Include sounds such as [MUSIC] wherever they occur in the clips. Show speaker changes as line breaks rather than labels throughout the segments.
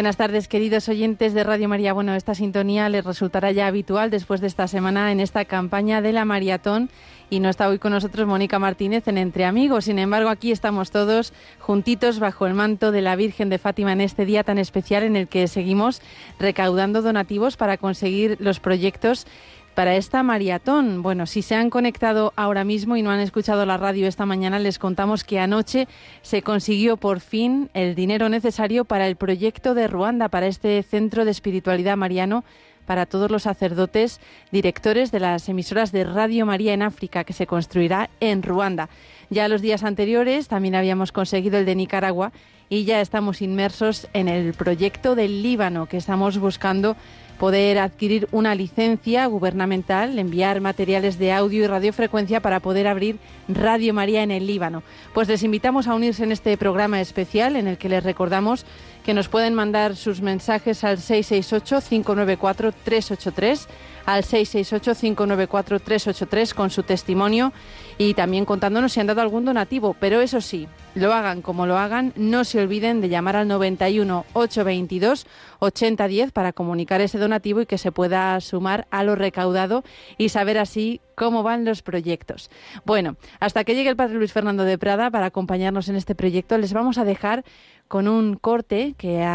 buenas tardes, queridos oyentes de Radio María. Bueno, esta sintonía les resultará ya habitual después de esta semana en esta campaña de la maratón y no está hoy con nosotros Mónica Martínez en Entre Amigos. Sin embargo, aquí estamos todos juntitos bajo el manto de la Virgen de Fátima en este día tan especial en el que seguimos recaudando donativos para conseguir los proyectos para esta maratón. Bueno, si se han conectado ahora mismo y no han escuchado la radio esta mañana, les contamos que anoche se consiguió por fin el dinero necesario para el proyecto de Ruanda, para este centro de espiritualidad mariano para todos los sacerdotes directores de las emisoras de Radio María en África que se construirá en Ruanda. Ya los días anteriores también habíamos conseguido el de Nicaragua y ya estamos inmersos en el proyecto del Líbano que estamos buscando poder adquirir una licencia gubernamental, enviar materiales de audio y radiofrecuencia para poder abrir Radio María en el Líbano. Pues les invitamos a unirse en este programa especial en el que les recordamos que nos pueden mandar sus mensajes al 668 594 383 al 668-594-383 con su testimonio y también contándonos si han dado algún donativo. Pero eso sí, lo hagan como lo hagan, no se olviden de llamar al 91 822 8010 para comunicar ese donativo y que se pueda sumar a lo recaudado y saber así cómo van los proyectos. Bueno, hasta que llegue el padre Luis Fernando de Prada para acompañarnos en este proyecto, les vamos a dejar con un corte, que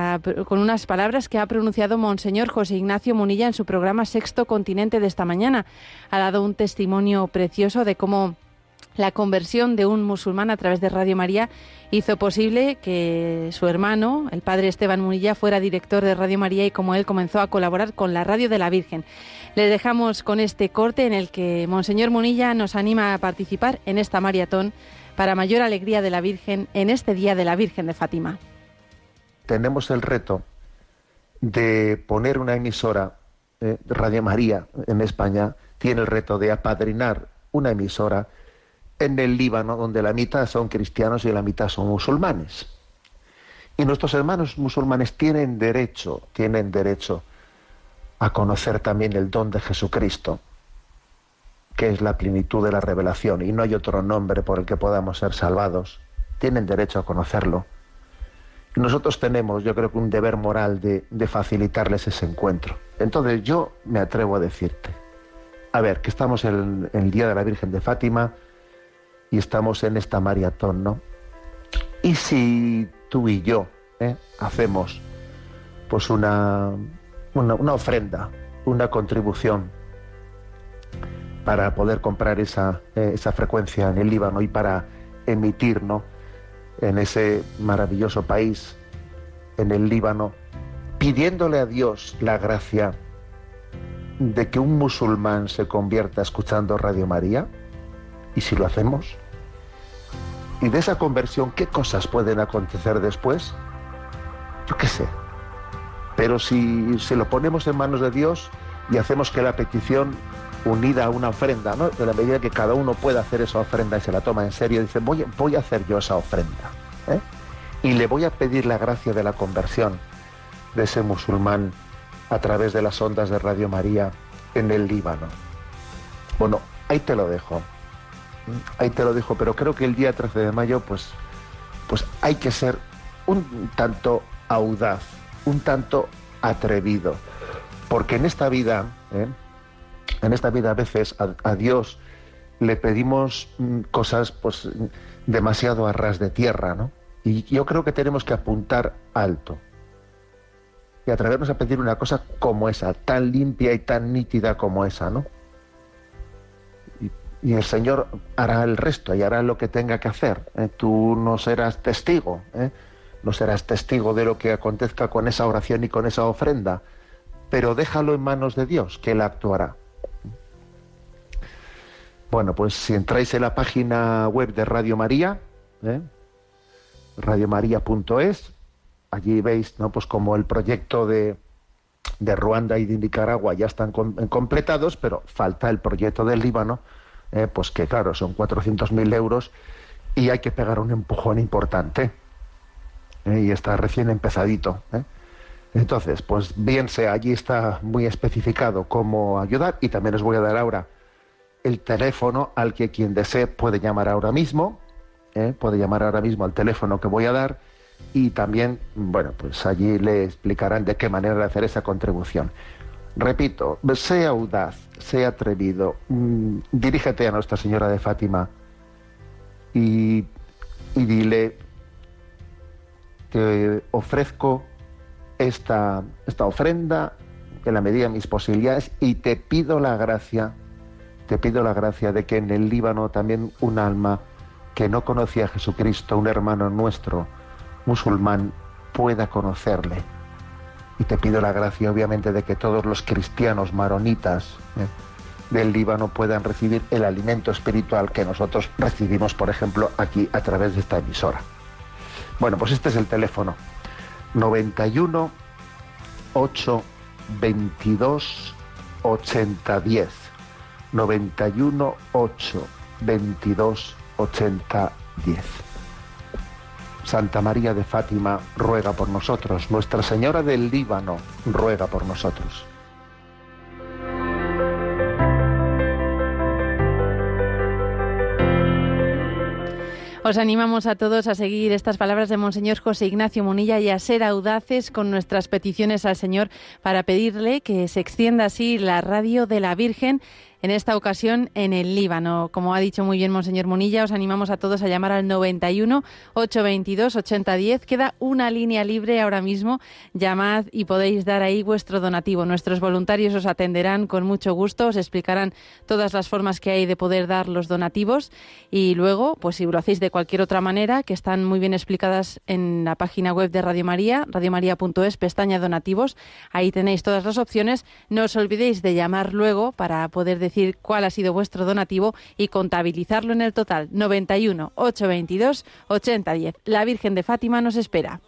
con unas palabras que ha pronunciado Monseñor José Ignacio Munilla en su programa Sexto Continente de esta mañana. Ha dado un testimonio precioso de cómo la conversión de un musulmán a través de Radio María hizo posible que su hermano, el padre Esteban Munilla, fuera director de Radio María y como él comenzó a colaborar con la Radio de la Virgen. Les dejamos con este corte en el que Monseñor Munilla nos anima a participar en esta maratón para mayor alegría de la Virgen en este Día de la Virgen de Fátima.
Tenemos el reto de poner una emisora, eh, Radio María en España tiene el reto de apadrinar una emisora en el Líbano, donde la mitad son cristianos y la mitad son musulmanes. Y nuestros hermanos musulmanes tienen derecho, tienen derecho a conocer también el don de Jesucristo que es la plenitud de la revelación, y no hay otro nombre por el que podamos ser salvados. Tienen derecho a conocerlo. Nosotros tenemos, yo creo que un deber moral de, facilitarles ese encuentro. Entonces yo me atrevo a decirte, a ver, que estamos en, el Día de la Virgen de Fátima y estamos en esta maratón, ¿no? ¿Y si tú y yo ¿eh? hacemos pues una, una ofrenda, una contribución para poder comprar eh, esa, frecuencia en el Líbano y para emitir ¿no? en ese maravilloso país, en el Líbano, pidiéndole a Dios la gracia de que un musulmán se convierta escuchando Radio María, y si lo hacemos, y de esa conversión, ¿qué cosas pueden acontecer después? Yo qué sé. Pero si se lo ponemos en manos de Dios y hacemos que la petición unida a una ofrenda, ¿no? De la medida que cada uno ...puede hacer esa ofrenda y se la toma en serio, dice, voy, voy a hacer yo esa ofrenda. ¿eh? Y le voy a pedir la gracia de la conversión de ese musulmán a través de las ondas de Radio María en el Líbano. Bueno, ahí te lo dejo. Mm, ahí te lo dejo, pero creo que el día 13 de mayo, pues, pues hay que ser un tanto audaz, un tanto atrevido, porque en esta vida, ¿eh? en esta vida a veces a, Dios le pedimos mm, cosas pues demasiado a ras de tierra, ¿no? Y yo creo que tenemos que apuntar alto y atrevernos a pedir una cosa como esa, tan limpia y tan nítida como esa, ¿no? Y, el Señor hará el resto y hará lo que tenga que hacer. ¿eh? Tú no serás testigo, ¿eh? no serás testigo de lo que acontezca con esa oración y con esa ofrenda, pero déjalo en manos de Dios, que Él actuará. Bueno, pues si entráis en la página web de Radio María, ¿eh? radiomaria.es, allí veis, ¿no? Pues como el proyecto de, Ruanda y de Nicaragua ya están eh, completados, pero falta el proyecto del Líbano, ¿eh? pues que claro, son 400.000 euros y hay que pegar un empujón importante. ¿eh? y está recién empezadito. Entonces, pues bien se allí está muy especificado cómo ayudar y también os voy a dar ahora el teléfono al que quien desee puede llamar ahora mismo, ¿eh? puede llamar ahora mismo al teléfono que voy a dar y también, bueno, pues allí le explicarán de qué manera hacer esa contribución. Repito, sea audaz, sea atrevido, mm, dirígete a Nuestra Señora de Fátima y, y dile, te ofrezco esta, esta ofrenda en la medida de mis posibilidades y te pido la gracia te pido la gracia de que en el Líbano también un alma que no conocía a Jesucristo, un hermano nuestro, musulmán, pueda conocerle. Y te pido la gracia, obviamente, de que todos los cristianos maronitas ¿eh? del Líbano puedan recibir el alimento espiritual que nosotros recibimos, por ejemplo, aquí a través de esta emisora. Bueno, pues este es el teléfono. 91 822 8010. 80 918 8 22 10. Santa María de Fátima ruega por nosotros. Nuestra Señora del Líbano ruega por nosotros.
Os animamos a todos a seguir estas palabras de Monseñor José Ignacio Munilla y a ser audaces con nuestras peticiones al Señor para pedirle que se extienda así la radio de la Virgen en esta ocasión en el Líbano. Como ha dicho muy bien Monseñor Munilla, os animamos a todos a llamar al 91 822 8010. Queda una línea libre ahora mismo. Llamad y podéis dar ahí vuestro donativo. Nuestros voluntarios os atenderán con mucho gusto, os explicarán todas las formas que hay de poder dar los donativos y luego, pues si lo hacéis de cualquier otra manera, que están muy bien explicadas en la página web de Radio María, radiomaria.es, pestaña donativos. Ahí tenéis todas las opciones. No os olvidéis de llamar luego para poder decir cuál ha sido vuestro donativo y contabilizarlo en el total 91 822 8010. La Virgen de Fátima nos espera.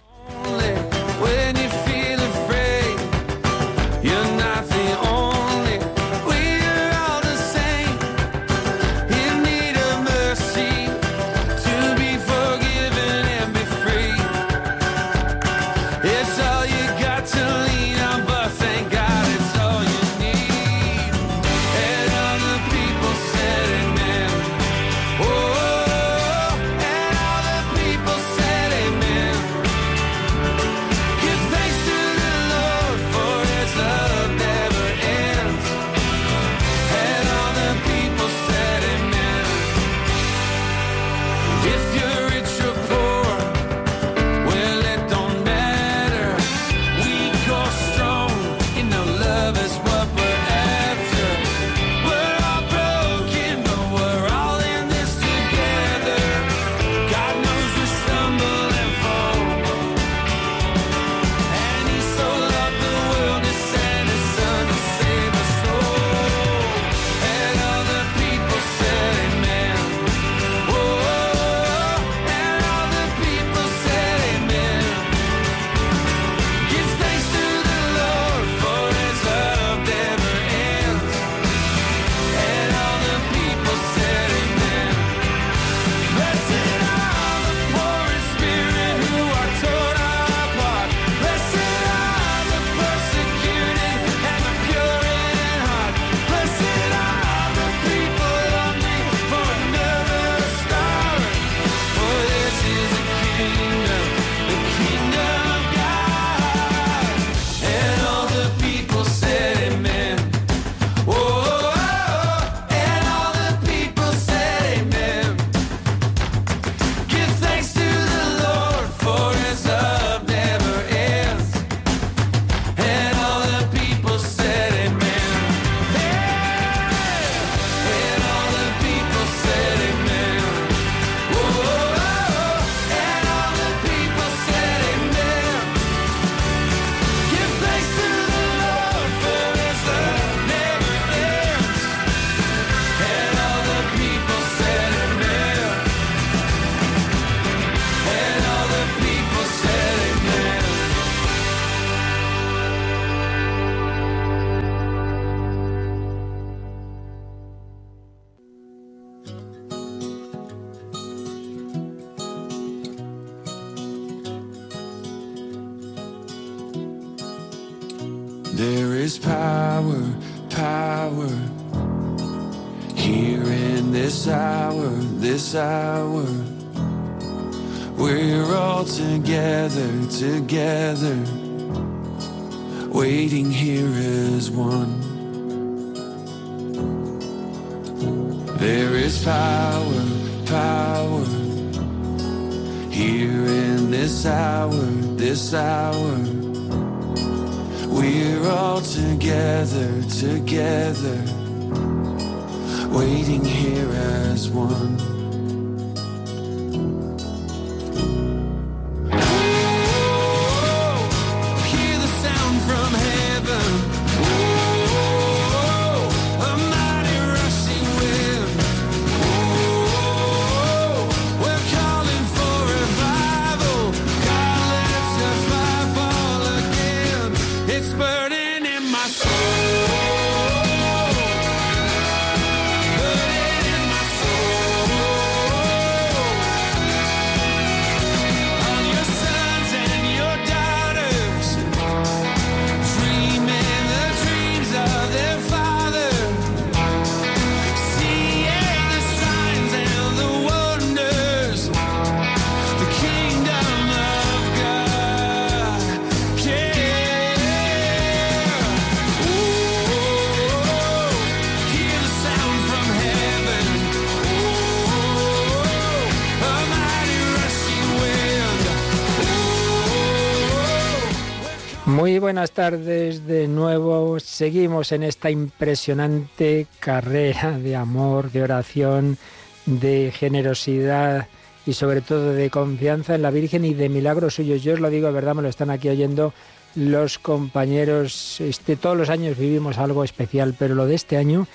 tardes de nuevo. Seguimos en esta impresionante carrera de amor, de oración, de generosidad y sobre todo de confianza en la Virgen y de milagros suyos. Yo os lo digo, de verdad, me lo están aquí oyendo los compañeros. Este, todos los años vivimos algo especial, pero lo de este año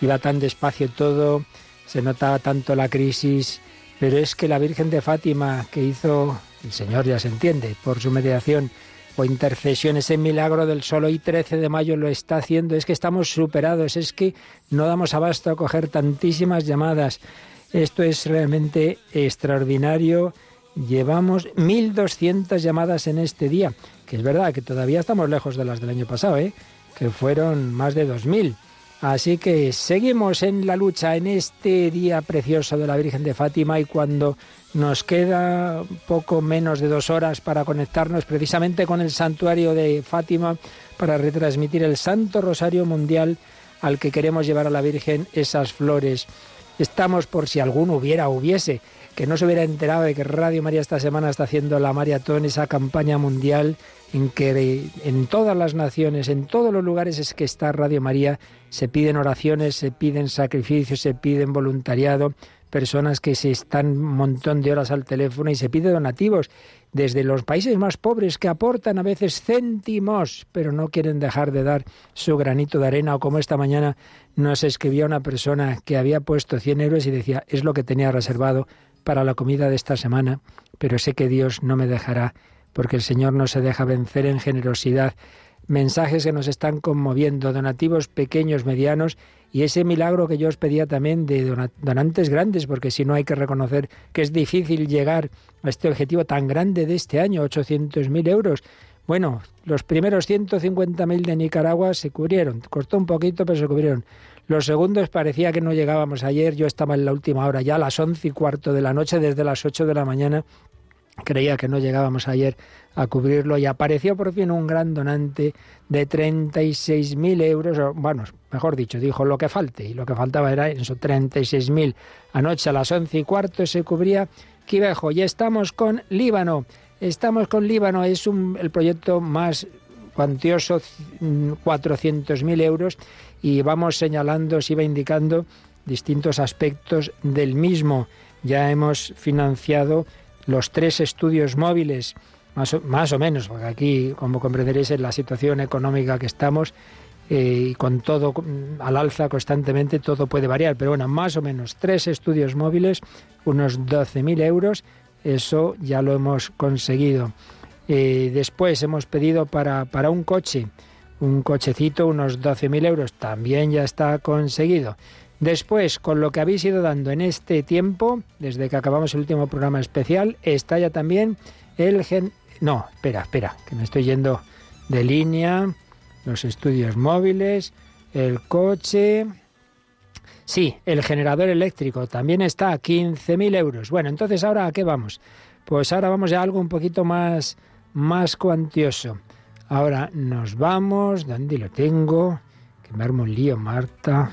iba tan despacio todo, se notaba tanto la crisis, pero es que la Virgen de Fátima que hizo el Señor, ya se entiende, por su mediación, o intercesión, ese milagro del sol y 13 de mayo lo está haciendo, es que estamos superados, es que no damos abasto a coger tantísimas llamadas. Esto es realmente extraordinario. Llevamos 1.200 llamadas en este día, que es verdad que todavía estamos lejos de las del año pasado, ¿eh? que fueron más de 2.000. Así que seguimos en la lucha en este día precioso de la Virgen de Fátima y cuando nos queda poco menos de dos horas para conectarnos precisamente con el santuario de Fátima para retransmitir el Santo Rosario Mundial al que queremos llevar a la Virgen esas flores Estamos por si alguno hubiera, hubiese, que no se hubiera enterado de que Radio María esta semana está haciendo la maratón, esa campaña mundial en que en todas las naciones, en todos los lugares es que está Radio María, se piden oraciones, se piden sacrificios, se piden voluntariado, personas que se están un montón de horas al teléfono y se piden donativos desde los países más pobres que aportan a veces céntimos, pero no quieren dejar de dar su granito de arena o como esta mañana nos escribía una persona que había puesto 100 euros y decía, es lo que tenía reservado para la comida de esta semana, pero sé que Dios no me dejará, porque el Señor no se deja vencer en generosidad. Mensajes que nos están conmoviendo, donativos pequeños, medianos, y ese milagro que yo os pedía también de donantes grandes, porque si no hay que reconocer que es difícil llegar a este objetivo tan grande de este año, 800.000 euros, bueno, los primeros 150.000 de Nicaragua se cubrieron. Costó un poquito, pero se cubrieron. Los segundos parecía que no llegábamos ayer. Yo estaba en la última hora, ya a las once y cuarto de la noche, desde las 8 de la mañana. Creía que no llegábamos ayer a cubrirlo y apareció por fin un gran donante de 36.000 euros, bueno, mejor dicho, dijo lo que falte, y lo que faltaba era eso, 36.000. Anoche a las once y cuarto se cubría Quivejo y estamos con Líbano. Estamos con Líbano, es el proyecto más cuantioso, 400.000 euros, y vamos señalando, se iba indicando distintos aspectos del mismo. Ya hemos financiado los tres estudios móviles, más o, menos, porque aquí, como comprenderéis, en la situación económica que estamos, eh, y con todo mm, al alza constantemente, todo puede variar, pero bueno, más o menos tres estudios móviles, unos 12.000 euros, eso ya lo hemos conseguido. Eh, después hemos pedido para, para un coche, un cochecito, unos 12.000 euros. También ya está conseguido. Después, con lo que habéis ido dando en este tiempo, desde que acabamos el último programa especial, está ya también el gen... No, espera, espera, que me estoy yendo de línea, los estudios móviles, el coche, Sí, el generador eléctrico también está a 15.000 euros. Bueno, entonces ahora a qué vamos? Pues ahora vamos a algo un poquito más, más cuantioso. Ahora nos vamos, ¿dónde lo tengo? Que me armo un lío, Marta.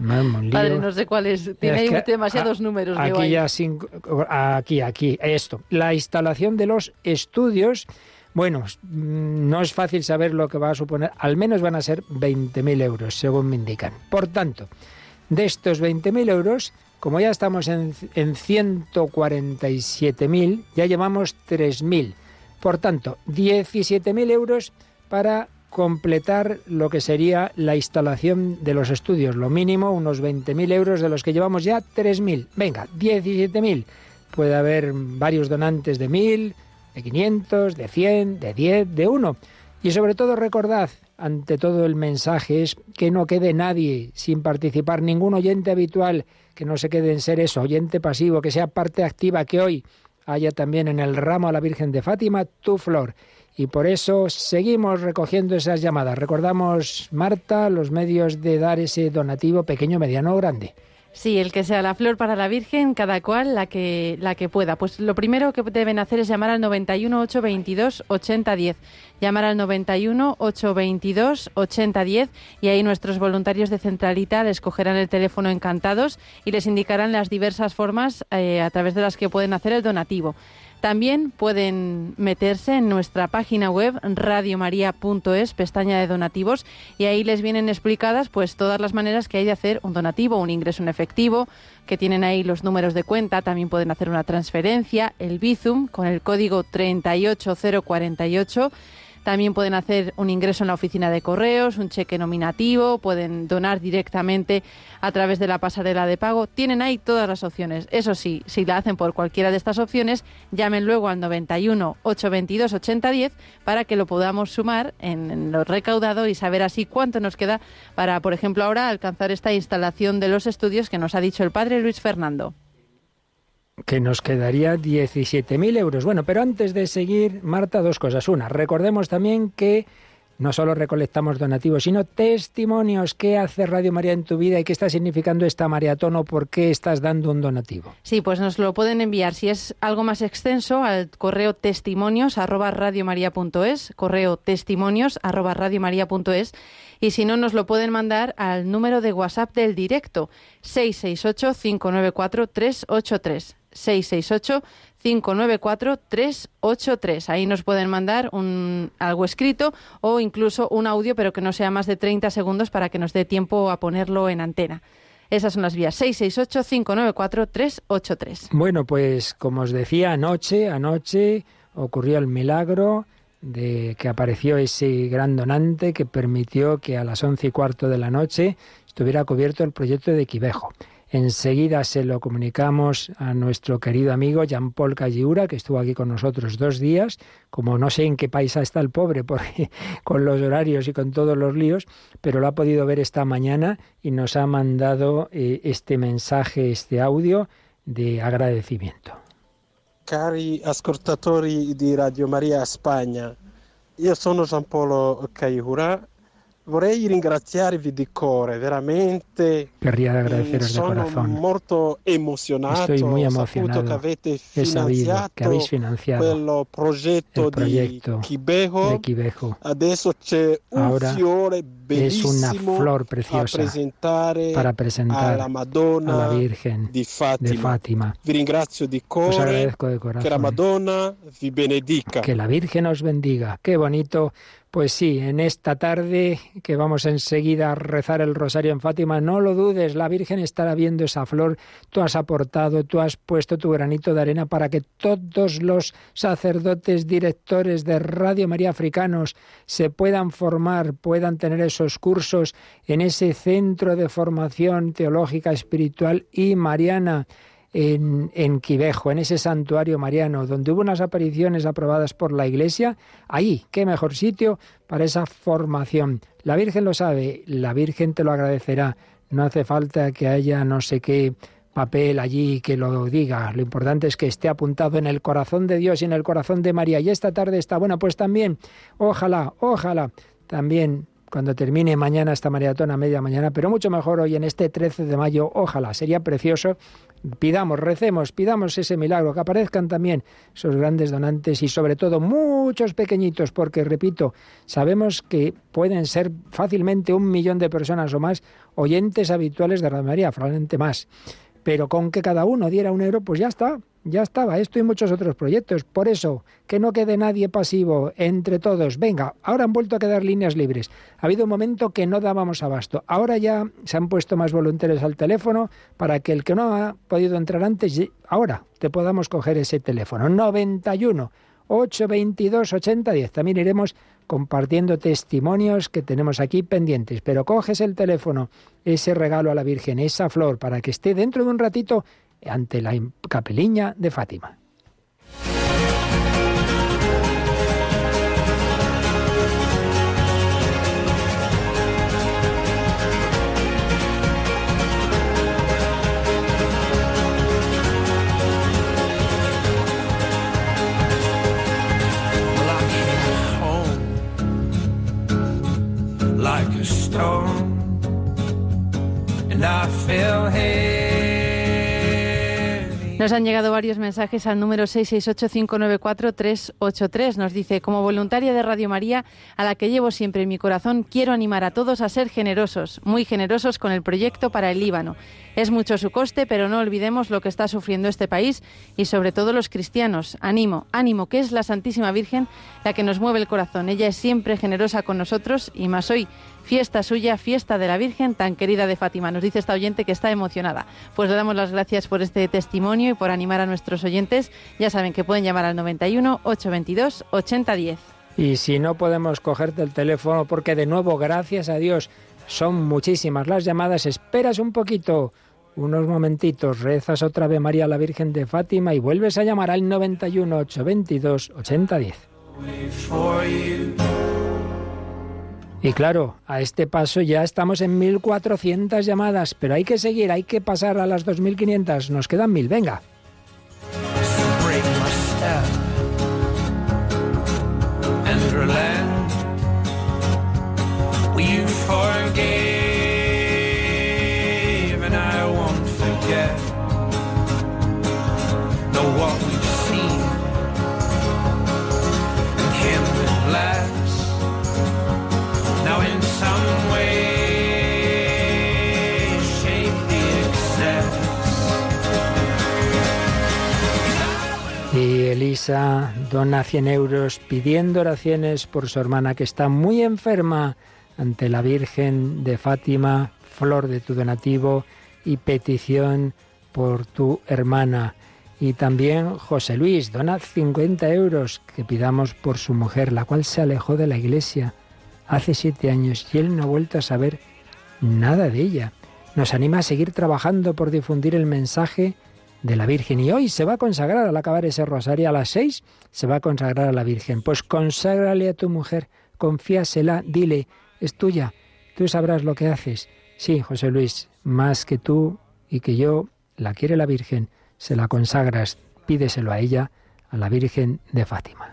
Me armo un [LAUGHS] lío. Padre, no sé cuál es. Tiene demasiados números.
Aquí ya aquí, aquí, esto. La instalación de los estudios. Bueno, no es fácil saber lo que va a suponer. Al menos van a ser 20.000 euros, según me indican. Por tanto, de estos 20.000 euros, como ya estamos en, en 147.000, ya llevamos 3.000. Por tanto, 17.000 euros para completar lo que sería la instalación de los estudios. Lo mínimo, unos 20.000 euros, de los que llevamos ya 3.000. Venga, 17.000. Puede haber varios donantes de 1.000, de 500, de 100, de 10, de 1. Y sobre todo recordad, ante todo el mensaje es que no quede nadie sin participar, ningún oyente habitual, que no se quede en ser eso, oyente pasivo, que sea parte activa, que hoy haya también en el ramo a la Virgen de Fátima tu flor. Y por eso seguimos recogiendo esas llamadas. Recordamos, Marta, los medios de dar ese donativo pequeño, mediano o grande.
Sí, el que sea la flor para la Virgen, cada cual la que, la que pueda. Pues lo primero que deben hacer es llamar al 91 822 8010. Llamar al 91 822 8010 y ahí nuestros voluntarios de Centralita les cogerán el teléfono encantados y les indicarán las diversas formas eh, a través de las que pueden hacer el donativo. También pueden meterse en nuestra página web radiomaria.es, pestaña de donativos, y ahí les vienen explicadas pues todas las maneras que hay de hacer un donativo, un ingreso en efectivo, que tienen ahí los números de cuenta, también pueden hacer una transferencia, el Bizum con el código 38048 también pueden hacer un ingreso en la oficina de correos, un cheque nominativo, pueden donar directamente a través de la pasarela de pago. Tienen ahí todas las opciones. Eso sí, si la hacen por cualquiera de estas opciones, llamen luego al 91 822 8010 para que lo podamos sumar en, lo recaudado y saber así cuánto nos queda para, por ejemplo, ahora alcanzar esta instalación de los estudios que nos ha dicho el padre Luis Fernando
que nos quedaría 17.000 euros. Bueno, pero antes de seguir, Marta, dos cosas. Una, recordemos también que no solo recolectamos donativos, sino testimonios. ¿Qué hace Radio María en tu vida y qué está significando esta maratón o por qué estás dando un donativo?
Sí, pues nos lo pueden enviar, si es algo más extenso, al correo testimonios arroba radiomaria.es, correo testimonios arroba radiomaria.es y si no nos lo pueden mandar al número de WhatsApp del directo 668-594-383. 668-594-383. Ahí nos pueden mandar algo escrito o incluso un audio, pero que no sea más de 30 segundos para que nos dé tiempo a ponerlo en antena. Esas son las vías 668-594-383.
Bueno, pues como os decía, anoche, anoche ocurrió el milagro de que apareció ese gran donante que permitió que a las once y cuarto de la noche estuviera cubierto el proyecto de Quivejo. Enseguida se lo comunicamos a nuestro querido amigo Jean-Paul Calliura, que estuvo aquí con nosotros dos días. Como no sé en qué país está el pobre, [LAUGHS] porque con los horarios y con todos los líos, pero lo ha podido ver esta mañana y nos ha mandado eh, este mensaje, este audio de agradecimiento.
Cari ascoltatori di Radio Maria Spagna, io sono Giampolo Caihura. Vorrei ringraziarvi di cuore, veramente.
Quería mm, agradecerles sono
molto emozionato. Estoy muy
emocionado.
Che avete finanziato que habéis financiado quello progetto el di Quibejo. Adesso c'è un Ahora fiore
es una flor preciosa eh,
para presentar a
la,
la
Virgen de Fátima.
Os agradezco de corazón
que la Virgen os bendiga. Qué bonito. Pues sí, en esta tarde que vamos enseguida a rezar el rosario en Fátima, no lo dudes, la Virgen estará viendo esa flor, tú has aportado, tú has puesto tu granito de arena para que todos los sacerdotes, directores de Radio María Africanos se puedan formar, puedan tener esos esos cursos en ese centro de formación teológica, espiritual y mariana. En, en, Quivejo, en ese santuario mariano, donde hubo unas apariciones aprobadas por la Iglesia, ahí, qué mejor sitio para esa formación. La Virgen lo sabe, la Virgen te lo agradecerá. No hace falta que haya no sé qué papel allí que lo diga. Lo importante es que esté apuntado en el corazón de Dios y en el corazón de María. Y esta tarde está buena, pues también, ojalá, ojalá, también cuando termine mañana esta maratón a media mañana, pero mucho mejor hoy en este 13 de mayo, ojalá, sería precioso. Pidamos, recemos, pidamos ese milagro, que aparezcan también esos grandes donantes y sobre todo muchos pequeñitos, porque repito, sabemos que pueden ser fácilmente un millón de personas o más oyentes habituales de Radio María, probablemente más pero con que cada uno diera un euro, pues ya está, ya estaba. Esto y muchos otros proyectos. Por eso, que no quede nadie pasivo entre todos. Venga, ahora han vuelto a quedar líneas libres. Ha habido un momento que no dábamos abasto. Ahora ya se han puesto más voluntarios al teléfono para que el que no ha podido entrar antes, ahora te podamos coger ese teléfono. 91 822 8010. También iremos compartiendo testimonios que tenemos aquí pendientes. Pero coges el teléfono, ese regalo a la Virgen, esa flor, para que esté dentro de un ratito ante la capeliña de Fátima.
like a stone, and I fell head. Nos han llegado varios mensajes al número 668-594-383. Nos dice, como voluntaria de Radio María, a la que llevo siempre en mi corazón, quiero animar a todos a ser generosos, muy generosos con el proyecto para el Líbano. Es mucho su coste, pero no olvidemos lo que está sufriendo este país y sobre todo los cristianos. Ánimo, ánimo, que es la Santísima Virgen la que nos mueve el corazón. Ella es siempre generosa con nosotros y más hoy Fiesta suya, fiesta de la Virgen tan querida de Fátima. Nos dice esta oyente que está emocionada. Pues le damos las gracias por este testimonio y por animar a nuestros oyentes. Ya saben que pueden llamar al 91 822 8010.
Y si no podemos cogerte el teléfono, porque de nuevo, gracias a Dios, son muchísimas las llamadas, esperas un poquito unos momentitos, rezas otra vez María la Virgen de Fátima y vuelves a llamar al 91 822 8010. Y claro, a este paso ya estamos en 1.400 llamadas, pero hay que seguir, hay que pasar a las 2.500, nos quedan 1.000, venga. Elisa dona 100 euros pidiendo oraciones por su hermana que está muy enferma ante la Virgen de Fátima, flor de tu donativo y petición por tu hermana. Y también José Luis dona 50 euros que pidamos por su mujer, la cual se alejó de la iglesia hace siete años y él no ha vuelto a saber nada de ella. Nos anima a seguir trabajando por difundir el mensaje de la Virgen. Y hoy se va a consagrar, al acabar ese rosario a las seis, se va a consagrar a la Virgen. Pues conságrale a tu mujer, confiásela, dile, es tuya, tú sabrás lo que haces. Sí, José Luis, más que tú y que yo, la quiere la Virgen, se la consagras, pídeselo a ella, a la Virgen de Fátima.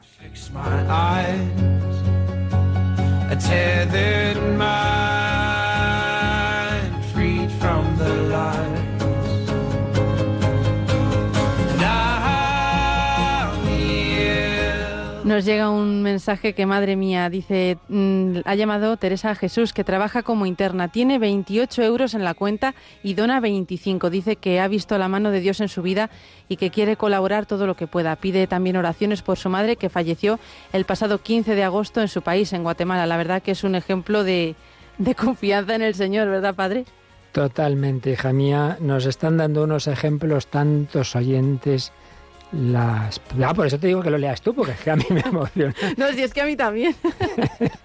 Nos llega un mensaje que, madre mía, dice, mm, ha llamado Teresa Jesús, que trabaja como interna, tiene 28 euros en la cuenta y dona 25. Dice que ha visto la mano de Dios en su vida y que quiere colaborar todo lo que pueda. Pide también oraciones por su madre, que falleció el pasado 15 de agosto en su país, en Guatemala. La verdad que es un ejemplo de, de confianza en el Señor, ¿verdad, Padre?
Totalmente, hija mía. Nos están dando unos ejemplos tantos oyentes las... Ah, por eso te digo que lo leas tú, porque es que a mí me [LAUGHS] emociona.
no, si es que a mí también.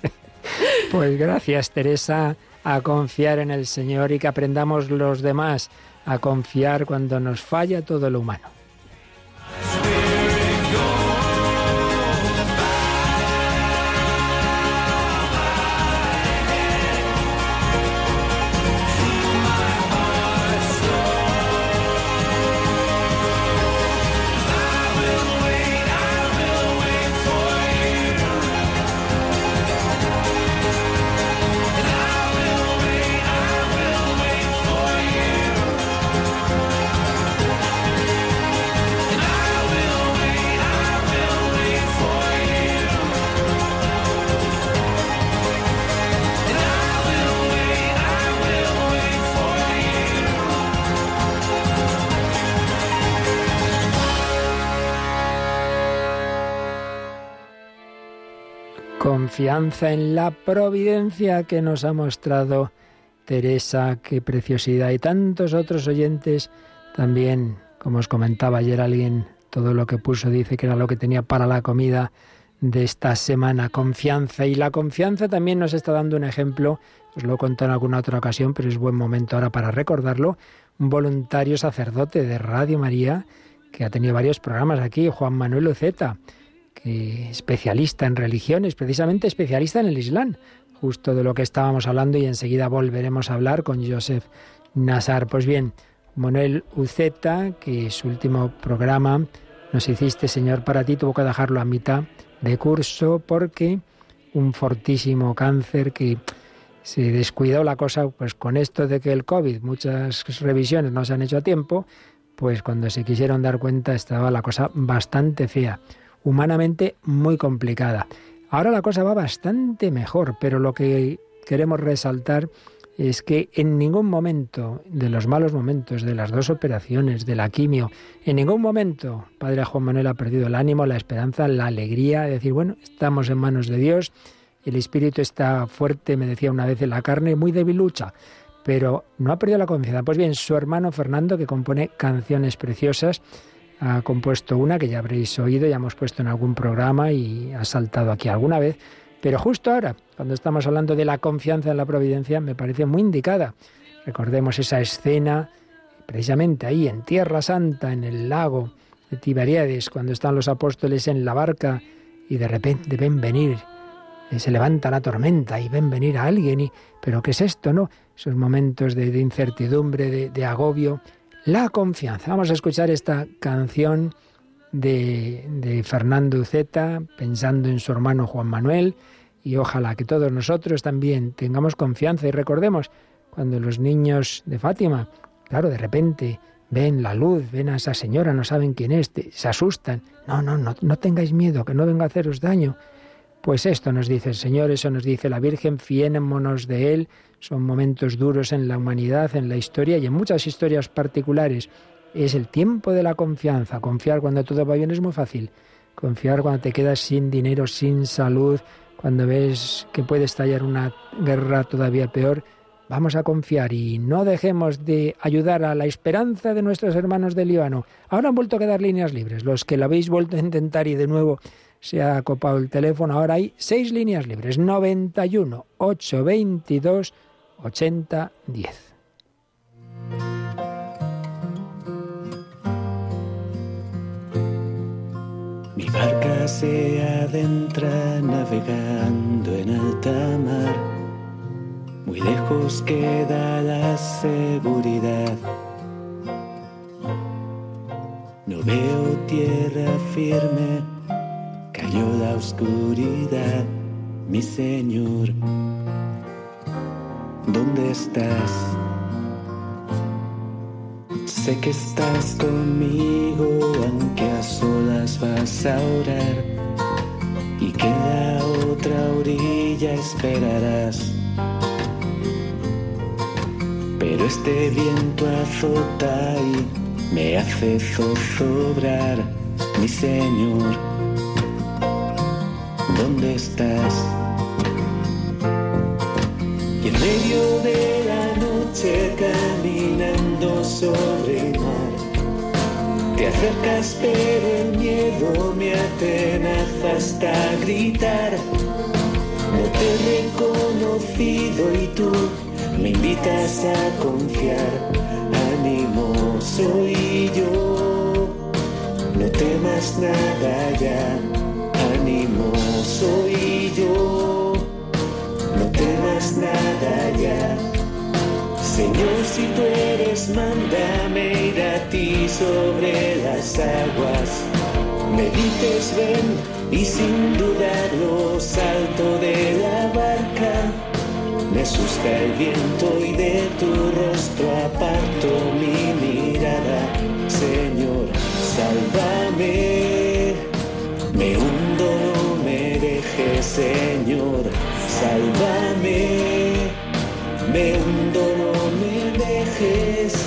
[LAUGHS] pues gracias, Teresa, a confiar en el Señor y que aprendamos los demás a confiar cuando nos falla todo lo humano. Confianza en la providencia que nos ha mostrado Teresa, qué preciosidad. Y tantos otros oyentes también, como os comentaba ayer alguien, todo lo que puso dice que era lo que tenía para la comida de esta semana, confianza. Y la confianza también nos está dando un ejemplo, os lo he contado en alguna otra ocasión, pero es buen momento ahora para recordarlo, un voluntario sacerdote de Radio María que ha tenido varios programas aquí, Juan Manuel Luceta especialista en religiones, precisamente especialista en el Islam, justo de lo que estábamos hablando y enseguida volveremos a hablar con Joseph Nazar. Pues bien, Manuel Uceta, que su último programa nos hiciste, Señor, para ti, tuvo que dejarlo a mitad de curso porque un fortísimo cáncer que se descuidó la cosa, pues con esto de que el COVID, muchas revisiones no se han hecho a tiempo, pues cuando se quisieron dar cuenta estaba la cosa bastante fea humanamente muy complicada. Ahora la cosa va bastante mejor, pero lo que queremos resaltar es que en ningún momento de los malos momentos, de las dos operaciones, de la quimio, en ningún momento Padre Juan Manuel ha perdido el ánimo, la esperanza, la alegría de decir, bueno, estamos en manos de Dios, el espíritu está fuerte, me decía una vez, en la carne muy debilucha, pero no ha perdido la confianza. Pues bien, su hermano Fernando, que compone canciones preciosas, ha compuesto una que ya habréis oído, ya hemos puesto en algún programa y ha saltado aquí alguna vez. Pero justo ahora, cuando estamos hablando de la confianza en la providencia, me parece muy indicada. Recordemos esa escena, precisamente ahí en Tierra Santa, en el lago de Tiberíades, cuando están los apóstoles en la barca y de repente ven venir, eh, se levanta la tormenta y ven venir a alguien. ¿Pero qué es esto, no? Esos momentos de, incertidumbre, de agobio la confianza. Vamos a escuchar esta canción de, Fernando Uceta, pensando en su hermano Juan Manuel, y ojalá que todos nosotros también tengamos confianza y recordemos cuando los niños de Fátima, claro, de repente ven la luz, ven a esa señora, no saben quién es, se asustan. No, no, no, no tengáis miedo, que no venga a haceros daño. Pues esto nos dice el Señor, eso nos dice la Virgen, fiémonos de Él. Son momentos duros en la humanidad, en la historia y en muchas historias particulares. Es el tiempo de la confianza. Confiar cuando todo va bien es muy fácil. Confiar cuando te quedas sin dinero, sin salud, cuando ves que puede estallar una guerra todavía peor. Vamos a confiar y no dejemos de ayudar a la esperanza de nuestros hermanos del Líbano. Ahora han vuelto a quedar líneas libres. Los que la habéis vuelto a intentar y de nuevo se ha copado el teléfono. Ahora hay seis líneas libres, 91 822
8010. Mi barca se adentra navegando en alta mar. Muy lejos queda la seguridad. No veo tierra firme la oscuridad, mi Señor. ¿Dónde estás? Sé que estás conmigo, aunque a solas vas a orar. Y que la otra orilla esperarás. Pero este viento azota y me hace zozobrar, mi Señor. ¿Dónde estás? Y en medio de la noche caminando sobre el mar, te acercas pero el miedo me atenaza hasta gritar. No te he reconocido y tú me invitas a confiar. Ánimo soy yo, no temas nada ya soy yo. No temas nada ya. Señor, si tú eres, mándame ir a ti sobre las aguas. Me dices, ven, y sin dudarlo salto de la barca. Me asusta el viento y de tu rostro aparto mi mirada. Señor, sálvame, me hundo Señor, sálvame, me hundo, no me dejes.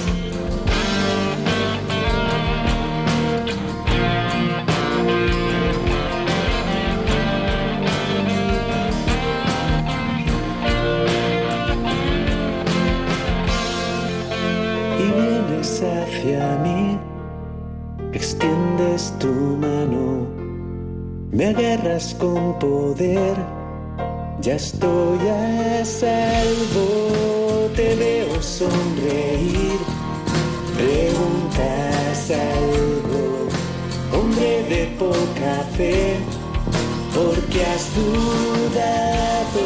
Y vienes hacia mí, extiendes tu me agarras con poder, ya estoy a salvo, te veo sonreír, preguntas algo, hombre de poca fe, porque has dudado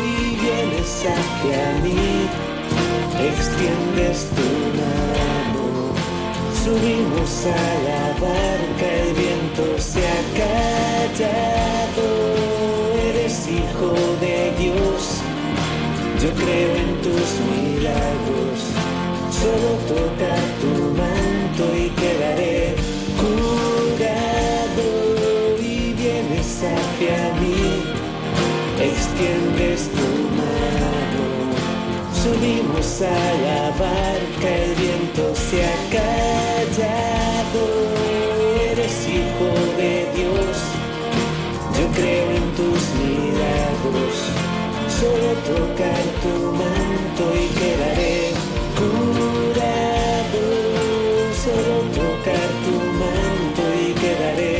y vienes hacia mí, extiendes tu mano Subimos a la barca, el viento se ha callado. Eres hijo de Dios, yo creo en tus milagros. Solo toca tu manto y quedaré subimos a la barca, el viento se ha callado. Eres hijo de Dios, yo creo en tus milagros. Solo tocar tu manto y quedaré curado. Solo tocar tu manto y quedaré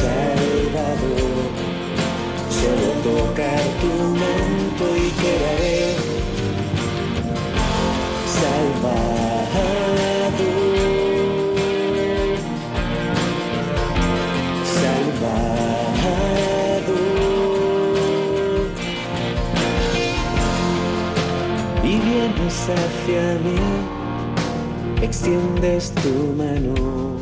salvado. Solo tocar tu manto y quedaré hacia mí, extiendes tu mano.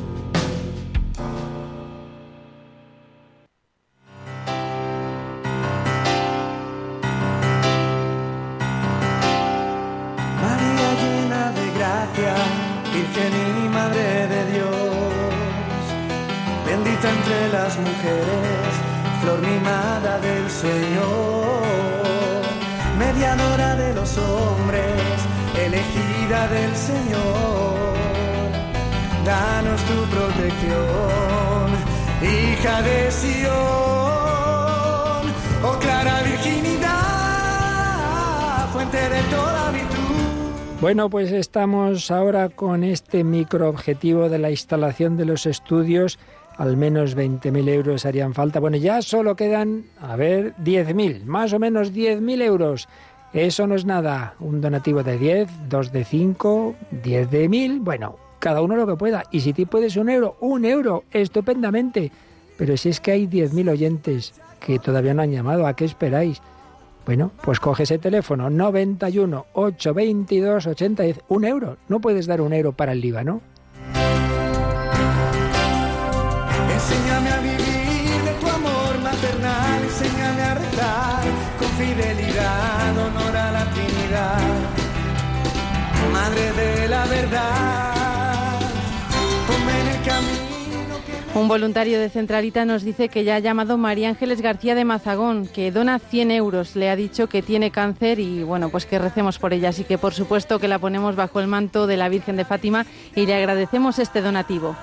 Bueno, pues estamos ahora con este microobjetivo de la instalación de los estudios. Al menos 20.000 euros harían falta. Bueno, ya solo quedan, a ver, 10.000, más o menos 10.000 euros. Eso no es nada. Un donativo de 10, 2 de 5, 10 de 1.000. Bueno, cada uno lo que pueda. Y si te puedes un euro, un euro, estupendamente. Pero si es que hay 10.000 oyentes que todavía no han llamado, ¿a qué esperáis? Bueno, pues coge ese teléfono 91 822 8010, un euro. No puedes dar un euro para el Líbano. Enséñame a vivir de tu amor maternal, enséñame a rezar con fidelidad,
honor a la Trinidad, Madre de la verdad. Un voluntario de Centralita nos dice que ya ha llamado María Ángeles García de Mazagón, que dona 100 euros. Le ha dicho que tiene cáncer y bueno, pues que recemos por ella. Así que por supuesto que la ponemos bajo el manto de la Virgen de Fátima y le agradecemos este donativo.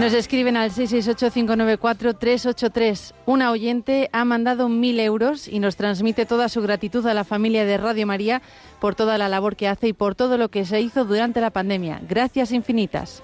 Nos escriben al 668-594-383. Una oyente ha mandado mil euros y nos transmite toda su gratitud a la familia de Radio María por toda la labor que hace y por todo lo que se hizo durante la pandemia. Gracias infinitas.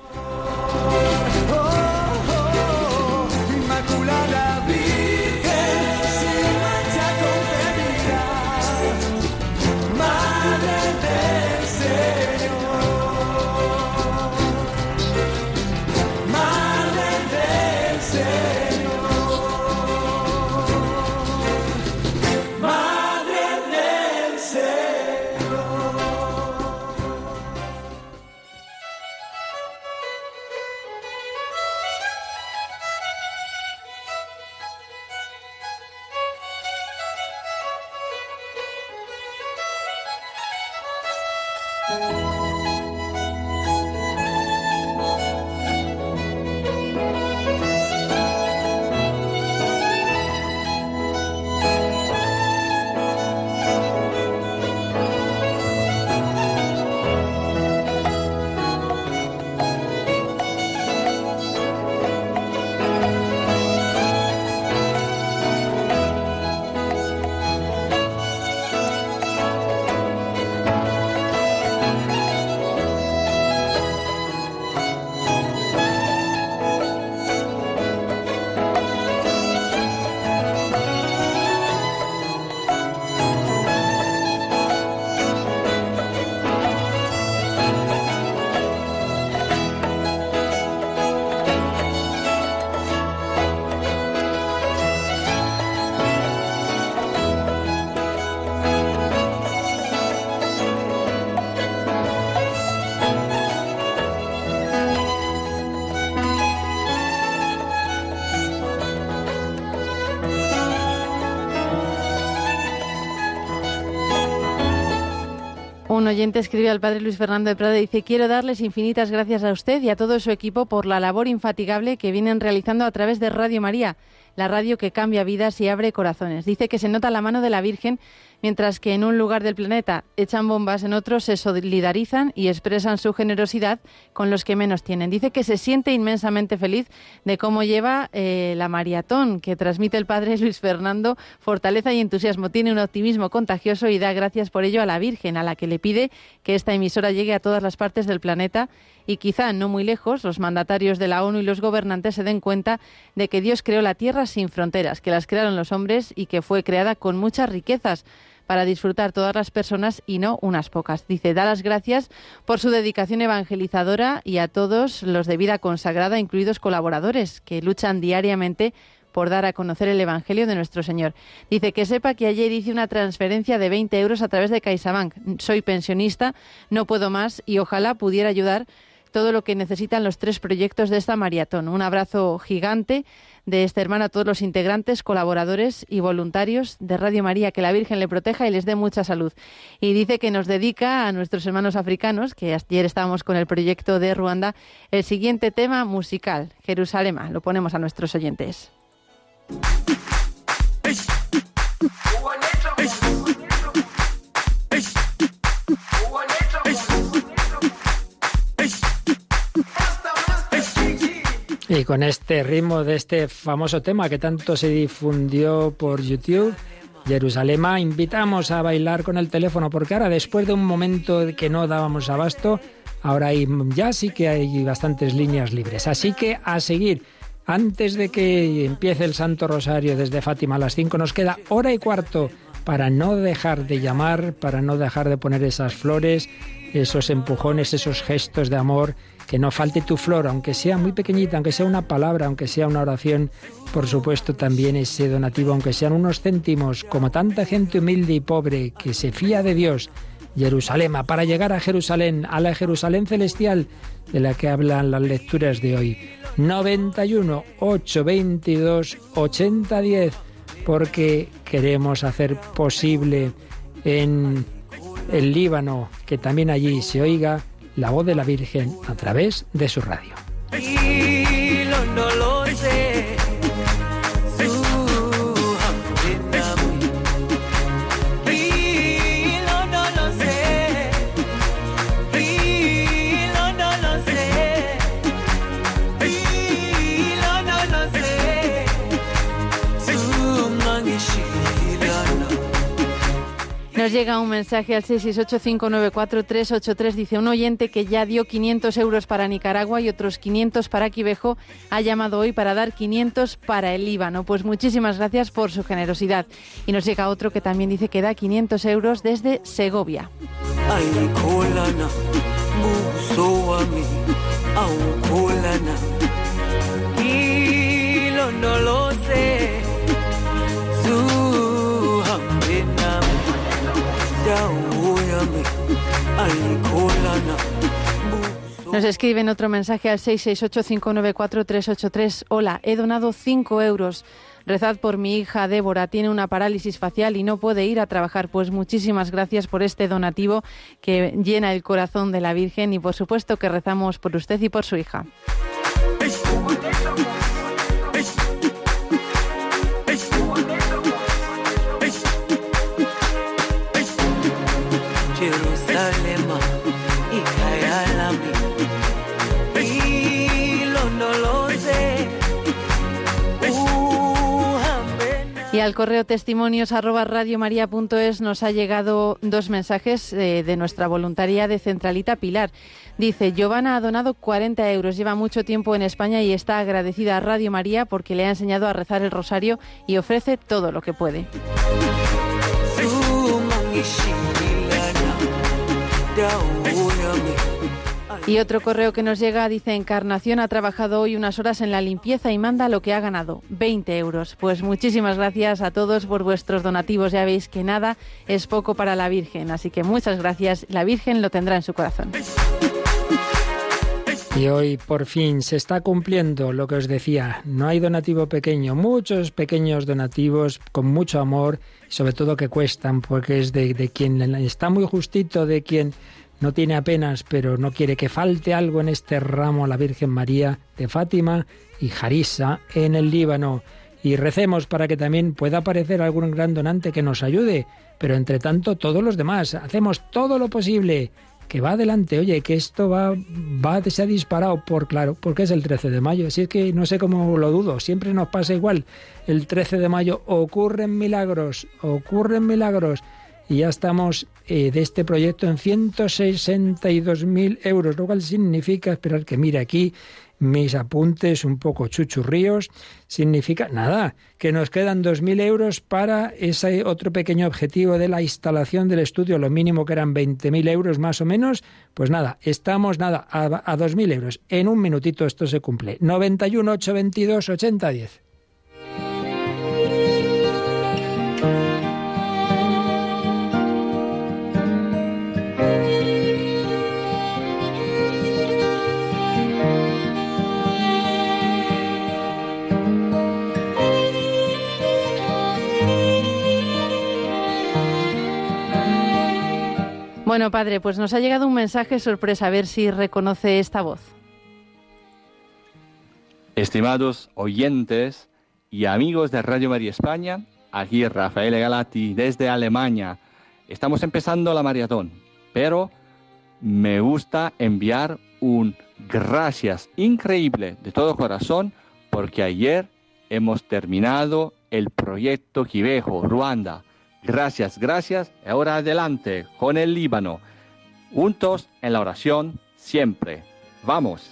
Un oyente escribe al padre Luis Fernando de Prada y dice, quiero darles infinitas gracias a usted y a todo su equipo por la labor infatigable que vienen realizando a través de Radio María, la radio que cambia vidas y abre corazones. Dice que se nota la mano de la Virgen Mientras que en un lugar del planeta echan bombas, en otro se solidarizan y expresan su generosidad con los que menos tienen. Dice que se siente inmensamente feliz de cómo lleva eh, la maratón que transmite el padre Luis Fernando, fortaleza y entusiasmo. Tiene un optimismo contagioso y da gracias por ello a la Virgen, a la que le pide que esta emisora llegue a todas las partes del planeta y quizá no muy lejos los mandatarios de la ONU y los gobernantes se den cuenta de que Dios creó la tierra sin fronteras, que las crearon los hombres y que fue creada con muchas riquezas para disfrutar todas las personas y no unas pocas. Dice, da las gracias por su dedicación evangelizadora y a todos los de vida consagrada, incluidos colaboradores, que luchan diariamente por dar a conocer el Evangelio de nuestro Señor. Dice que sepa que ayer hice una transferencia de 20 euros a través de CaixaBank. Soy pensionista, no puedo más y ojalá pudiera ayudar todo lo que necesitan los tres proyectos de esta maratón. Un abrazo gigante de este hermano a todos los integrantes, colaboradores y voluntarios de Radio María. Que la Virgen le proteja y les dé mucha salud. Y dice que nos dedica a nuestros hermanos africanos, que ayer estábamos con el proyecto de Ruanda, el siguiente tema musical, Jerusalema. Lo ponemos a nuestros oyentes.
Y con este ritmo de este famoso tema que tanto se difundió por YouTube, Jerusalema, invitamos a bailar con el teléfono, porque ahora después de un momento que no dábamos abasto, ahora hay, ya sí que hay bastantes líneas libres. Así que a seguir. Antes de que empiece el Santo Rosario desde Fátima a las 5, nos queda hora y cuarto para no dejar de llamar, para no dejar de poner esas flores, esos empujones, esos gestos de amor que no falte tu flor, aunque sea muy pequeñita, aunque sea una palabra, aunque sea una oración, por supuesto también ese donativo, aunque sean unos céntimos, como tanta gente humilde y pobre que se fía de Dios. Jerusalema, para llegar a Jerusalén, a la Jerusalén celestial de la que hablan las lecturas de hoy. 91 822 8010, porque queremos hacer posible en el Líbano que también allí se oiga la voz de la Virgen a través de su radio.
Nos llega un mensaje al 668-594-383. Dice un oyente que ya dio 500 euros para Nicaragua y otros 500 para Quibejo. Ha llamado hoy para dar 500 para el Líbano. Pues muchísimas gracias por su generosidad. Y nos llega otro que también dice que da 500 euros desde Segovia. no lo sé. Nos escriben otro mensaje al 668-594-383. Hola, he donado 5 euros. Rezad por mi hija Débora, tiene una parálisis facial y no puede ir a trabajar. Pues muchísimas gracias por este donativo que llena el corazón de la Virgen y por supuesto que rezamos por usted y por su hija. al correo testimonios arroba nos ha llegado dos mensajes eh, de nuestra voluntaria de Centralita Pilar. Dice, Giovanna ha donado 40 euros, lleva mucho tiempo en España y está agradecida a Radio María porque le ha enseñado a rezar el rosario y ofrece todo lo que puede. Y otro correo que nos llega dice, Encarnación ha trabajado hoy unas horas en la limpieza y manda lo que ha ganado, 20 euros. Pues muchísimas gracias a todos por vuestros donativos. Ya veis que nada es poco para la Virgen, así que muchas gracias. La Virgen lo tendrá en su corazón.
Y hoy por fin se está cumpliendo lo que os decía, no hay donativo pequeño, muchos pequeños donativos con mucho amor, sobre todo que cuestan, porque es de, de quien está muy justito, de quien no tiene apenas, pero no quiere que falte algo en este ramo a la Virgen María de Fátima y Jarisa en el Líbano. Y recemos para que también pueda aparecer algún gran donante que nos ayude, pero entre tanto todos los demás, hacemos todo lo posible, que va adelante, oye, que esto va, va se ha disparado, por claro, porque es el 13 de mayo, así es que no sé cómo lo dudo, siempre nos pasa igual, el 13 de mayo ocurren milagros, ocurren milagros, y ya estamos eh, de este proyecto en 162.000 euros, lo cual significa, esperar que mire aquí mis apuntes un poco chuchurríos, significa nada, que nos quedan 2.000 euros para ese otro pequeño objetivo de la instalación del estudio, lo mínimo que eran 20.000 euros más o menos, pues nada, estamos nada, a, 2.000 euros. En un minutito esto se cumple. 91
Bueno, padre, pues nos ha llegado un mensaje sorpresa, a ver si reconoce esta voz.
Estimados oyentes y amigos de Radio María España, aquí Rafael Galati desde Alemania. Estamos empezando la maratón, pero me gusta enviar un gracias increíble de todo corazón porque ayer hemos terminado el proyecto Quivejo, Ruanda. Gracias, gracias. Ahora adelante con el Líbano. Juntos en la oración siempre. Vamos.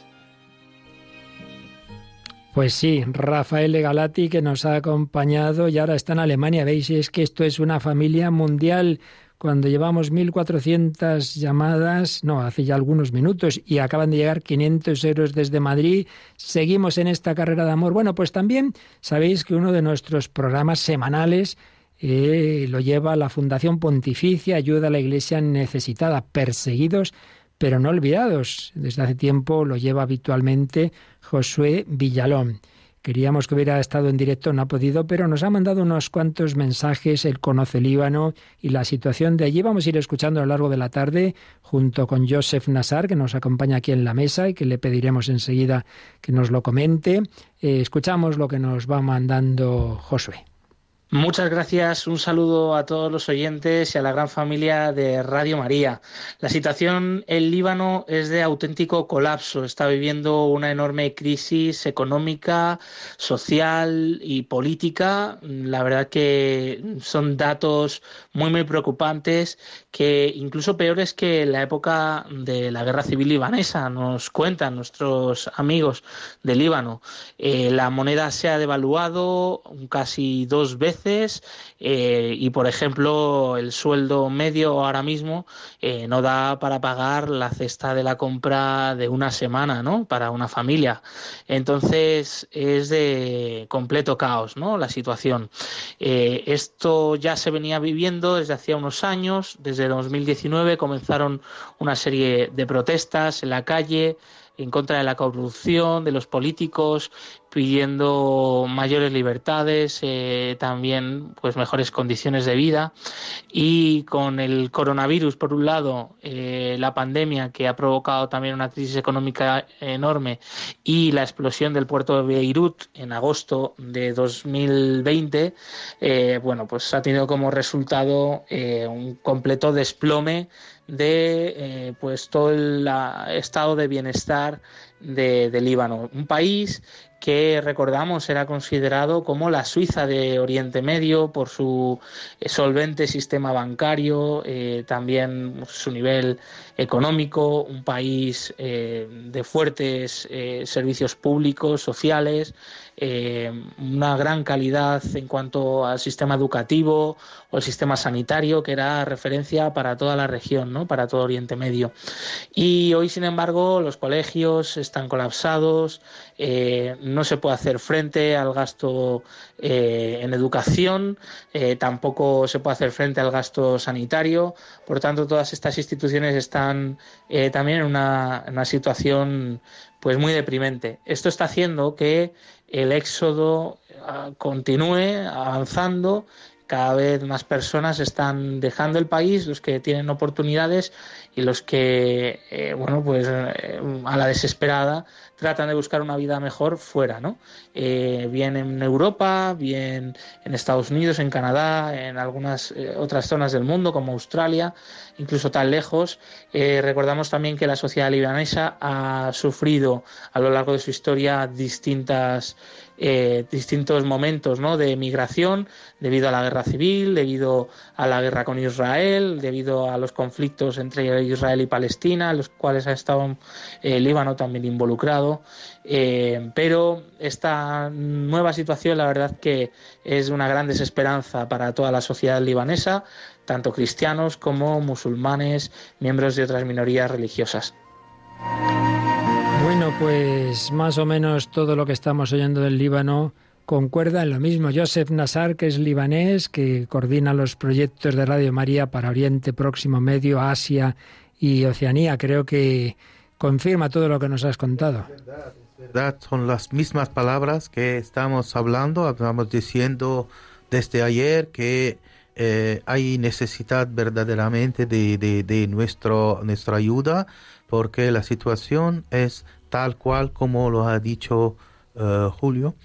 Pues sí, Rafael Galati, que nos ha acompañado y ahora está en Alemania. Veis, es que esto es una familia mundial. Cuando llevamos 1.400 llamadas, no, hace ya algunos minutos, y acaban de llegar 500 euros desde Madrid, seguimos en esta carrera de amor. Bueno, pues también sabéis que uno de nuestros programas semanales eh, lo lleva la Fundación Pontificia, ayuda a la Iglesia necesitada, perseguidos pero no olvidados. Desde hace tiempo lo lleva habitualmente Josué Villalón. Queríamos que hubiera estado en directo, no ha podido, pero nos ha mandado unos cuantos mensajes, él conoce Líbano y la situación de allí. Vamos a ir escuchando a lo largo de la tarde junto con Joseph Nassar, que nos acompaña aquí en la mesa y que le pediremos enseguida que nos lo comente. Eh, escuchamos lo que nos va mandando Josué.
Muchas gracias, un saludo a todos los oyentes y a la gran familia de Radio María. La situación en Líbano es de auténtico colapso, está viviendo una enorme crisis económica, social y política. La verdad que son datos muy, preocupantes, que incluso peores que la época de la guerra civil libanesa, nos cuentan nuestros amigos de Líbano. Eh, la moneda se ha devaluado casi dos veces eh, y, por ejemplo, el sueldo medio ahora mismo eh, no da para pagar la cesta de la compra de una semana, ¿no? Para una familia. Entonces es de completo caos, ¿no? La situación. esto ya se venía viviendo desde hacía unos años. Desde 2019 comenzaron una serie de protestas en la calle, en contra de la corrupción, de los políticos, pidiendo mayores libertades, eh, también pues mejores condiciones de vida y con el coronavirus por un lado, eh, la pandemia que ha provocado también una crisis económica enorme y la explosión del puerto de Beirut en agosto de 2020, eh, bueno pues ha tenido como resultado un completo desplome de eh, pues todo el estado de bienestar de, Líbano, un país que recordamos era considerado como la Suiza de Oriente Medio por su eh, solvente sistema bancario, eh, también pues, su nivel económico, un país de fuertes servicios públicos, sociales, eh, una gran calidad en cuanto al sistema educativo o el sistema sanitario, que era referencia para toda la región, ¿no? para todo Oriente Medio. Y hoy, sin embargo, los colegios están colapsados, eh, no se puede hacer frente al gasto eh, en educación, tampoco se puede hacer frente al gasto sanitario, por tanto, todas estas instituciones están también en una, en una situación pues muy deprimente. Esto está haciendo que el éxodo ah, continúe avanzando cada vez más personas están dejando el país, los que tienen oportunidades y los que, eh, bueno, pues eh, a la desesperada tratan de buscar una vida mejor fuera, ¿no? Eh, bien en Europa, bien en Estados Unidos, en Canadá, en algunas eh, otras zonas del mundo como Australia, incluso tan lejos. Eh, recordamos también que la sociedad libanesa ha sufrido a lo largo de su historia distintas eh, distintos momentos ¿no? de migración debido a la guerra civil, debido a la guerra con Israel, debido a los conflictos entre Israel y Palestina, en los cuales ha estado el eh, Líbano también involucrado. Eh, pero esta nueva situación la verdad que es una gran desesperanza para toda la sociedad libanesa, tanto cristianos como musulmanes, miembros de otras minorías religiosas
pues más o menos todo lo que estamos oyendo del Líbano concuerda en lo mismo. Joseph Nassar, que es libanés, que coordina los proyectos de Radio María para Oriente Próximo, Medio, Asia y Oceanía, creo que confirma todo lo que nos has contado. Es
verdad, son las mismas palabras que estamos hablando, estamos diciendo desde ayer que eh, hay necesidad verdaderamente de, de, de nuestro, nuestra ayuda porque la situación es tal cual como lo ha dicho eh, Julio.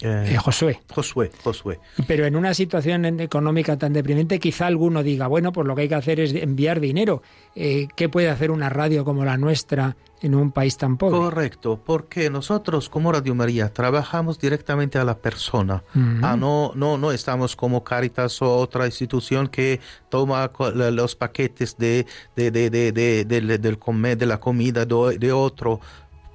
Eh, eh, Josué.
Josué, Josué.
Pero en una situación económica tan deprimente, quizá alguno diga, bueno, pues lo que hay que hacer es enviar dinero. ¿Qué puede hacer una radio como la nuestra en un país tan pobre?
Correcto, porque nosotros como Radio María trabajamos directamente a la persona. ah, no, no, no estamos como Caritas o otra institución que toma los paquetes de, de, de, de, de la comida de otro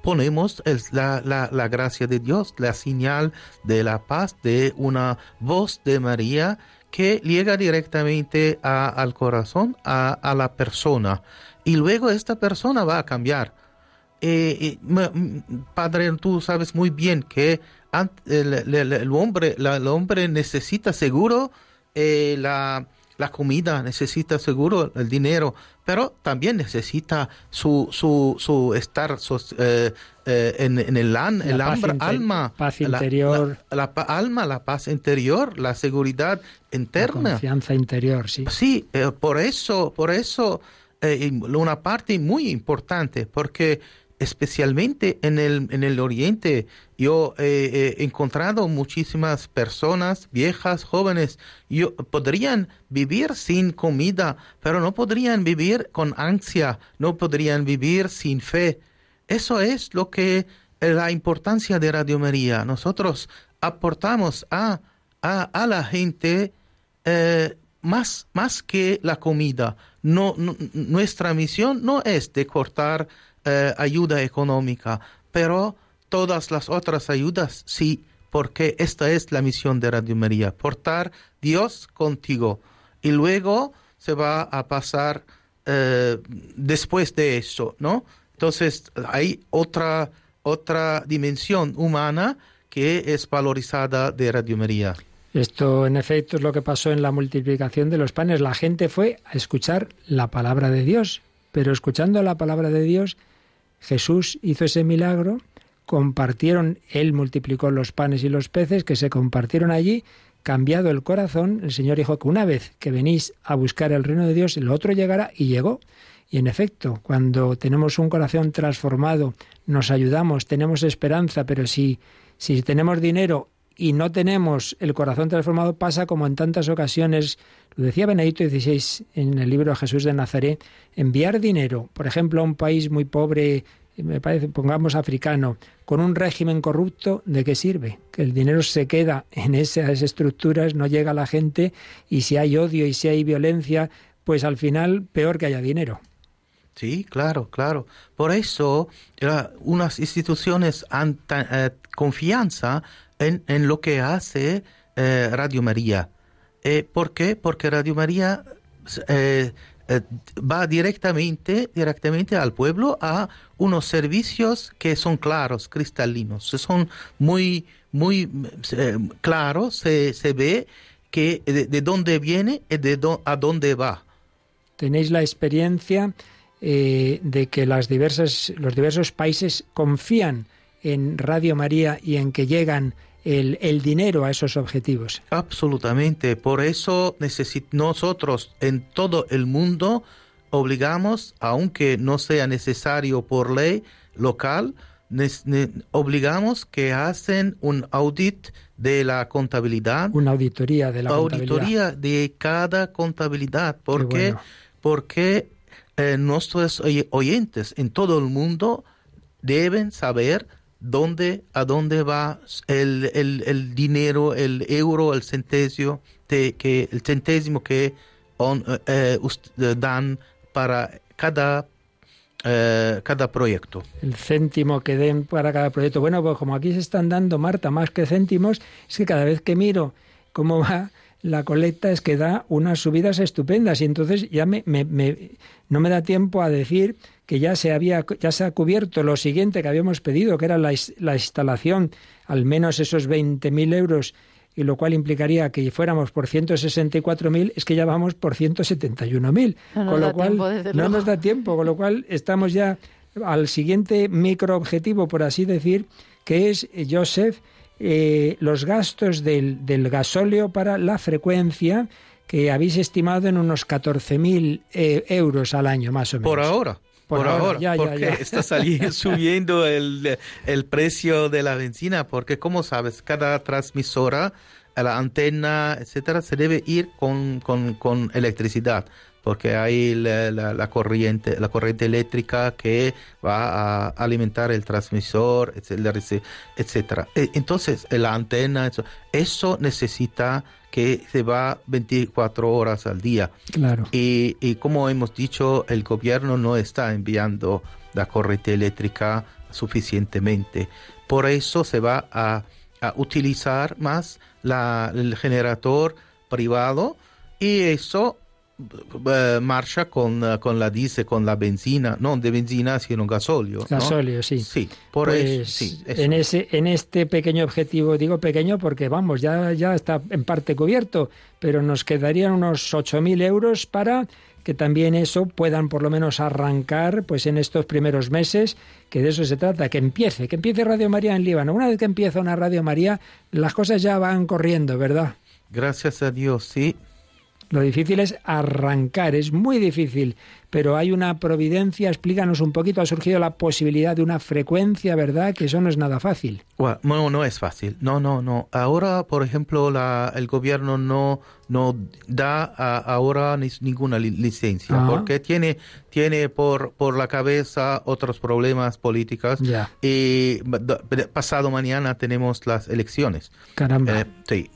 ponemos la, gracia de Dios, la señal de la paz de una voz de María que llega directamente al corazón, a, la persona. Y luego esta persona va a cambiar. Eh, eh, padre, tú sabes muy bien que el, hombre, el hombre necesita seguro eh, la, la comida, necesita seguro el dinero, pero también necesita su, su, su estar eh, eh, en, el, an, el alma,
paz interior.
La, alma, la paz interior, la seguridad interna. La
confianza interior, sí.
Sí, eh, por eso, por eso una parte muy importante, porque especialmente en el, en el Oriente. Yo eh, eh, he encontrado muchísimas personas, viejas, jóvenes, yo, podrían vivir sin comida, pero no podrían vivir con ansia, no podrían vivir sin fe. Eso es lo que la importancia de Radio María. Nosotros aportamos a, a, a la gente eh, más, más que la comida. nuestra misión no es de cortar eh, ayuda económica, pero todas las otras ayudas sí, porque esta es la misión de Radio María, portar Dios contigo. Y luego se va a pasar eh, después de eso, ¿no? Entonces hay otra, otra dimensión humana que es valorizada de Radio María.
Esto, en efecto, es lo que pasó en la multiplicación de los panes. La gente fue a escuchar la palabra de Dios, pero escuchando la palabra de Dios Jesús hizo ese milagro, compartieron, él multiplicó los panes y los peces que se compartieron allí, cambiado el corazón, el Señor dijo que una vez que venís a buscar el reino de Dios, el otro llegará y llegó. Y en efecto, cuando tenemos un corazón transformado, nos ayudamos, tenemos esperanza, pero si, si tenemos dinero y no tenemos el corazón transformado, pasa como en tantas ocasiones decía Benedito XVI en el libro Jesús de Nazaret, enviar dinero, por ejemplo, a un país muy pobre, me parece, pongamos africano, con un régimen corrupto, ¿de qué sirve? Que el dinero se queda en esas estructuras, no llega a la gente y si hay odio y si hay violencia, pues al final peor que haya dinero.
Sí, claro, claro. Por eso eh, unas instituciones han eh, confianza en, lo que hace eh, Radio María eh, ¿Por qué? Porque Radio María eh, eh, va directamente, directamente al pueblo a unos servicios que son claros, cristalinos, son muy, muy claros, se, se, ve que de, dónde viene y de a dónde va.
Tenéis la experiencia de que las diversas, los diversos países confían en Radio María y en que llegan el, dinero a esos objetivos.
Absolutamente, por eso nosotros en todo el mundo obligamos, aunque no sea necesario por ley local, obligamos que hacen un audit de la contabilidad.
Una auditoría de la
auditoría Auditoría de cada contabilidad, porque, porque eh, nuestros oyentes en todo el mundo deben saber dónde, a dónde va el, el, dinero, el euro, el centésimo, que, el centésimo que eh, eh, eh, dan para cada cada proyecto.
El céntimo que den para cada proyecto. Bueno, pues como aquí se están dando, Marta, más que céntimos, es que cada vez que miro cómo va la colecta es que da unas subidas estupendas y entonces ya me, me, no me da tiempo a decir que ya se había ya se ha cubierto lo siguiente que habíamos pedido, que era la, la instalación, al menos esos 20.000 euros y lo cual implicaría que fuéramos por 164.000, es que ya vamos por 171.000, no con lo cual no nos da tiempo, con lo cual estamos ya al siguiente microobjetivo, por así decir, que es eh, Joseph, eh, los gastos del, gasóleo para la frecuencia que habéis estimado en unos 14.000 mil eh, euros al año, más
o
menos.
Por ahora. Por, ahora, ya, porque está saliendo, [LAUGHS] subiendo el, precio de la benzina, porque como sabes, cada transmisora, la antena, etcétera, se debe ir con, con, electricidad porque hay la, corriente la corriente eléctrica que va a alimentar el transmisor etcétera etcétera e, entonces la antena eso necesita que se va 24 horas al día. Claro. Y, como hemos dicho, el gobierno no está enviando la corriente eléctrica suficientemente. Por eso se va a, a utilizar más la, el generador privado y eso marcha con, eh, con, la dice, con la benzina, no de benzina, sino gasóleo
Gasóleo, sí.
Sí,
por pues, eso, En, ese, en este pequeño objetivo, digo pequeño porque vamos, ya, ya está en parte cubierto, pero nos quedarían unos 8.000 euros para que también eso puedan por lo menos arrancar pues en estos primeros meses, que de eso se trata, que empiece, que empiece Radio María en Líbano. Una vez que empieza una Radio María, las cosas ya van corriendo, ¿verdad?
Gracias a Dios, sí.
Lo difícil es arrancar, es muy difícil pero hay una providencia. Explícanos un poquito, ha surgido la posibilidad de una frecuencia, ¿verdad? Que eso no es nada fácil.
no, no es fácil. No, no, no. Ahora, por ejemplo, el gobierno no, no da ahora ninguna licencia ah. porque tiene, tiene por, por la cabeza otros problemas políticos. Y pasado mañana tenemos las elecciones.
Caramba. Eh, sí,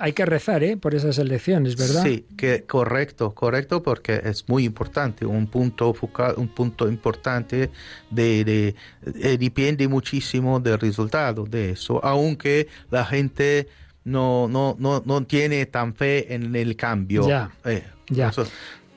hay que rezar ¿eh? por esas elecciones, ¿verdad?
Sí, correcto, correcto, porque es muy importante un punto un punto importante de, eh, depende muchísimo del resultado de eso, aunque la gente no, no, no, tiene tan fe en el cambio.
Ya, eh, ya.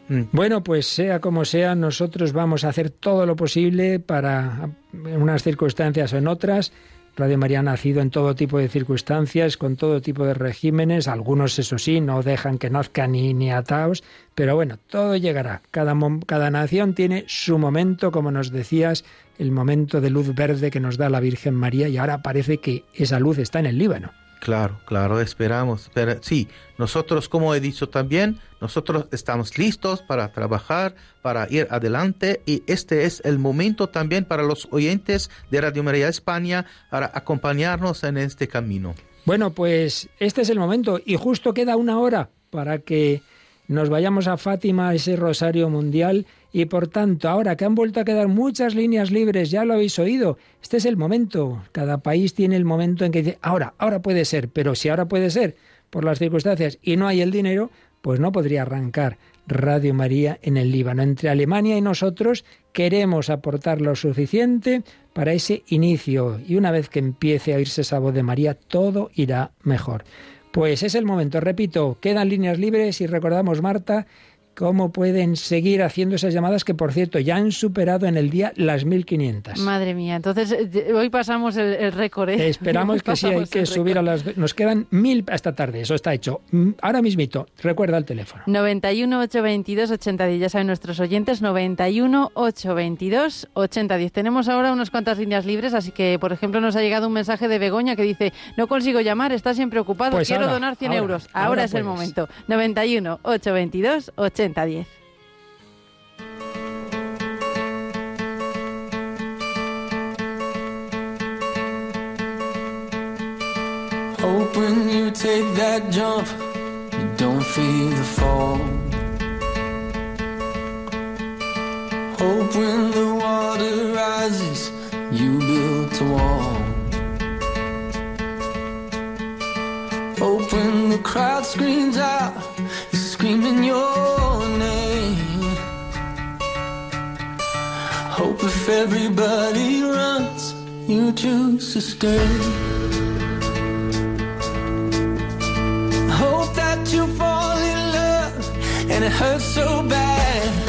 Mm. bueno, pues sea como sea, nosotros vamos a hacer todo lo posible para, en unas circunstancias o en otras, Radio María ha nacido en todo tipo de circunstancias, con todo tipo de regímenes. Algunos, eso sí, no dejan que nazca ni, ataos. Pero bueno, todo llegará. Cada, cada nación tiene su momento, como nos decías, el momento de luz verde que nos da la Virgen María. Y ahora parece que esa luz está en el Líbano.
Claro, claro, esperamos. Pero sí, nosotros, como he dicho también, nosotros estamos listos para trabajar, para ir adelante y este es el momento también para los oyentes de Radio María España para acompañarnos en este camino.
Bueno, pues este es el momento y justo queda una hora para que nos vayamos a Fátima, ese rosario mundial y por tanto, ahora que han vuelto a quedar muchas líneas libres, ya lo habéis oído, este es el momento. Cada país tiene el momento en que dice, ahora, ahora puede ser, pero si ahora puede ser, por las circunstancias, y no hay el dinero, pues no podría arrancar Radio María en el Líbano. Entre Alemania y nosotros queremos aportar lo suficiente para ese inicio, y una vez que empiece a irse esa voz de María, todo irá mejor. Pues es el momento, repito, quedan líneas libres y recordamos, Marta, ¿Cómo pueden seguir haciendo esas llamadas que, por cierto, ya han superado en el día las 1.500?
Madre mía, entonces eh, hoy pasamos el, récord. ¿eh?
Esperamos [LAUGHS] que sí, hay que subir a las... Nos quedan 1.000 hasta tarde, eso está hecho. Mm, ahora mismito, recuerda el teléfono. 91
822 8010, ya saben nuestros oyentes, 91 822 8010. Tenemos ahora unas cuantas líneas libres, así que, por ejemplo, nos ha llegado un mensaje de Begoña que dice, no consigo llamar, está siempre ocupado, pues quiero donar 100 euros. Ahora, es el momento. 91 822 8010. Hope when you take that jump, you don't feel the fall. Hope when the water rises, you build a wall. Hope when the crowd screams out, you're screaming your. If everybody runs, you choose to stay. hope that you fall in love and it hurts so bad.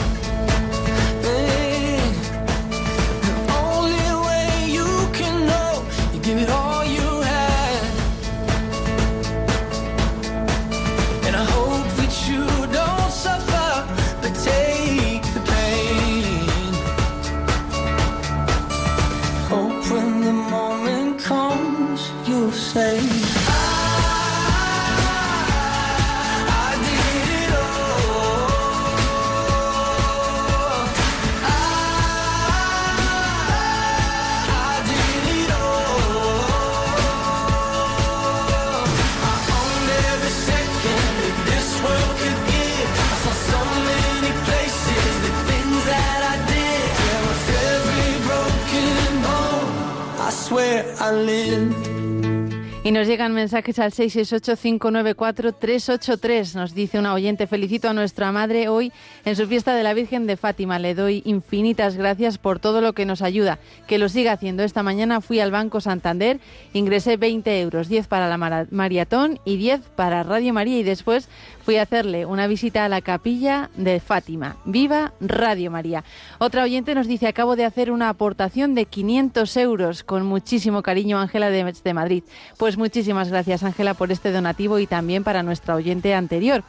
Y nos llegan mensajes al 668-594-383. Nos dice una oyente, felicito a nuestra madre hoy en su fiesta de la Virgen de Fátima. Le doy infinitas gracias por todo lo que nos ayuda. Que lo siga haciendo. Esta mañana fui al Banco Santander, ingresé 20 euros, 10 para la maratón y 10 para Radio María. Y después fui a hacerle una visita a la capilla de Fátima. Viva Radio María. Otra oyente nos dice, acabo de hacer una aportación de 500 euros con muchísimo cariño Ángela de, de Madrid. Pues muchísimas gracias Ángela por este donativo y también para nuestra oyente anterior.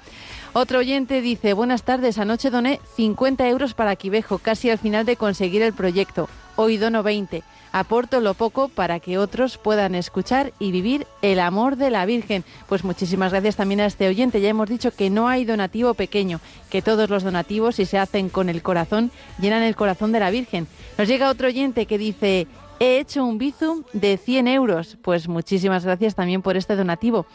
Otro oyente dice, buenas tardes, anoche doné 50 euros para Quivejo, casi al final de conseguir el proyecto. Hoy dono 20 aporto lo poco para que otros puedan escuchar y vivir el amor de la Virgen. Pues muchísimas gracias también a este oyente. Ya hemos dicho que no hay donativo pequeño, que todos los donativos, si se hacen con el corazón, llenan el corazón de la Virgen. Nos llega otro oyente que dice, he hecho un bizum de 100 euros. Pues muchísimas gracias también por este donativo.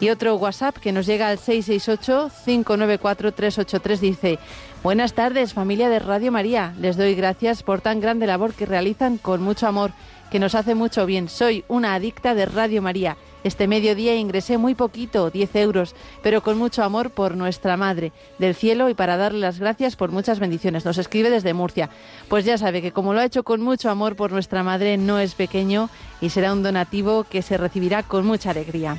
Y otro WhatsApp que nos llega al 668-594-383 dice, buenas tardes familia de Radio María, les doy gracias por tan grande labor que realizan con mucho amor, que nos hace mucho bien. Soy una adicta de Radio María. Este mediodía ingresé muy poquito, 10 euros, pero con mucho amor por nuestra Madre del Cielo y para darle las gracias por muchas bendiciones. Nos escribe desde Murcia. Pues ya sabe que como lo ha hecho con mucho amor por nuestra Madre, no es pequeño y será un donativo que se recibirá con mucha alegría.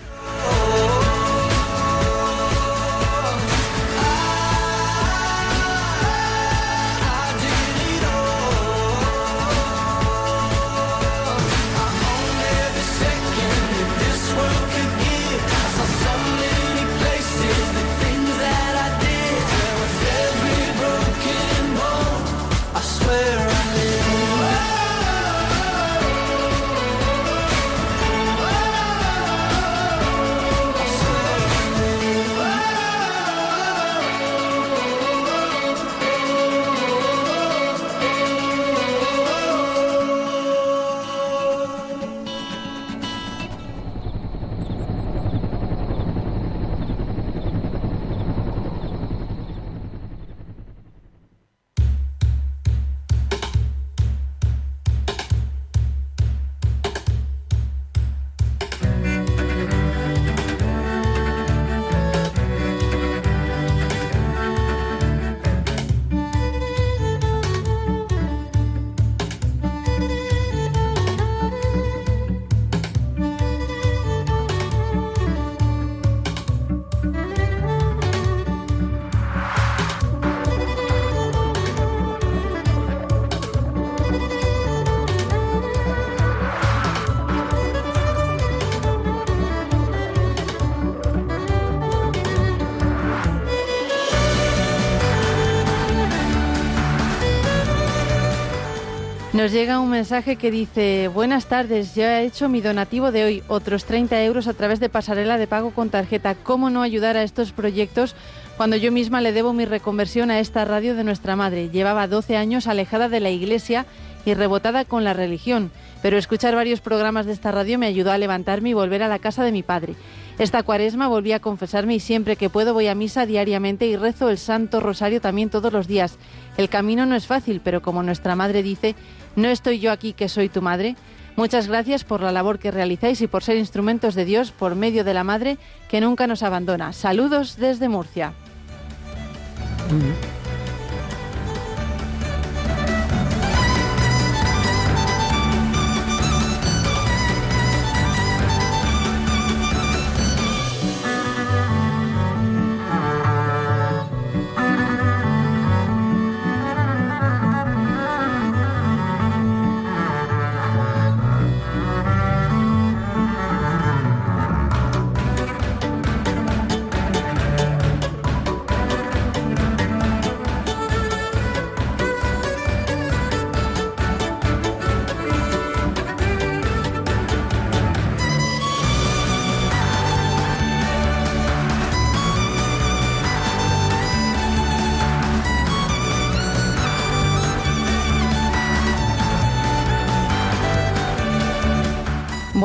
Nos llega un mensaje que dice, buenas tardes, ya he hecho mi donativo de hoy, otros 30 euros a través de pasarela de pago con tarjeta. ¿Cómo no ayudar a estos proyectos cuando yo misma le debo mi reconversión a esta radio de nuestra madre? Llevaba 12 años alejada de la iglesia y rebotada con la religión, pero escuchar varios programas de esta radio me ayudó a levantarme y volver a la casa de mi padre. Esta cuaresma volví a confesarme y siempre que puedo voy a misa diariamente y rezo el Santo Rosario también todos los días. El camino no es fácil, pero como nuestra madre dice, no estoy yo aquí que soy tu madre. Muchas gracias por la labor que realizáis y por ser instrumentos de Dios por medio de la Madre que nunca nos abandona. Saludos desde Murcia.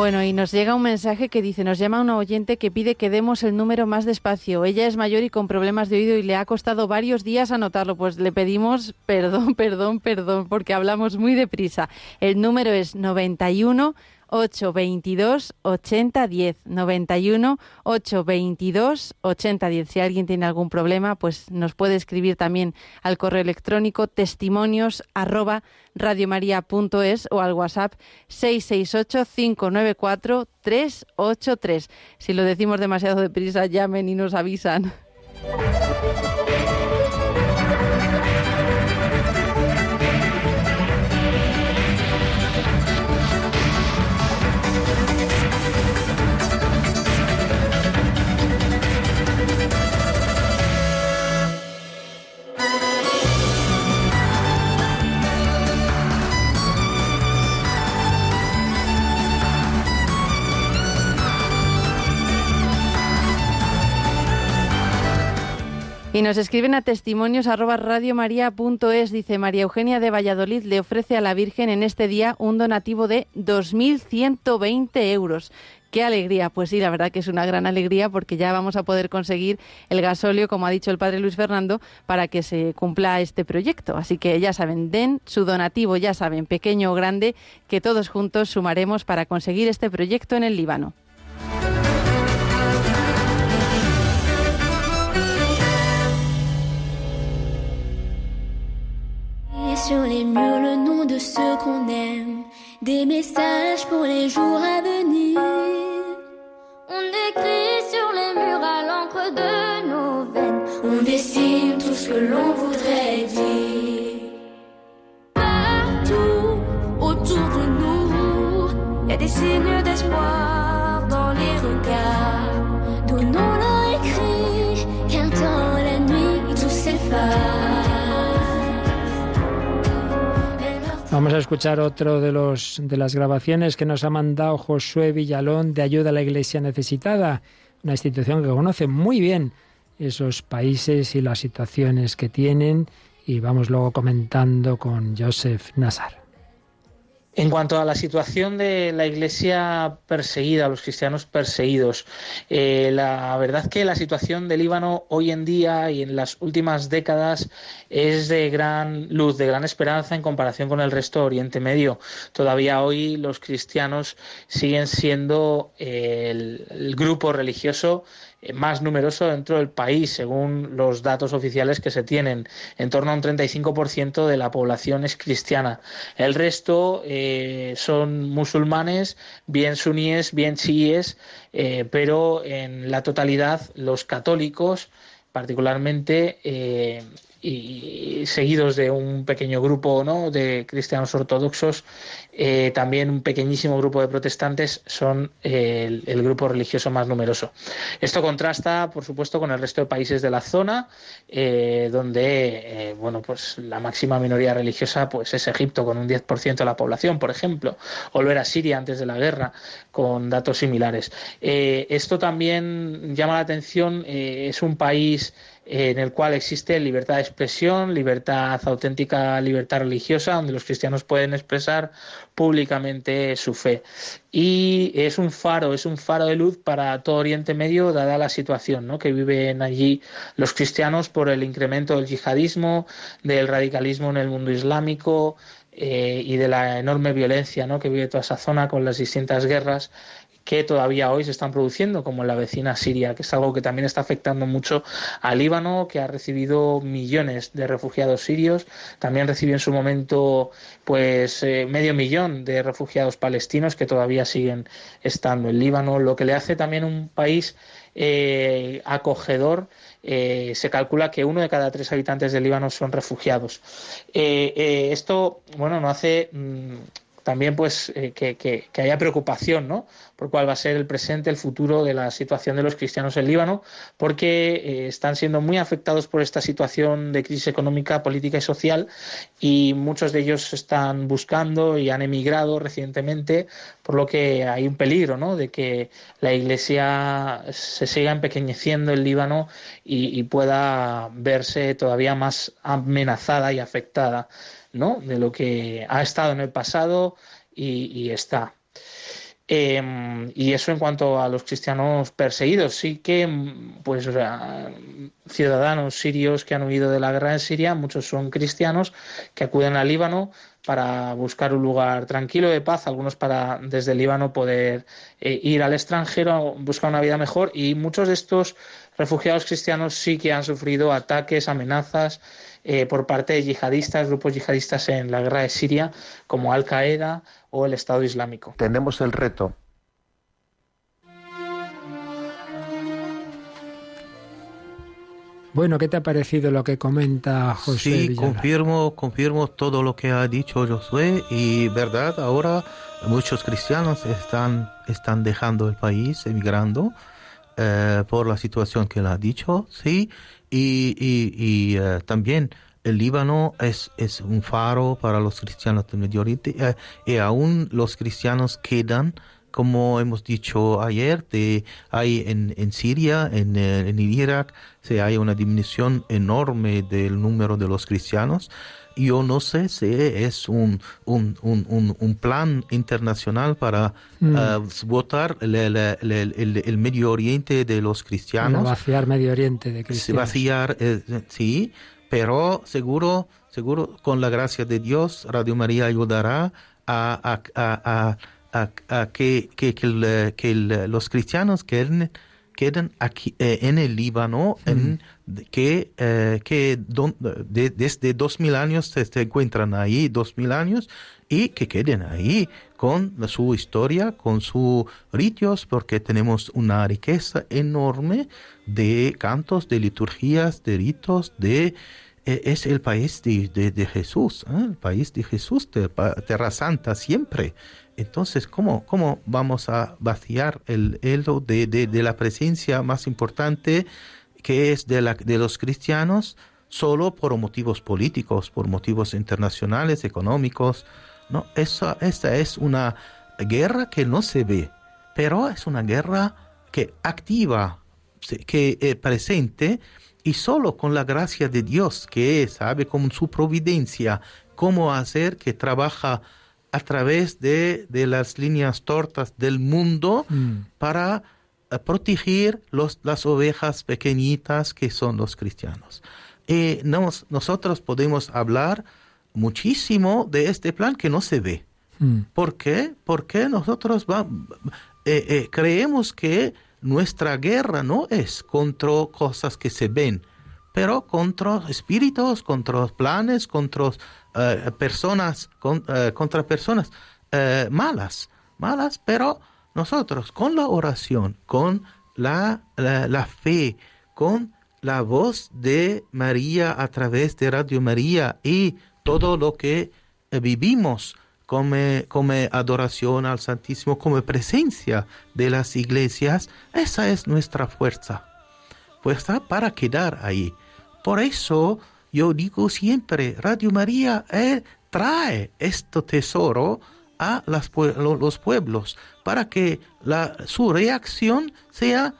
Bueno, y nos llega un mensaje que dice, nos llama una oyente que pide que demos el número más despacio. Ella es mayor y con problemas de oído y le ha costado varios días anotarlo. Pues le pedimos perdón, [LAUGHS] perdón, perdón, porque hablamos muy deprisa. El número es 91 822 8010 91 822 8010. Si alguien tiene algún problema, pues nos puede escribir también al correo electrónico testimonios o al WhatsApp 668 594 383. Si lo decimos demasiado deprisa, llamen y nos avisan. Y nos escriben a testimonios arroba Dice María Eugenia de Valladolid le ofrece a la Virgen en este día un donativo de 2.120 euros. Qué alegría, pues sí, la verdad que es una gran alegría porque ya vamos a poder conseguir el gasóleo, como ha dicho el padre Luis Fernando, para que se cumpla este proyecto. Así que ya saben, den su donativo, ya saben, pequeño o grande, que todos juntos sumaremos para conseguir este proyecto en el Líbano. sur les murs le nom de ceux qu'on aime, des messages pour les jours à venir. On écrit sur les murs à l'encre de nos veines,
on dessine tout ce que l'on voudrait dire. Partout autour de nous, il y a des signes d'espoir dans les regards. Donnons-leur écrit qu'un temps la nuit tout s'efface. Vamos a escuchar otro de los de las grabaciones que nos ha mandado Josué Villalón de Ayuda a la Iglesia Necesitada, una institución que conoce muy bien esos países y las situaciones que tienen y vamos luego comentando con Joseph Nazar.
En cuanto a la situación de la Iglesia perseguida, los cristianos perseguidos, eh, la verdad que la situación del Líbano hoy en día y en las últimas décadas es de gran luz, de gran esperanza en comparación con el resto de Oriente Medio. Todavía hoy los cristianos siguen siendo el grupo religioso eh, más numeroso dentro del país, según los datos oficiales que se tienen. En torno a un 35% de la población es cristiana. El resto eh, son musulmanes, bien suníes, bien chiíes, eh, pero en la totalidad los católicos particularmente y seguidos de un pequeño grupo ¿no? de cristianos ortodoxos, eh, también un pequeñísimo grupo de protestantes son el, grupo religioso más numeroso. Esto contrasta, por supuesto, con el resto de países de la zona, eh, donde eh, bueno, pues la máxima minoría religiosa pues, es Egipto, con un 10% de la población, por ejemplo, o lo era Siria antes de la guerra, con datos similares. esto también llama la atención, es un país en el cual existe libertad de expresión, libertad auténtica, libertad religiosa, donde los cristianos pueden expresar públicamente su fe. Y es un faro, es un faro de luz para todo Oriente Medio, dada la situación que viven allí los cristianos por el incremento del yihadismo, del radicalismo en el mundo islámico, eh, y de la enorme violencia que vive toda esa zona con las distintas guerras que todavía hoy se están produciendo, como en la vecina Siria, que es algo que también está afectando mucho al Líbano, que ha recibido millones de refugiados sirios, también recibió en su momento pues eh, medio millón de refugiados palestinos que todavía siguen estando en Líbano, lo que le hace también un país eh, acogedor, eh, se calcula que uno de cada tres habitantes del Líbano son refugiados. esto, bueno, no hace mm, también pues que, que, haya preocupación, ¿no? por cuál va a ser el presente, el futuro de la situación de los cristianos en Líbano, porque eh, están siendo muy afectados por esta situación de crisis económica, política y social, y muchos de ellos están buscando y han emigrado recientemente, por lo que hay un peligro ¿no? de que la Iglesia se siga empequeñeciendo en Líbano y, pueda verse todavía más amenazada y afectada ¿no? de lo que ha estado en el pasado y está. Em, y eso en cuanto a los cristianos perseguidos. Sí que, mm, pues, ciudadanos sirios que han huido de la guerra en Siria, muchos son cristianos que acuden al Líbano para buscar un lugar tranquilo de paz, algunos para desde el Líbano poder eh, ir al extranjero, buscar una vida mejor. Y muchos de estos refugiados cristianos sí que han sufrido ataques, amenazas eh, por parte de yihadistas, grupos yihadistas en la guerra de Siria, como Al Qaeda o el Estado Islámico.
Tenemos el reto
Bueno, ¿qué te ha parecido lo que comenta José? Sí,
confirmo, confirmo todo lo que ha dicho Josué y verdad, ahora muchos cristianos están, están dejando el país, emigrando eh, por la situación que él ha dicho, sí, y, eh, también el Líbano es, es un faro para los cristianos del Medio Oriente y aún los cristianos quedan, como hemos dicho ayer, de, hay en, en Siria, en, eh, en Irak, se hay una disminución enorme del número de los cristianos yo no sé si es un, un, un, plan internacional para mm. eh, votar el, Medio Oriente de los cristianos.
vaciar Medio Oriente de cristianos.
Vaciar, eh, sí, pero seguro, seguro, con la gracia de Dios, Radio María ayudará a, a, a, a que, que, que, que los cristianos queden, aquí, eh, en el Líbano, que, eh, que don, desde dos mil años se, encuentran ahí, dos mil años, y que queden ahí con su historia, con sus ritos, porque tenemos una riqueza enorme de cantos, de liturgias, de ritos, de e, es el país de, Jesús, ¿eh? el país de Jesús, de Tierra Santa siempre. Entonces, ¿cómo, cómo vamos a vaciar el helo de, la presencia más importante que es de, la, de los cristianos solo por motivos políticos, por motivos internacionales, económicos? ¿no? Esa, esta es una guerra que no se ve, pero es una guerra que activa que es presente y solo con la gracia de Dios que sabe, con su providencia, cómo hacer que trabaja a través de, de las líneas tortas del mundo mm. para eh, proteger los, las ovejas pequeñitas que son los cristianos. Eh, nosotros podemos hablar muchísimo de este plan que no se ve. Mm. ¿Por qué? Porque nosotros eh, creemos que nuestra guerra no es contra cosas que se ven, pero contra espíritus, contra planes, contra eh, personas, eh, contra personas eh, malas, malas, pero nosotros con la oración, con la, la fe, con la voz de María a través de Radio María y todo lo que vivimos como, adoración al Santísimo, como presencia de las iglesias, esa es nuestra fuerza. Fuerza para quedar ahí. Por eso yo digo siempre, Radio María eh, trae este tesoro a los pueblos para que su reacción sea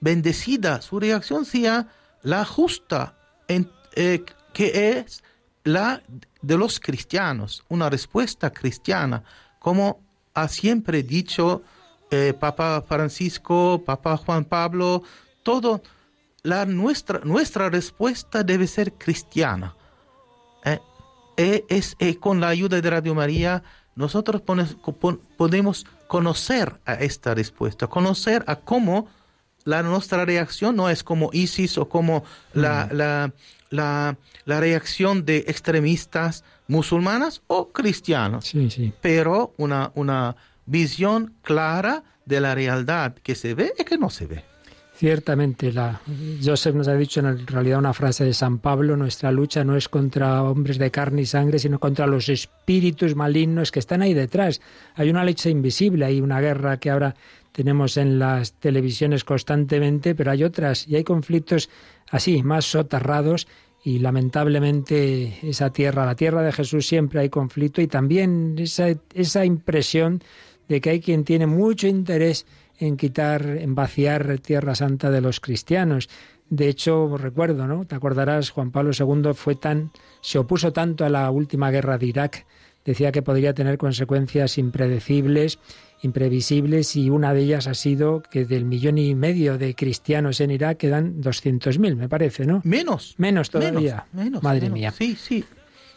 bendecida, su reacción sea la justa, eh, que es la de los cristianos, una respuesta cristiana, como ha siempre dicho eh, Papa Francisco, Papa Juan Pablo, todo la nuestra, nuestra respuesta debe ser cristiana. Eh, e, es, e, con la ayuda de Radio María, nosotros podemos conocer a esta respuesta, conocer a cómo la nuestra reacción no es como ISIS o como la, mm. reacción de extremistas musulmanas o cristianos, pero una, una visión clara de la realidad que se ve y que no se ve.
Ciertamente, la, Joseph nos ha dicho en realidad una frase de San Pablo, nuestra lucha no es contra hombres de carne y sangre, sino contra los espíritus malignos que están ahí detrás. Hay una leche invisible, hay una guerra que habrá tenemos en las televisiones constantemente, pero hay otras y hay conflictos así, más soterrados y lamentablemente esa tierra, la tierra de Jesús siempre hay conflicto y también esa, esa impresión de que hay quien tiene mucho interés en quitar, en vaciar Tierra Santa de los cristianos. De hecho, recuerdo, ¿no? Te acordarás, Juan Pablo II fue tan, se opuso tanto a la última guerra de Irak, decía que podría tener consecuencias impredecibles imprevisibles y una de ellas ha sido que del millón y medio de cristianos en Irak quedan 200.000, me parece, ¿no?
Menos.
Menos todavía. Menos, Madre mía.
Sí, sí.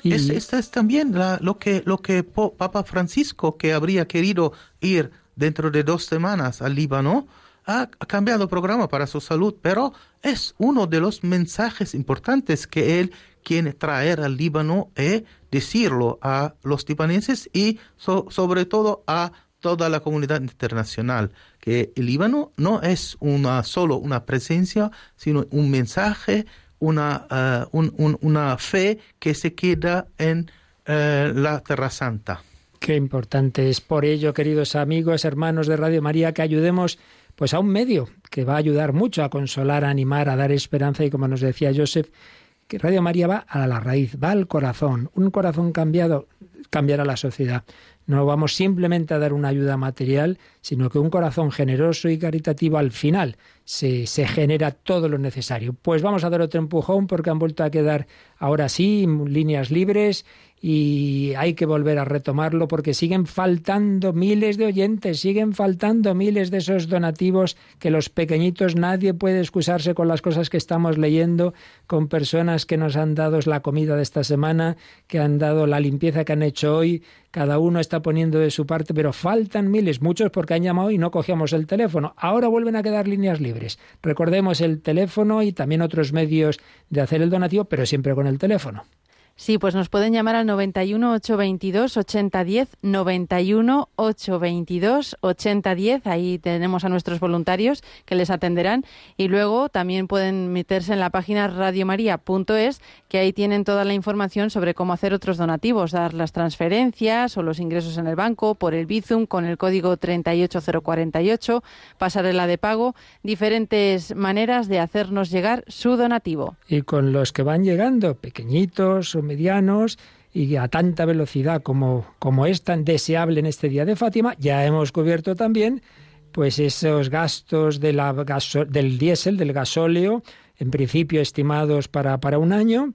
Y... esta es también lo que, lo que Papa Francisco, que habría querido ir dentro de dos semanas al Líbano, ha cambiado programa para su salud, pero es uno de los mensajes importantes que él quiere traer al Líbano y eh, decirlo a los libaneses y sobre todo a toda la comunidad internacional, que el Líbano no es una, solo una presencia, sino un mensaje, una, eh, una fe que se queda en eh, la Tierra Santa.
Qué importante es por ello, queridos amigos, hermanos de Radio María, que ayudemos pues a un medio que va a ayudar mucho a consolar, a animar, a dar esperanza y como nos decía Joseph, que Radio María va a la raíz, va al corazón, un corazón cambiado cambiará la sociedad. No vamos simplemente a dar una ayuda material, sino que un corazón generoso y caritativo al final se, se, genera todo lo necesario. Pues vamos a dar otro empujón porque han vuelto a quedar ahora sí líneas libres y hay que volver a retomarlo porque siguen faltando miles de oyentes, siguen faltando miles de esos donativos que los pequeñitos nadie puede excusarse con las cosas que estamos leyendo, con personas que nos han dado la comida de esta semana, que han dado la limpieza que han hecho hoy, cada uno está poniendo de su parte, pero faltan miles, muchos porque han llamado y no cogíamos el teléfono. Ahora vuelven a quedar líneas libres. Recordemos el teléfono y también otros medios de hacer el donativo, pero siempre con el teléfono.
Sí, pues nos pueden llamar al 91 822 8010, 91 822 8010. Ahí tenemos a nuestros voluntarios que les atenderán. Y luego también pueden meterse en la página radiomaria.es, que ahí tienen toda la información sobre cómo hacer otros donativos, dar las transferencias o los ingresos en el banco, por el Bizum, con el código 38048, pasarela de pago, diferentes maneras de hacernos llegar su donativo.
Y con los que van llegando, pequeñitos, medianos y a tanta velocidad como, es tan deseable en este día de Fátima, ya hemos cubierto también pues esos gastos del diésel, del gasóleo, en principio estimados para, un año,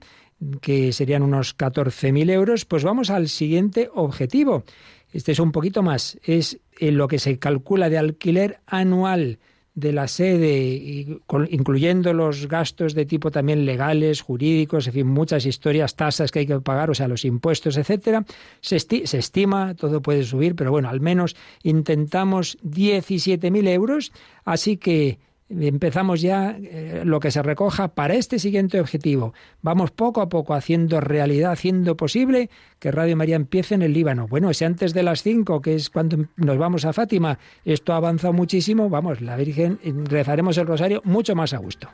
que serían unos 14.000 euros, pues vamos al siguiente objetivo. Este es un poquito más, es en eh, lo que se calcula de alquiler anual de la sede, incluyendo los gastos de tipo también legales, jurídicos, en fin, muchas historias, tasas que hay que pagar, o sea, los impuestos, etcétera, se, estima, todo puede subir, pero bueno, al menos intentamos 17.000 euros, así que empezamos ya eh, lo que se recoja para este siguiente objetivo. Vamos poco a poco haciendo realidad, haciendo posible que Radio María empiece en el Líbano. Bueno, si antes de las 5, que es cuando nos vamos a Fátima, esto ha avanzado muchísimo, vamos, la Virgen rezaremos el rosario mucho más a gusto.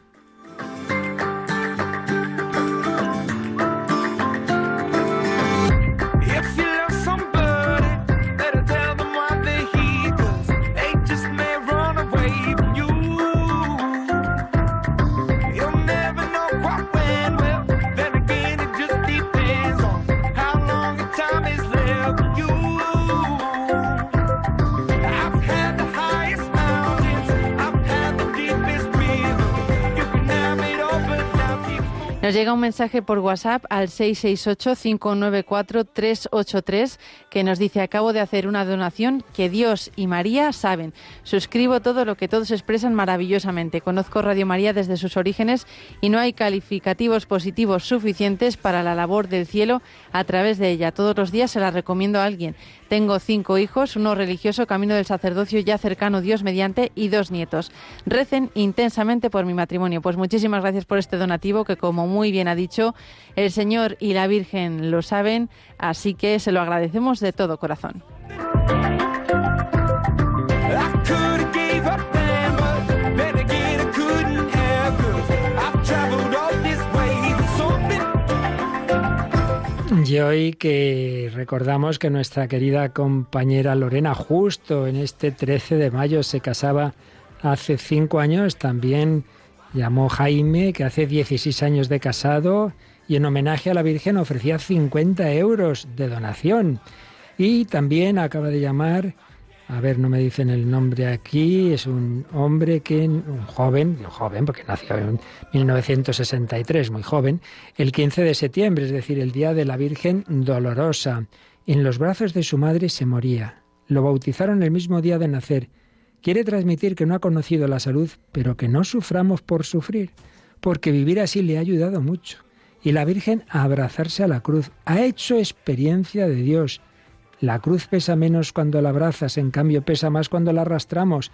Nos llega un mensaje por WhatsApp al 668-594-383 que nos dice, acabo de hacer una donación que Dios y María saben. Suscribo todo lo que todos expresan maravillosamente. Conozco Radio María desde sus orígenes y no hay calificativos positivos suficientes para la labor del cielo a través de ella. Todos los días se la recomiendo a alguien. Tengo cinco hijos, uno religioso, camino del sacerdocio ya cercano Dios mediante y dos nietos. Recen intensamente por mi matrimonio. Pues muchísimas gracias por este donativo que como muy bien ha dicho, el Señor y la Virgen lo saben, así que se lo agradecemos de todo corazón.
Y hoy que recordamos que nuestra querida compañera Lorena justo en este 13 de mayo se casaba hace cinco años, también Llamó Jaime, que hace 16 años de casado, y en homenaje a la Virgen ofrecía 50 euros de donación. Y también acaba de llamar, a ver, no me dicen el nombre aquí, es un hombre que, un joven, un joven, porque nació en 1963, muy joven, el 15 de septiembre, es decir, el día de la Virgen Dolorosa. En los brazos de su madre se moría. Lo bautizaron el mismo día de nacer Quiere transmitir que no ha conocido la salud, pero que no suframos por sufrir, porque vivir así le ha ayudado mucho. Y la Virgen a abrazarse a la cruz. Ha hecho experiencia de Dios. La cruz pesa menos cuando la abrazas, en cambio pesa más cuando la arrastramos.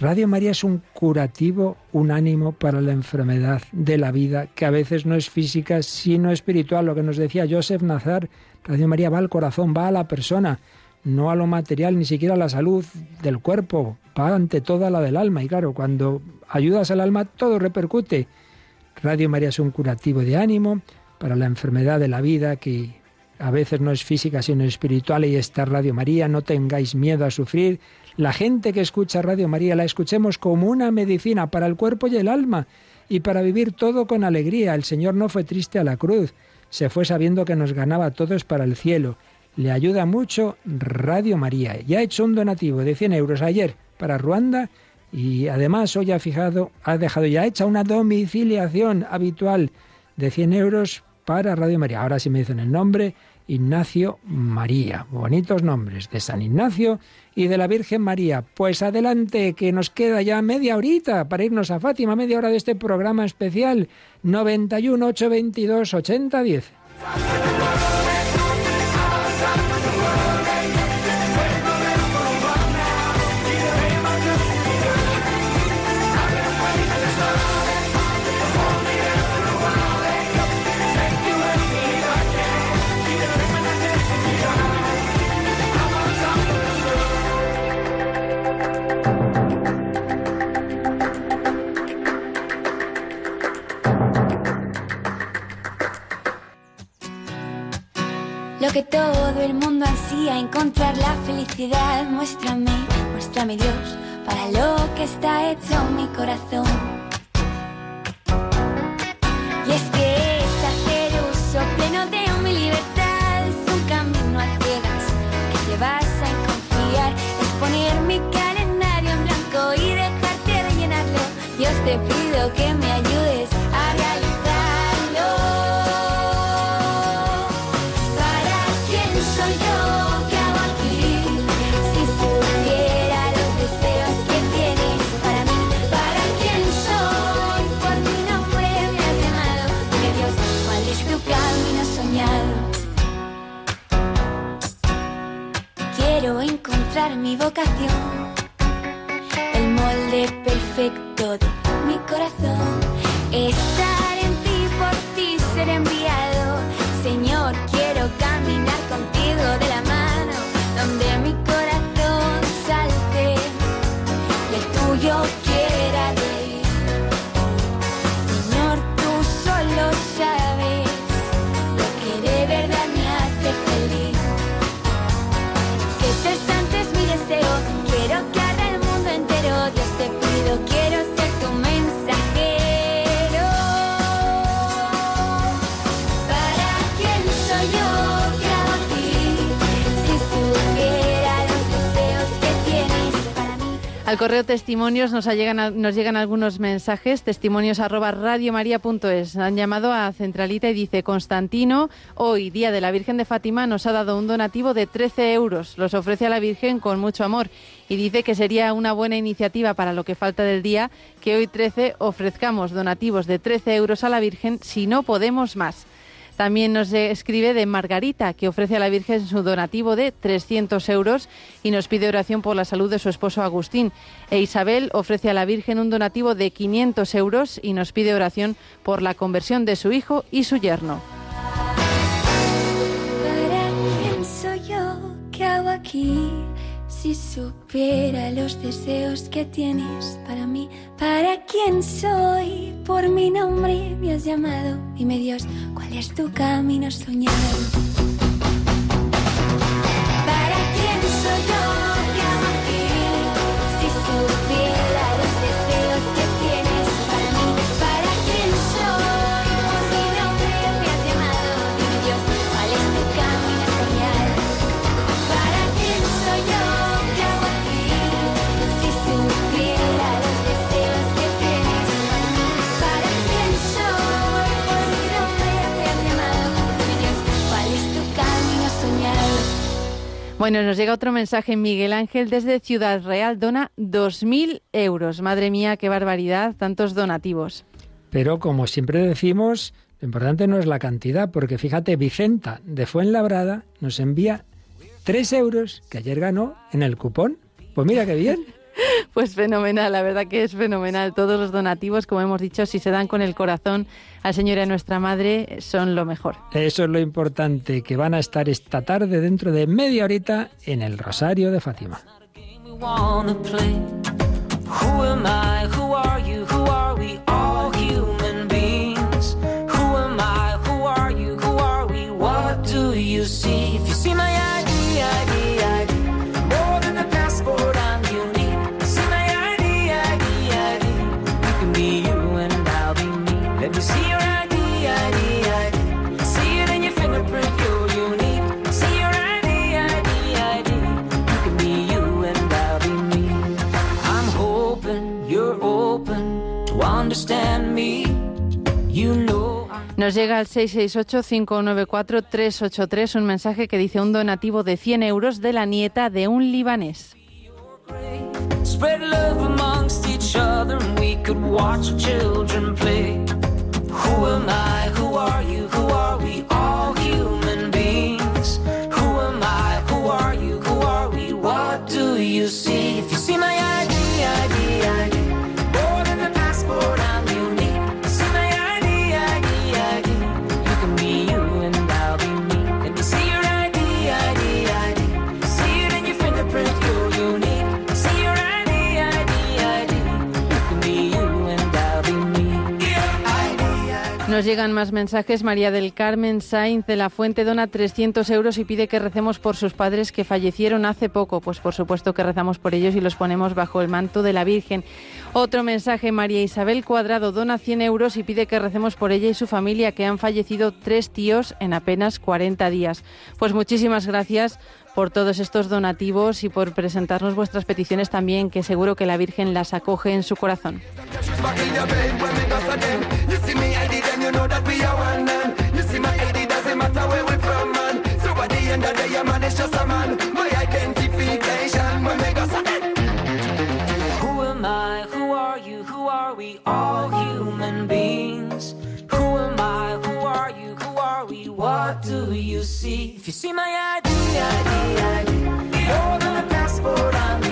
Radio María es un curativo, un ánimo para la enfermedad de la vida, que a veces no es física, sino espiritual, lo que nos decía Joseph Nazar. Radio María va al corazón, va a la persona no a lo material, ni siquiera a la salud del cuerpo, va ante toda la del alma. Y claro, cuando ayudas al alma, todo repercute. Radio María es un curativo de ánimo para la enfermedad de la vida que a veces no es física sino espiritual y esta Radio María, no tengáis miedo a sufrir. La gente que escucha Radio María la escuchemos como una medicina para el cuerpo y el alma y para vivir todo con alegría. El Señor no fue triste a la cruz, se fue sabiendo que nos ganaba a todos para el cielo le ayuda mucho Radio María. Ya ha hecho un donativo de 100 euros ayer para Ruanda y además hoy ha fijado, ha dejado ya hecha una domiciliación habitual de 100 euros para Radio María. Ahora sí me dicen el nombre, Ignacio María. Bonitos nombres de San Ignacio y de la Virgen María. Pues adelante, que nos queda ya media horita para irnos a Fátima, media hora de este programa especial 91 822 8010. que todo el mundo ansía, encontrar la felicidad. Muéstrame, muéstrame Dios, para lo que está hecho mi corazón. Y es que es hacer uso pleno de mi libertad, es un camino a ciegas que te vas a confiar, es poner mi calendario en blanco y dejarte rellenarlo. Dios te pido que me ayudes.
mi vocación, el molde perfecto de mi corazón. Al correo testimonios nos llegan, nos llegan algunos mensajes, testimonios Han llamado a Centralita y dice, Constantino, hoy, Día de la Virgen de Fátima, nos ha dado un donativo de 13 euros. Los ofrece a la Virgen con mucho amor y dice que sería una buena iniciativa para lo que falta del día que hoy 13 ofrezcamos donativos de 13 euros a la Virgen si no podemos más. También nos escribe de Margarita, que ofrece a la Virgen su donativo de 300 euros y nos pide oración por la salud de su esposo Agustín. E Isabel ofrece a la Virgen un donativo de 500 euros y nos pide oración por la conversión de su hijo y su yerno. Si supiera los deseos que tienes para mí, para quién soy, por mi nombre me has llamado. Dime Dios, ¿cuál es tu camino soñado? Bueno, nos llega otro mensaje, Miguel Ángel, desde Ciudad Real dona 2.000 euros. Madre mía, qué barbaridad, tantos donativos.
Pero como siempre decimos, lo importante no es la cantidad, porque fíjate, Vicenta de Fuenlabrada nos envía 3 euros que ayer ganó en el cupón. Pues mira qué bien.
[LAUGHS] Pues fenomenal, la verdad que es fenomenal. Todos los donativos, como hemos dicho, si se dan con el corazón al Señor y nuestra Madre, son lo mejor.
Eso es lo importante, que van a estar esta tarde dentro de media horita en el Rosario de Fátima.
Nos llega al 668-594-383 un mensaje que dice un donativo de 100 euros de la nieta de un libanés. llegan más mensajes. María del Carmen Sainz de la Fuente dona 300 euros y pide que recemos por sus padres que fallecieron hace poco. Pues por supuesto que rezamos por ellos y los ponemos bajo el manto de la Virgen. Otro mensaje. María Isabel Cuadrado dona 100 euros y pide que recemos por ella y su familia que han fallecido tres tíos en apenas 40 días. Pues muchísimas gracias por todos estos donativos y por presentarnos vuestras peticiones también, que seguro que la Virgen las acoge en su corazón. know that we are one man. You see my doesn't matter where we from, man. So the end of the day, a man is just a man. My identification, my mega eh! Who am I? Who are you? Who are we? All human beings. Who am I? Who are you? Who are we? What do you see? If you see my ID, ID, ID, more than a passport on me.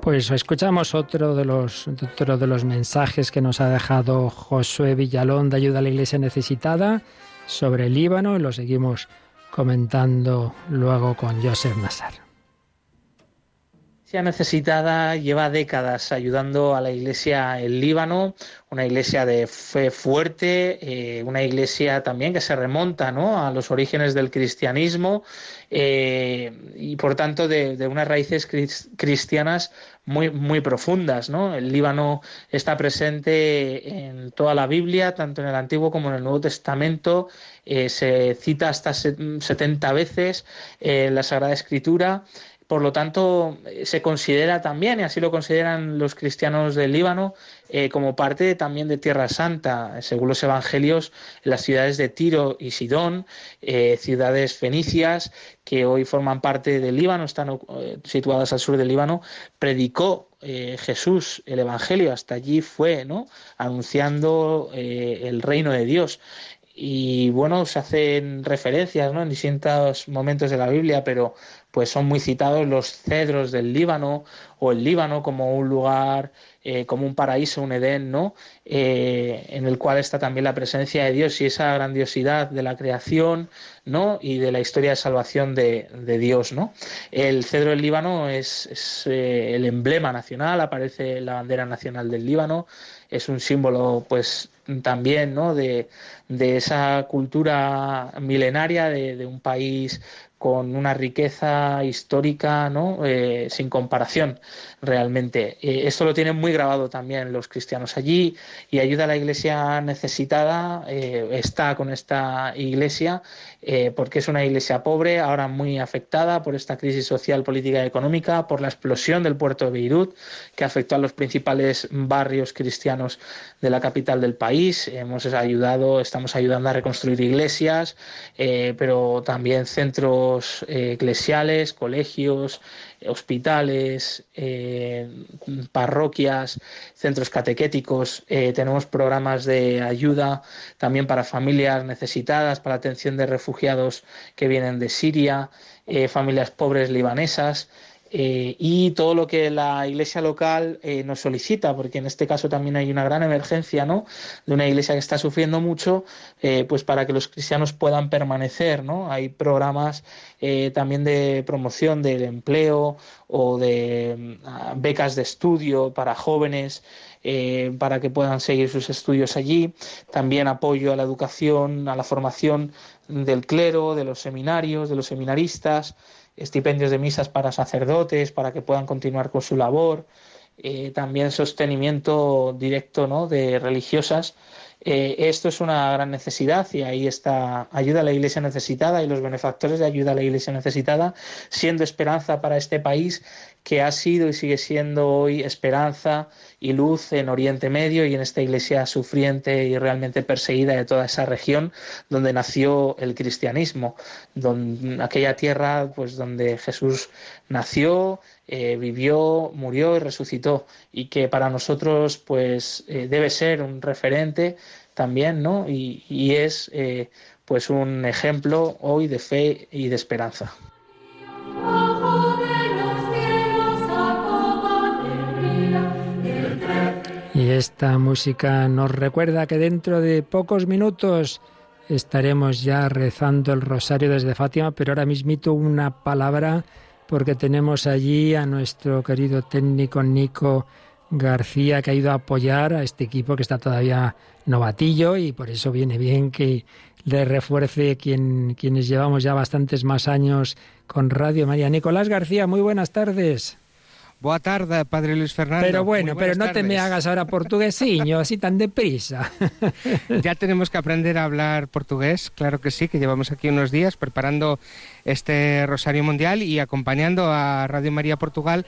Pues escuchamos otro de los de los mensajes que nos ha dejado Josué Villalón de Ayuda a la Iglesia Necesitada sobre el Líbano y lo seguimos comentando luego con Joseph Nazar
necesitada lleva décadas ayudando a la iglesia en Líbano, una iglesia de fe fuerte, eh, una iglesia también que se remonta a los orígenes del cristianismo eh, y por tanto de, unas raíces cristianas muy, muy profundas. El Líbano está presente en toda la Biblia, tanto en el Antiguo como en el Nuevo Testamento, eh, se cita hasta 70 veces en la Sagrada Escritura. Por lo tanto, eh, se considera también, y así lo consideran los cristianos del Líbano, eh, como parte también de Tierra Santa. Según los evangelios, las ciudades de Tiro y Sidón, eh, ciudades fenicias que hoy forman parte del Líbano, están situadas al sur del Líbano, predicó Jesús el Evangelio. Hasta allí fue, ¿no? Anunciando el reino de Dios y bueno, se hacen referencias ¿no? en distintos momentos de la Biblia, pero pues son muy citados los cedros del Líbano o el Líbano como un lugar, eh, como un paraíso, un Edén, ¿no? Eh, en el cual está también la presencia de Dios y esa grandiosidad de la creación, ¿no? Y de la historia de salvación de, Dios, ¿no? El cedro del Líbano es, eh, el emblema nacional, aparece la bandera nacional del Líbano, es un símbolo, pues también, ¿no? De, de esa cultura milenaria de, de un país con una riqueza histórica ¿no? Eh, sin comparación realmente. Eh, esto lo tienen muy grabado también los cristianos allí y ayuda a la iglesia necesitada, eh, está con esta iglesia porque es una iglesia pobre, ahora muy afectada por esta crisis social, política y económica, por la explosión del puerto de Beirut, que afectó a los principales barrios cristianos de la capital del país. Hemos ayudado, estamos ayudando a reconstruir iglesias, eh, pero también centros eh, eclesiales, colegios, hospitales, eh, parroquias, centros catequéticos. tenemos programas de ayuda también para familias necesitadas, para atención de refugiados que vienen de Siria, familias pobres libanesas. Eh, y todo lo que la iglesia local eh, nos solicita, porque en este caso también hay una gran emergencia, ¿no? De una iglesia que está sufriendo mucho, eh, pues para que los cristianos puedan permanecer, ¿no? Hay programas también de promoción del empleo o de mm, becas de estudio para jóvenes. para que puedan seguir sus estudios allí. También apoyo a la educación, a la formación del clero, de los seminarios, de los seminaristas estipendios de misas para sacerdotes, para que puedan continuar con su labor, eh, también sostenimiento directo ¿no? de religiosas. Eh, esto es una gran necesidad y ahí está ayuda a la Iglesia necesitada y los benefactores de ayuda a la Iglesia necesitada, siendo esperanza para este país que ha sido y sigue siendo hoy esperanza y luz en Oriente Medio y en esta iglesia sufriente y realmente perseguida de toda esa región donde nació el cristianismo, donde, aquella tierra pues donde Jesús nació, eh, vivió, murió y resucitó y que para nosotros pues eh, debe ser un referente también, ¿no? Y, es eh, pues un ejemplo hoy de fe y de esperanza.
esta música nos recuerda que dentro de pocos minutos estaremos ya rezando el rosario desde Fátima, pero ahora mismito una palabra porque tenemos allí a nuestro querido técnico Nico García que ha ido a apoyar a este equipo que está todavía novatillo y por eso viene bien que le refuerce quien, quienes llevamos ya bastantes más años con Radio María. Nicolás García, muy buenas tardes.
Boa tarde, padre Luis Fernando.
Pero bueno, pero no te me hagas ahora portuguesiño, así tan deprisa.
[LAUGHS] ya tenemos que aprender a hablar portugués, claro que sí, que llevamos aquí unos días preparando este Rosario Mundial y acompañando a Radio María Portugal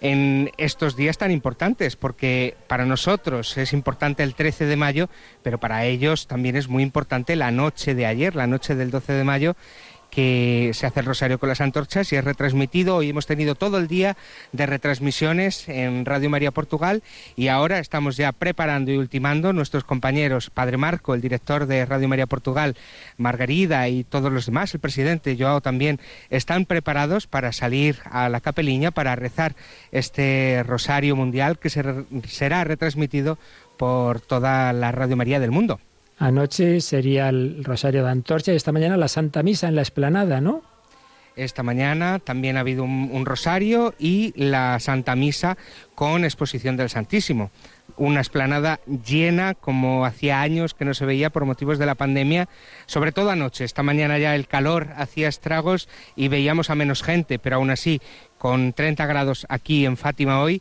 en estos días tan importantes, porque para nosotros es importante el 13 de mayo, pero para ellos también es muy importante la noche de ayer, la noche del 12 de mayo, que se hace el rosario con las antorchas y es retransmitido. Hoy hemos tenido todo el día de retransmisiones en Radio María Portugal y ahora estamos ya preparando y ultimando nuestros compañeros, Padre Marco, el director de Radio María Portugal, Margarida y todos los demás, el presidente Joao también, están preparados para salir a la capeliña para rezar este rosario mundial que será retransmitido por toda la Radio María del mundo.
Anoche sería el Rosario de Antorcha y esta mañana la Santa Misa en la Esplanada, ¿no?
Esta mañana también ha habido un, rosario y la Santa Misa con exposición del Santísimo. Una esplanada llena como hacía años que no se veía por motivos de la pandemia, sobre todo anoche. Esta mañana ya el calor hacía estragos y veíamos a menos gente, pero aún así, con 30 grados aquí en Fátima hoy,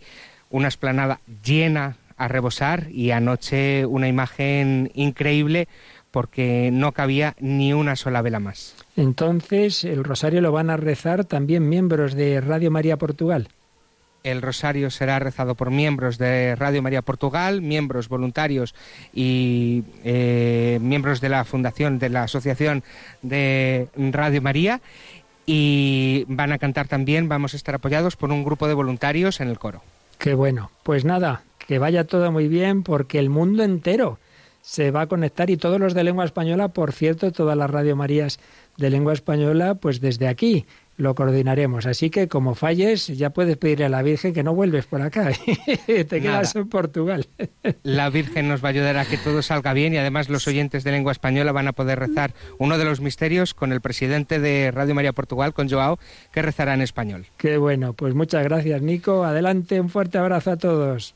una esplanada llena a rebosar y anoche una imagen increíble porque no cabía ni una sola vela más.
Entonces, el rosario lo van a rezar también miembros de Radio María Portugal.
El rosario será rezado por miembros de Radio María Portugal, miembros voluntarios y eh, miembros de la fundación de la Asociación de Radio María. Y van a cantar también, vamos a estar apoyados por un grupo de voluntarios en el coro.
Qué bueno. Pues nada, que vaya todo muy bien porque el mundo entero se va a conectar y todos los de lengua española, por cierto, todas las Radio Marías de lengua española, pues desde aquí lo coordinaremos. Así que como falles, ya puedes pedirle a la Virgen que no vuelves por acá, [LAUGHS] te quedas en Portugal. [LAUGHS]
la Virgen nos va a ayudar a que todo salga bien y además los oyentes de lengua española van a poder rezar uno de los misterios con el presidente de Radio María Portugal, con Joao, que rezará en español.
Qué bueno, pues muchas gracias Nico, adelante, un fuerte abrazo a todos.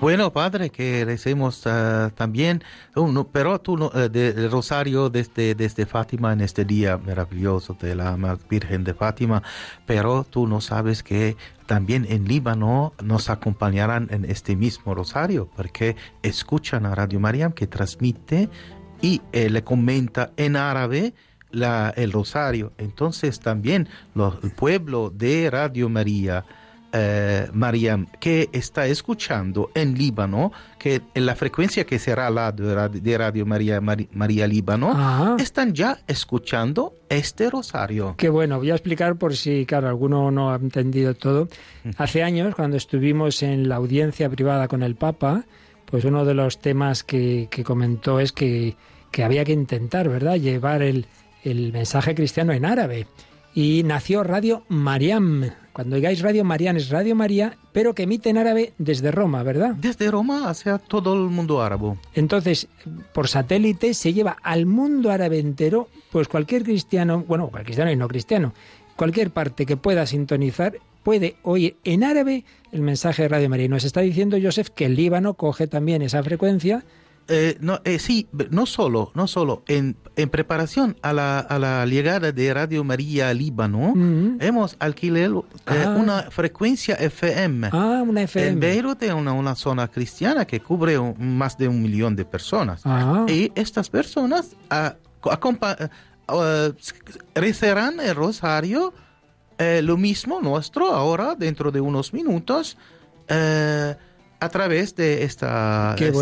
Bueno, Padre, que le uh, ah, también uno oh, pero tú, no eh, de, rosario desde, este, este Fátima en este día maravilloso de la Virgen de Fátima, pero tú no sabes que también en Líbano nos acompañarán en este mismo rosario, porque escuchan a Radio Mariam que transmite y eh, le comenta en árabe la, el rosario. Entonces también los, el pueblo de Radio María eh, Mariam, que está escuchando en Líbano, que en la frecuencia que será la de Radio María, Líbano, ah. están ya escuchando este rosario.
Qué bueno, voy a explicar por si, claro, alguno no ha entendido todo. Hace años, cuando estuvimos en la audiencia privada con el Papa, pues uno de los temas que, comentó es que, había que intentar, ¿verdad?, llevar el mensaje cristiano en árabe. Y nació Radio Mariam, cuando oigáis Radio María, es Radio María, pero que emite en árabe desde Roma, ¿verdad?
Desde Roma hacia todo el mundo
árabe. Entonces, por satélite se lleva al mundo árabe entero, pues cualquier cristiano, bueno, cualquier cristiano y no cristiano, cualquier parte que pueda sintonizar puede oír en árabe el mensaje de Radio María. Y nos está diciendo Joseph que el Líbano coge también esa frecuencia
eh, eh, sí, no solo, no solo. En, preparación a la, llegada de Radio María Líbano, mm. hemos alquilado eh, ah. una frecuencia FM. Ah, una En Beirut es una, zona cristiana que cubre más de un millón de personas. Ah. Y estas personas ah, recerán el rosario, lo mismo nuestro, ahora, dentro de unos minutos a través de esta... Qué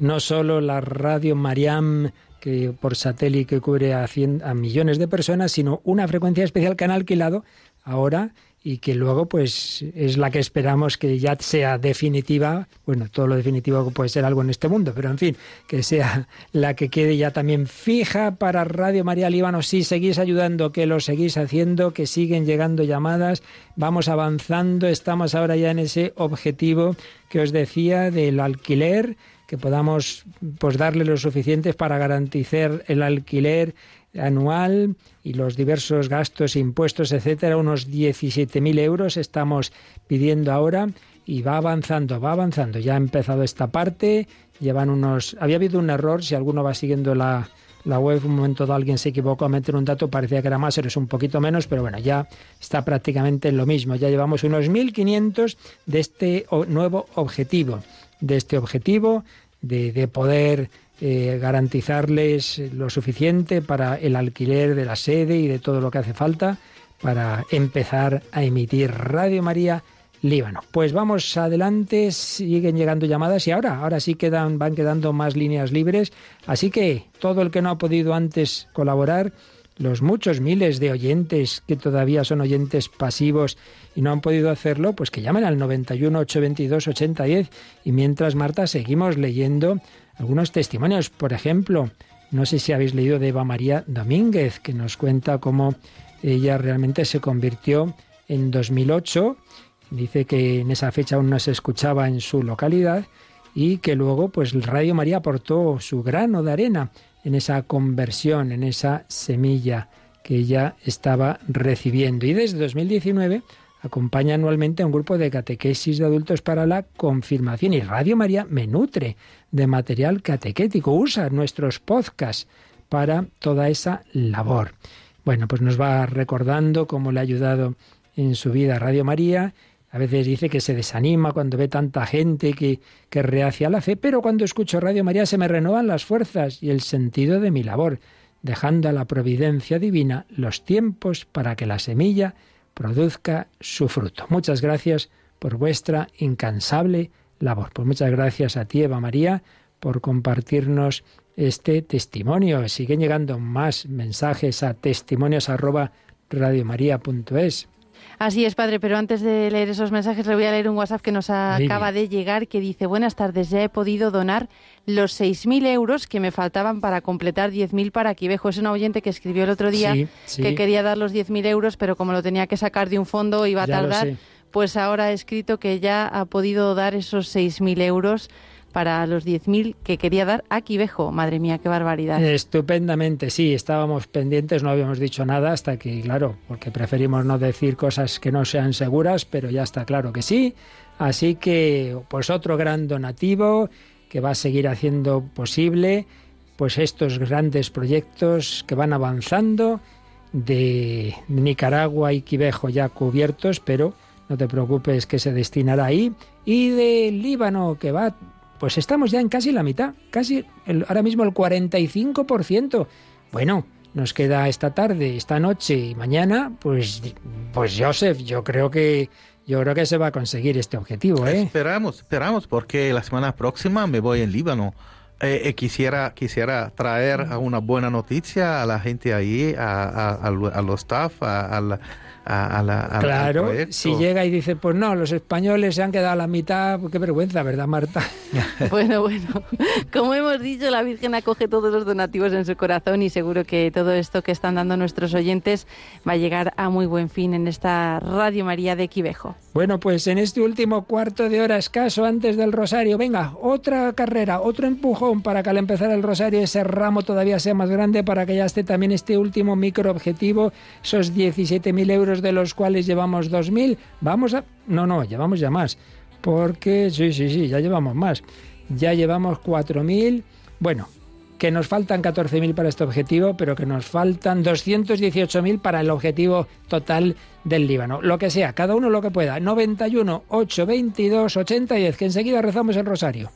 No solo la radio Mariam que por satélite que cubre a, a millones de personas, sino una frecuencia especial que han alquilado ahora y que luego pues es la que esperamos que ya sea definitiva, bueno, todo lo definitivo puede ser algo en este mundo, pero en fin, que sea la que quede ya también fija para Radio María Líbano. Si seguís ayudando, que lo seguís haciendo, que siguen llegando llamadas, vamos avanzando, estamos ahora ya en ese objetivo que os decía del alquiler que podamos pues darle lo suficiente para garantizar el alquiler anual y los diversos gastos, impuestos, etcétera, unos 17.000 euros estamos pidiendo ahora y va avanzando, va avanzando. Ya ha empezado esta parte, llevan unos... Había habido un error, si alguno va siguiendo la, la web, un momento dado alguien se equivocó a meter un dato, parecía que era más, pero es un poquito menos, pero bueno, ya está prácticamente lo mismo. Ya llevamos unos 1.500 de este nuevo objetivo de este objetivo, de, poder eh, garantizarles lo suficiente para el alquiler de la sede y de todo lo que hace falta para empezar a emitir Radio María Líbano. Pues vamos adelante, siguen llegando llamadas y ahora, ahora sí quedan, van quedando más líneas libres, así que todo el que no ha podido antes colaborar, los muchos miles de oyentes que todavía son oyentes pasivos y no han podido hacerlo, pues que llamen al 91 822 8010 y mientras Marta seguimos leyendo algunos testimonios, por ejemplo, no sé si habéis leído de Eva María Domínguez que nos cuenta cómo ella realmente se convirtió en 2008, dice que en esa fecha aún no se escuchaba en su localidad y que luego pues Radio María aportó su grano de arena en esa conversión, en esa semilla que ella estaba recibiendo. Y desde 2019 acompaña anualmente a un grupo de catequesis de adultos para la confirmación. Y Radio María me nutre de material catequético, usa nuestros podcasts para toda esa labor. Bueno, pues nos va recordando cómo le ha ayudado en su vida Radio María a veces dice que se desanima cuando ve tanta gente que, que a la fe, pero cuando escucho Radio María se me renovan las fuerzas y el sentido de mi labor, dejando a la providencia divina los tiempos para que la semilla produzca su fruto. Muchas gracias por vuestra incansable labor. Pues muchas gracias a ti, Eva María, por compartirnos este testimonio. Siguen llegando más mensajes a testimonios
Así es, padre, pero antes de leer esos mensajes le voy a leer un WhatsApp que nos acaba de llegar que dice, buenas tardes, ya he podido donar los 6.000 euros que me faltaban para completar 10.000 para Quivejo. Es un oyente que escribió el otro día que quería dar los 10.000 euros, pero como lo tenía que sacar de un fondo iba a tardar, pues ahora ha escrito que ya ha podido dar esos 6.000 euros para los 10.000 que quería dar a Quivejo. Madre mía, qué barbaridad.
Estupendamente, sí, estábamos pendientes, no habíamos dicho nada hasta que, claro, porque preferimos no decir cosas que no sean seguras, pero ya está claro que sí. Así que, pues otro gran donativo que va a seguir haciendo posible pues estos grandes proyectos que van avanzando de Nicaragua y Quivejo ya cubiertos, pero no te preocupes que se destinará ahí, y de Líbano que va pues estamos ya en casi la mitad, casi ahora mismo el 45%. Bueno, nos queda esta tarde, esta noche y mañana, pues, pues Joseph, yo creo que yo creo que se va a conseguir este objetivo,
¿eh? Esperamos, esperamos, porque la semana próxima me voy en Líbano. Eh, eh quisiera, quisiera traer mm. una buena noticia a la gente ahí, a, los staff, a, la
la Claro, si llega y dice, pues no, los españoles se han quedado a la mitad, pues qué vergüenza, ¿verdad, Marta?
[LAUGHS] bueno, bueno, como hemos dicho, la Virgen acoge todos los donativos en su corazón y seguro que todo esto que están dando nuestros oyentes va a llegar a muy buen fin en esta Radio María de Quivejo.
Bueno, pues en este último cuarto de hora escaso antes del rosario, venga, otra carrera, otro empujón para que al empezar el rosario ese ramo todavía sea más grande para que ya esté también este último micro objetivo esos mil euros de los cuales llevamos 2.000, vamos a... No, no, llevamos ya más, porque sí, sí, sí, ya llevamos más. Ya llevamos 4.000, bueno, que nos faltan 14.000 para este objetivo, pero que nos faltan 218.000 para el objetivo total del Líbano. Lo que sea, cada uno lo que pueda. 91, 8, 22, 80 y 10, que enseguida rezamos el rosario.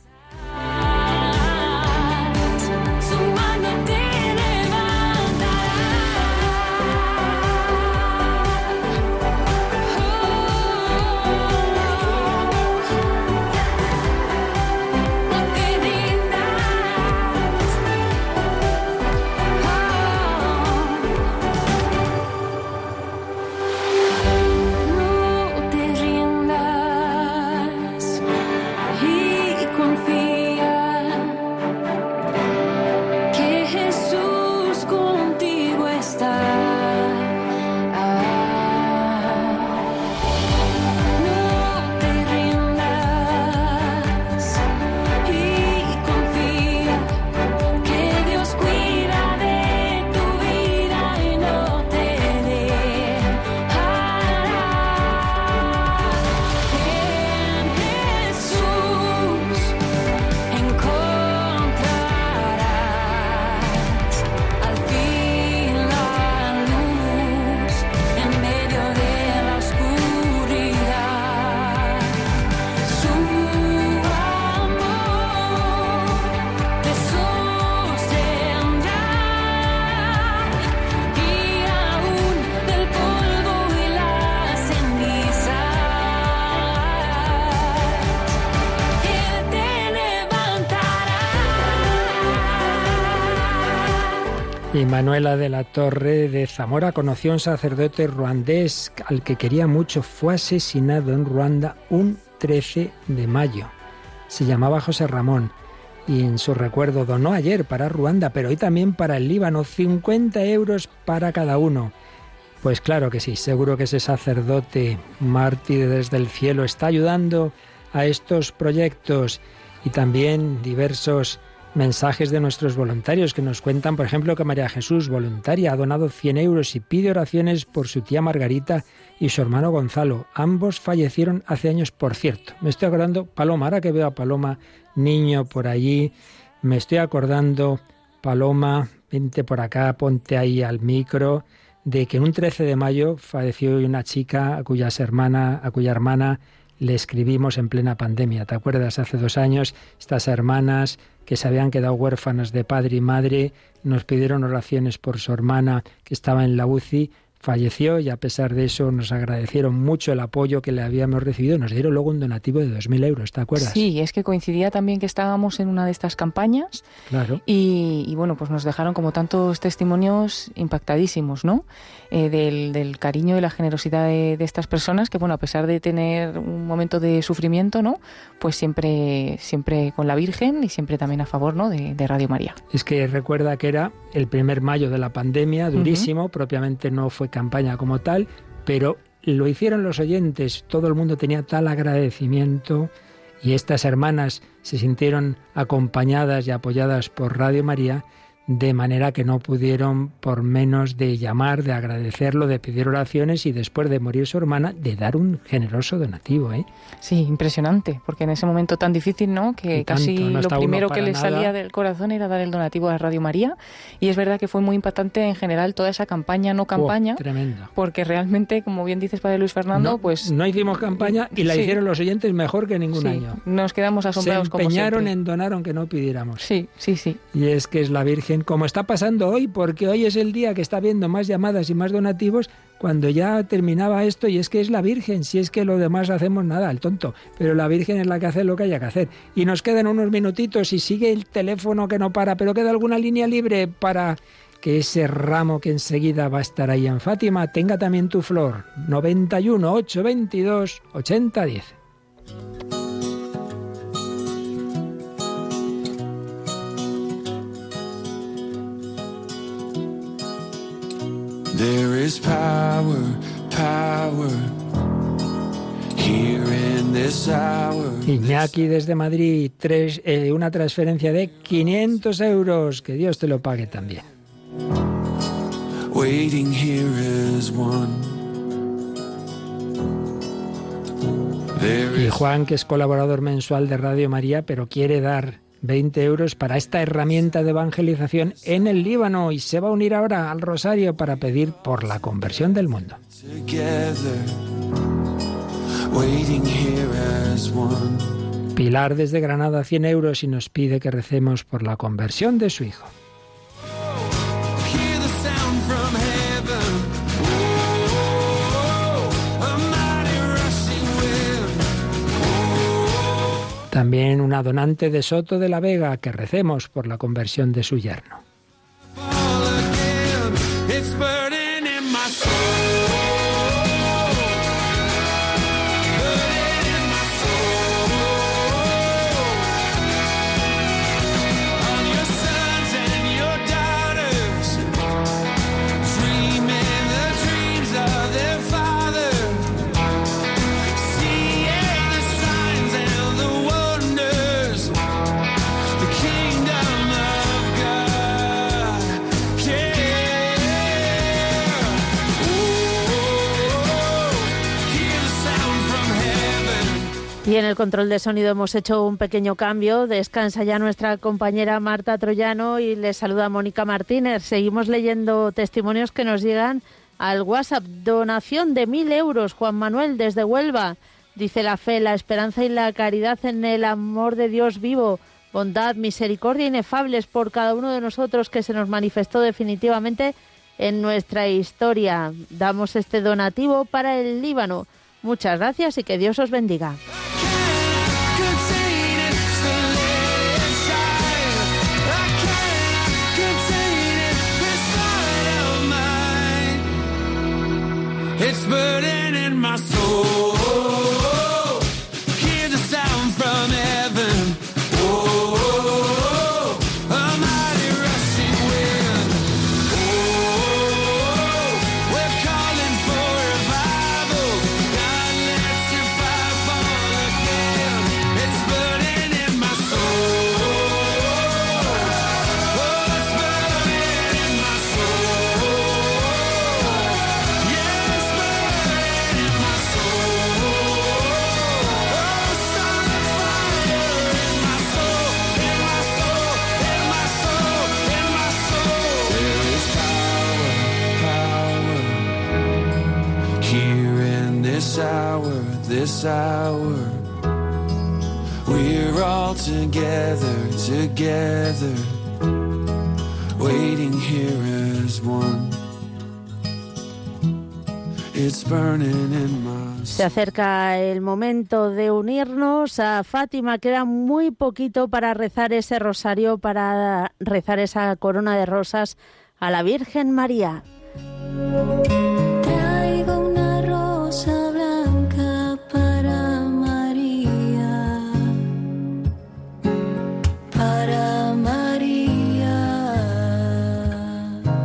Manuela de la Torre de Zamora conoció a un sacerdote ruandés al que quería mucho. Fue asesinado en Ruanda un 13 de mayo. Se llamaba José Ramón y en su recuerdo donó ayer para Ruanda, pero hoy también para el Líbano, 50 euros para cada uno. Pues claro que sí, seguro que ese sacerdote mártir desde el cielo está ayudando a estos proyectos y también diversos mensajes de nuestros voluntarios que nos cuentan, por ejemplo, que María Jesús, voluntaria, ha donado 100 euros y pide oraciones por su tía Margarita y su hermano Gonzalo. Ambos fallecieron hace años, por cierto. Me estoy acordando, Paloma, ahora que veo a Paloma, niño por allí, me estoy acordando, Paloma, vente por acá, ponte ahí al micro, de que en un 13 de mayo falleció una chica a cuyas hermana, a cuya hermana le escribimos en plena pandemia. ¿Te acuerdas? Hace dos años, estas hermanas que se habían quedado huérfanas de padre y madre nos pidieron oraciones por su hermana que estaba en la UCI falleció y a pesar de eso nos agradecieron mucho el apoyo que le habíamos recibido. Nos dieron luego un donativo de 2.000 euros, ¿te acuerdas?
Sí, es que coincidía también que estábamos en una de estas campañas. Y, bueno, pues nos dejaron como tantos testimonios impactadísimos, ¿no? Eh, del, cariño y la generosidad de, estas personas que, bueno, a pesar de tener un momento de sufrimiento, ¿no? Pues siempre, siempre con la Virgen y siempre también a favor, ¿no? De, Radio María.
Es que recuerda que era el primer mayo de la pandemia, durísimo, propiamente no fue campaña como tal, pero lo hicieron los oyentes, todo el mundo tenía tal agradecimiento y estas hermanas se sintieron acompañadas y apoyadas por Radio María de manera que no pudieron por menos de llamar, de agradecerlo, de pedir oraciones y después de morir su hermana, de dar un generoso donativo. ¿eh?
Sí, impresionante, porque en ese momento tan difícil, ¿no? Que casi lo primero que le salía del corazón era dar el donativo a Radio María. Y es verdad que fue muy impactante en general toda esa campaña, no oh, campaña. tremenda, porque realmente, como bien dices, Padre Luis Fernando, pues...
No hicimos campaña y la hicieron los oyentes mejor que ningún año.
Nos quedamos asombrados. Se empeñaron
en donar aunque no pidiéramos.
Sí, sí, sí.
Y es que es la Virgen como está pasando hoy, porque hoy es el día que está habiendo más llamadas y más donativos, cuando ya terminaba esto, y es que es la Virgen, si es que lo demás hacemos nada, el tonto, pero la Virgen es la que hace lo que haya que hacer. Y nos quedan unos minutitos y sigue el teléfono que no para, pero queda alguna línea libre para que ese ramo que enseguida va a estar ahí en Fátima tenga también tu flor. 91 822 8010. power, Iñaki desde Madrid, tres, eh, una transferencia de 500 euros. Que Dios te lo pague también. Y Juan, que es colaborador mensual de Radio María, pero quiere dar 20 euros para esta herramienta de evangelización en el Líbano y se va a unir ahora al Rosario para pedir por la conversión del mundo. Pilar desde Granada 100 euros y nos pide que recemos por la conversión de su hijo. También una donante de Soto de la Vega, que recemos por la conversión de su yerno.
Y en el control de sonido hemos hecho un pequeño cambio. Descansa ya nuestra compañera Marta Troyano y le saluda Mónica Martínez. Seguimos leyendo testimonios que nos llegan al WhatsApp. Donación de mil euros, Juan Manuel, desde Huelva. Dice la fe, la esperanza y la caridad en el amor de Dios vivo. Bondad, misericordia inefables por cada uno de nosotros que se nos manifestó definitivamente en nuestra historia. Damos este donativo para el Líbano. Muchas gracias y que Dios os bendiga. It's burning in my soul. Se acerca el momento de unirnos a Fátima. Queda muy poquito para rezar ese rosario, para rezar esa corona de rosas a la Virgen María.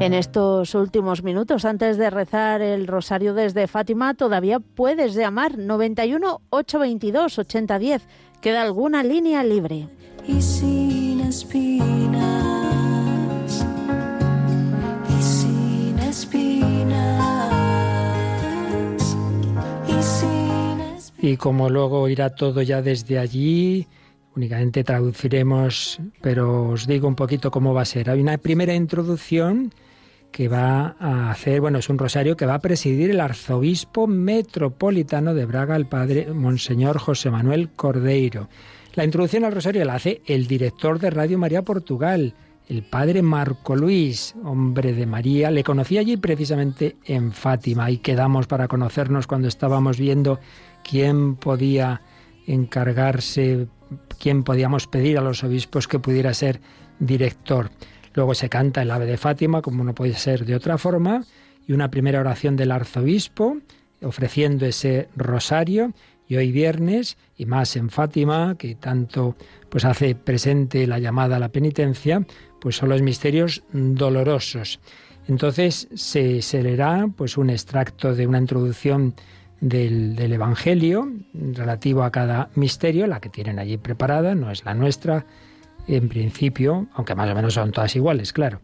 En estos últimos minutos, antes de rezar el rosario desde Fátima, todavía puedes llamar 91 822 8010. Queda alguna línea libre. Y sin espinas. Y
sin espinas. Y, sin espinas. y como luego irá todo ya desde allí, únicamente traduciremos, pero os digo un poquito cómo va a ser. Hay una primera introducción que va a hacer, bueno, es un rosario que va a presidir el arzobispo metropolitano de Braga, el padre Monseñor José Manuel Cordeiro. La introducción al rosario la hace el director de Radio María Portugal, el padre Marco Luis, hombre de María. Le conocí allí precisamente en Fátima y quedamos para conocernos cuando estábamos viendo quién podía encargarse, quién podíamos pedir a los obispos que pudiera ser director. Luego se canta el Ave de Fátima, como no puede ser de otra forma, y una primera oración del arzobispo ofreciendo ese rosario y hoy viernes y más en Fátima, que tanto pues hace presente la llamada a la penitencia, pues son los misterios dolorosos. Entonces se, leerá pues un extracto de una introducción del, Evangelio relativo a cada misterio, la que tienen allí preparada, no es la nuestra, en principio, aunque más o menos son todas iguales, claro.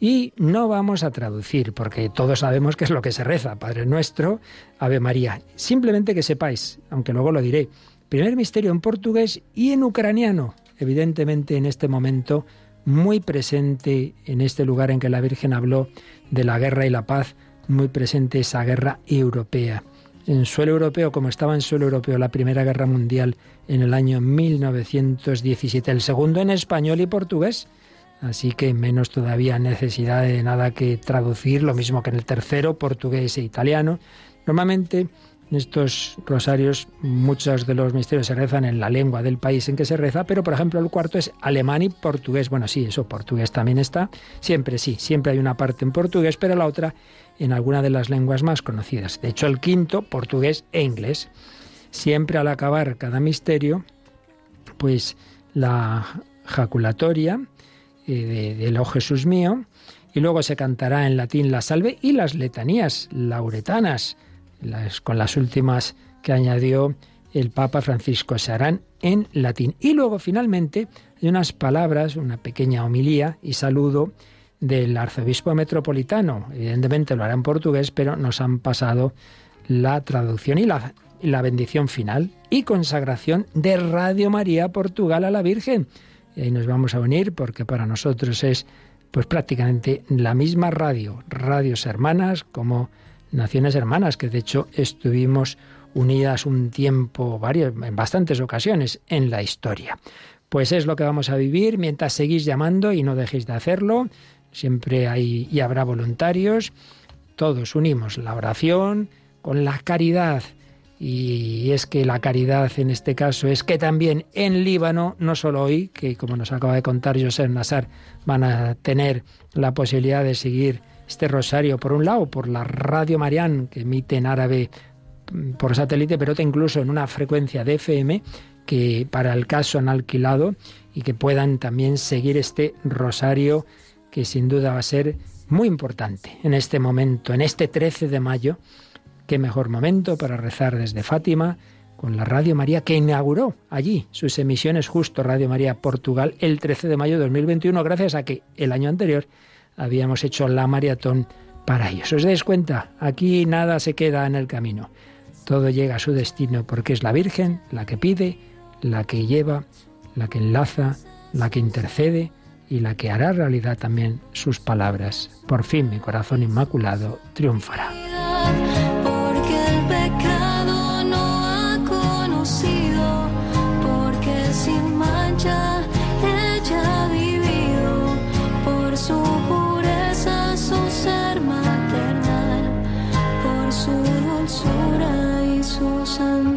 Y no vamos a traducir, porque todos sabemos qué es lo que se reza, Padre Nuestro, Ave María. Simplemente que sepáis, aunque luego lo diré, primer misterio en portugués y en ucraniano, evidentemente en este momento muy presente, en este lugar en que la Virgen habló de la guerra y la paz, muy presente esa guerra europea en suelo europeo, como estaba en suelo europeo la Primera Guerra Mundial en el año 1917, el segundo en español y portugués. Así que menos todavía necesidad de nada que traducir, lo mismo que en el tercero, portugués e italiano. Normalmente en estos rosarios muchos de los misterios se rezan en la lengua del país en que se reza, pero por ejemplo el cuarto es alemán y portugués. Bueno, sí, eso portugués también está. Siempre sí, siempre hay una parte en portugués, pero la otra en alguna de las lenguas más conocidas. De hecho, el quinto, portugués e inglés. Siempre al acabar cada misterio, pues la jaculatoria eh, de lo oh Jesús mío, y luego se cantará en latín la salve y las letanías lauretanas, con las últimas que añadió el Papa Francisco se harán en latín. Y luego finalmente hay unas palabras, una pequeña homilía y saludo del arzobispo metropolitano. Evidentemente lo hará en portugués, pero nos han pasado la traducción y la, bendición final y consagración de Radio María Portugal a la Virgen. Y ahí nos vamos a unir porque para nosotros es pues prácticamente la misma radio, radios hermanas como Naciones Hermanas, que de hecho estuvimos unidas un tiempo, varias, en bastantes ocasiones en la historia. Pues es lo que vamos a vivir mientras seguís llamando y no dejéis de hacerlo siempre hay y habrá voluntarios. Todos unimos la oración con la caridad. Y es que la caridad en este caso es que también en Líbano, no solo hoy, que como nos acaba de contar José Nazar, van a tener la posibilidad de seguir este rosario, por un lado, por la Radio Marián, que emite en árabe mm, por satélite, pero incluso en una frecuencia de FM, que para el caso han alquilado y que puedan también seguir este rosario que sin duda va a ser muy importante en este momento, en este 13 de mayo. Qué mejor momento para rezar desde Fátima con la Radio María que inauguró allí sus emisiones justo Radio María Portugal el 13 de mayo de 2021, gracias a que el año anterior habíamos hecho la maratón para ellos. ¿Os dais cuenta? Aquí nada se queda en el camino. Todo llega a su destino porque es la Virgen la que pide, la que lleva, la que enlaza, la que intercede y la que hará realidad también sus palabras. Por fin mi corazón inmaculado triunfará. Porque el pecado no ha conocido, porque sin mancha ella ha vivido, por su pureza, su ser maternal, por su dulzura y su santidad.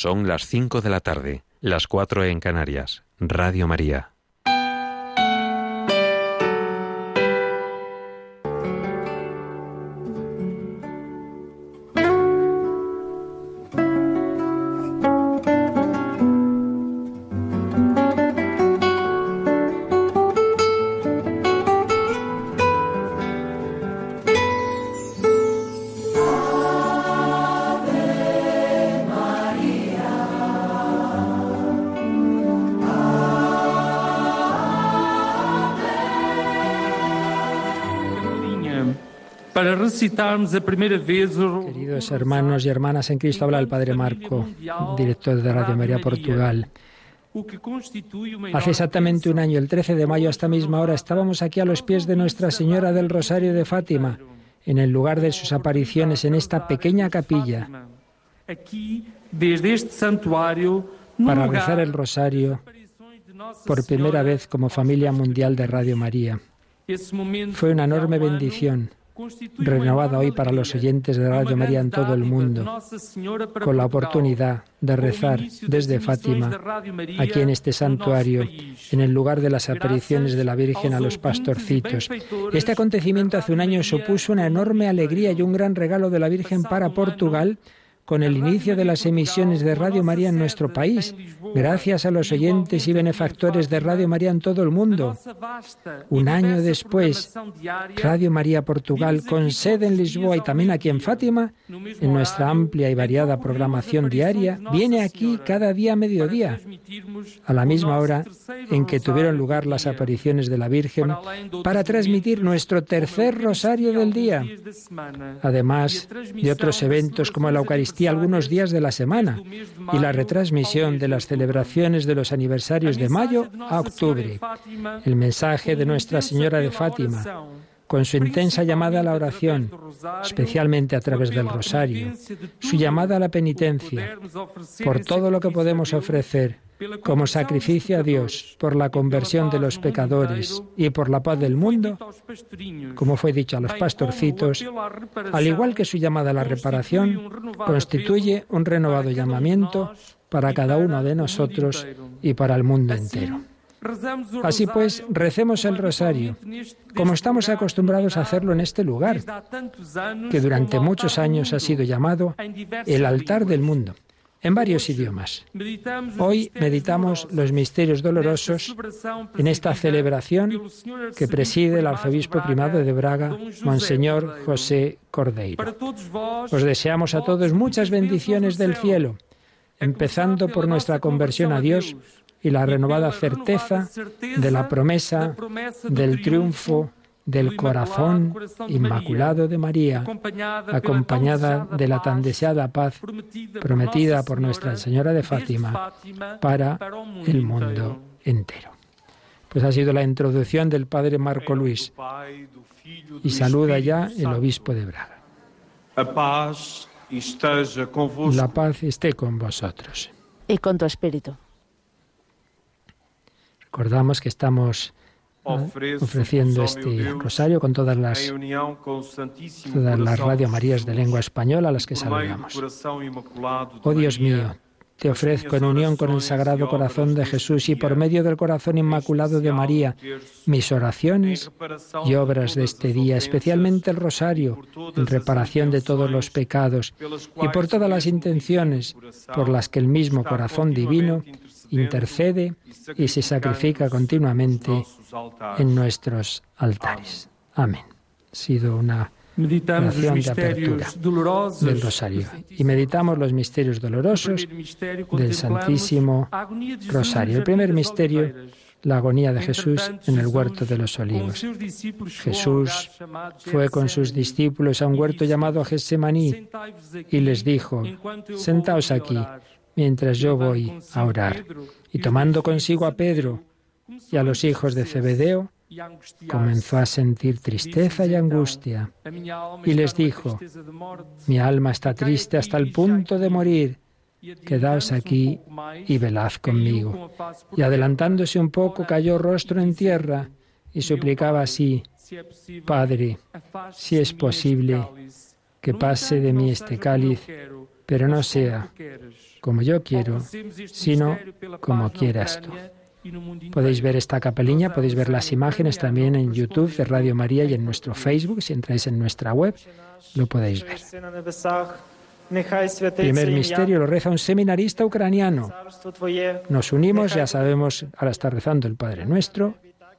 Son las 5 de la tarde, las 4 en Canarias. Radio María.
Queridos hermanos y hermanas en Cristo, habla el Padre Marco, director de Radio María Portugal. Hace exactamente un año, el 13 de mayo, a esta misma hora, estábamos aquí a los pies de Nuestra Señora del Rosario de Fátima, en el lugar de sus apariciones en esta pequeña capilla, este para rezar el Rosario por primera vez como familia mundial de Radio María. Fue una enorme bendición renovada hoy para los oyentes de Radio María en todo el mundo, con la oportunidad de rezar desde Fátima, aquí en este santuario, en el lugar de las apariciones de la Virgen a los e pastorcitos. Este acontecimiento hace un año supuso una enorme alegría y un gran regalo de la Virgen para Portugal, con el inicio de las emisiones de Radio María en nuestro país, gracias a los oyentes y benefactores de Radio María en todo el mundo. Un año después, Radio María Portugal, con sede en Lisboa y también aquí en Fátima, en nuestra amplia y variada programación diaria, viene aquí cada día a mediodía, a la misma hora en que tuvieron lugar las apariciones de la Virgen, para transmitir nuestro tercer rosario del día, además de otros eventos como la Eucaristía y algunos días de la semana, y la retransmisión de las celebraciones de los aniversarios de mayo a octubre. El mensaje de Nuestra Señora de Fátima con su intensa llamada a la oración, especialmente a través del rosario, su llamada a la penitencia, por todo lo que podemos ofrecer como sacrificio a Dios por la conversión de los pecadores y por la paz del mundo, como fue dicho a los pastorcitos, al igual que su llamada a la reparación, constituye un renovado llamamiento para cada uno de nosotros y para el mundo entero. Así pues, recemos el rosario, como estamos acostumbrados a hacerlo en este lugar, que durante muchos años ha sido llamado el altar del mundo en varios idiomas. Hoy meditamos los misterios dolorosos en esta celebración que preside el arzobispo primado de Braga, Monseñor José Cordeiro. Os deseamos a todos muchas bendiciones del cielo, empezando por nuestra conversión a Dios y la renovada certeza de la promesa del triunfo del corazón inmaculado de María, acompañada de la tan deseada paz prometida por Nuestra Señora de Fátima para el mundo entero. Pues ha sido la introducción del Padre Marco Luis y saluda ya el Obispo de Braga.
La paz esté con vosotros.
Y con tu espíritu.
Recordamos que estamos ofreciendo este rosario con todas las, las Radio Marías de lengua española a las que saludamos. Oh Dios mío, te ofrezco en unión con el Sagrado Corazón de Jesús y por medio del Corazón Inmaculado de María mis oraciones y obras de este día, especialmente el rosario, en reparación de todos los pecados y por todas las intenciones por las que el mismo Corazón Divino intercede y se sacrifica continuamente en nuestros altares. Amén. Ha sido una meditación de apertura del Rosario y meditamos los misterios dolorosos del Santísimo Rosario. El primer misterio la agonía de Jesús en el huerto de los olivos. Jesús fue con sus discípulos a un huerto llamado Getsemaní y les dijo, sentaos aquí mientras yo voy a orar. Y tomando consigo a Pedro y a los hijos de Zebedeo, comenzó a sentir tristeza y angustia. Y les dijo, mi alma está triste hasta el punto de morir. Quedaos aquí y velad conmigo. Y adelantándose un poco, cayó rostro en tierra y suplicaba así, Padre, si es posible, que pase de mí este cáliz, pero no sea como yo quiero, sino como quieras tú. Podéis ver esta capeliña, podéis ver las imágenes también en YouTube de Radio María y en nuestro Facebook. Si entráis en nuestra web, lo podéis ver. primer misterio lo reza un seminarista ucraniano. Nos unimos, ya sabemos, ahora está rezando el Padre Nuestro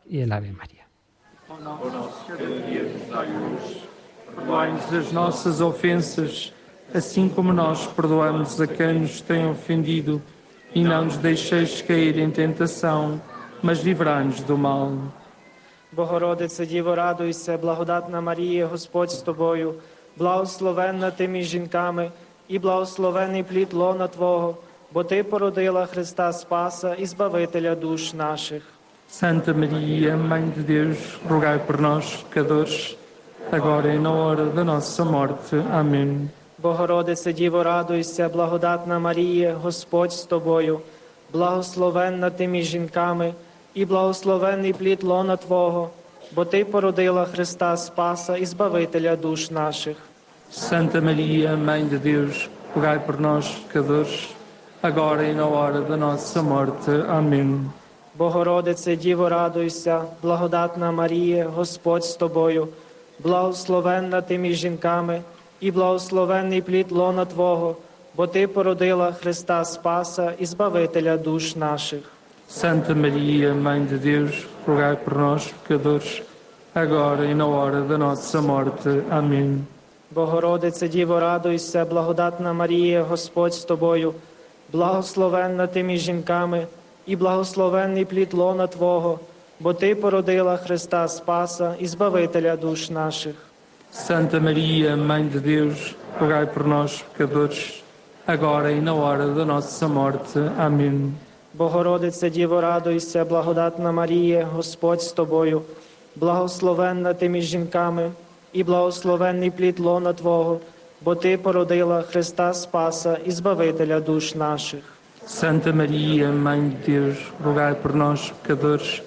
y el Ave María. assim como nós perdoamos a quem nos tem ofendido, e não nos deixeis cair em tentação, mas livrai-nos do mal. Богородице, Діво, радуйся, благодатна Марія, Господь з тобою, благословенна ти між жінками, і благословений плід лона Твого, бо Ти породила Христа Спаса і Збавителя душ наших. Santa Maria, Mãe de Deus, rogai por nós, pecadores, agora e na hora da nossa morte. Amém. Богородице Діво, радуйся, благодатна Марія, Господь з тобою, благословенна ти між жінками і благословенний плід лона Твого, бо Ти породила Христа Спаса і Збавителя душ наших. Santa
Maria, Mãe de Deus, rogai por nós, pecadores, agora e na hora da nossa morte. Amém. Богородице Діво, радуйся, благодатна Марія, Господь з тобою, благословенна ти між жінками і благословенний плід лона Твого, бо Ти породила Христа Спаса і Збавителя душ наших. Santa Maria, Mãe de Deus, rogai por nós, pecadores, agora e na hora da nossa morte. Amém. Богородице Діво, радуйся, благодатна Марія, Господь з тобою, благословенна ти між жінками, і благословенний плід лона Твого, бо Ти породила Христа Спаса і Збавителя душ наших. Santa Maria, Mãe de Deus, rogai por nós, pecadores, agora e na hora da nossa morte. Amém. Богородице, Діво, радуйся, благодатна Марія, Господь з тобою, благословенна ти між жінками і благословенний плід лона Твого, бо Ти породила Христа Спаса і Збавителя душ
наших. Santa Maria, Mãe de Deus,
rogai
por nós, pecadores,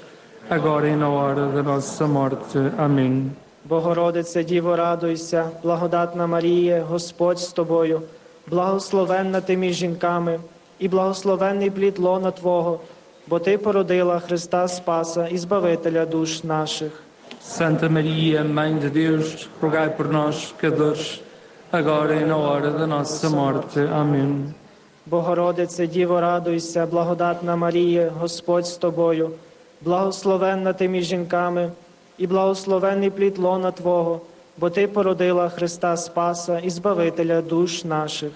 agora e na hora da nossa morte. Amém. Богородице Діво, радуйся, благодатна Марія, Господь з
тобою, благословенна ти між жінками і благословенний плід лона Твого, бо Ти породила Христа Спаса і Збавителя душ наших.
Santa Maria, Mãe de Deus, rogai por nós, pecadores, agora e na hora da nossa morte. Амінь.
Богородице Діво, радуйся, благодатна Марія, Господь з тобою, благословенна ти між жінками і благословений плід лона Твого, бо Ти породила Христа Спаса і Збавителя душ наших.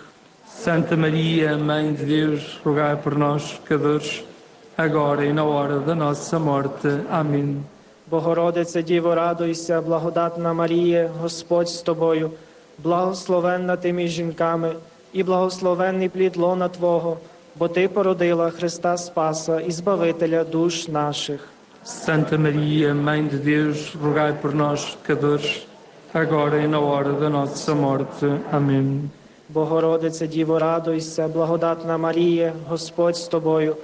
Santa Maria, Mãe de Deus, rogai por nós, pecadores, agora e na hora da nossa morte. Amém. Богородице
Діво, радуйся, благодатна Марія, Господь з тобою, благословенна ти між жінками, і благословенний плід лона Твого, бо Ти породила Христа Спаса і Збавителя душ наших.
Santa Maria, Mãe de Deus, rogai por nós, pecadores, agora e na hora da nossa morte. Amém.
Богородице, Діво, радуйся, благодатна Марія, Господь з тобою,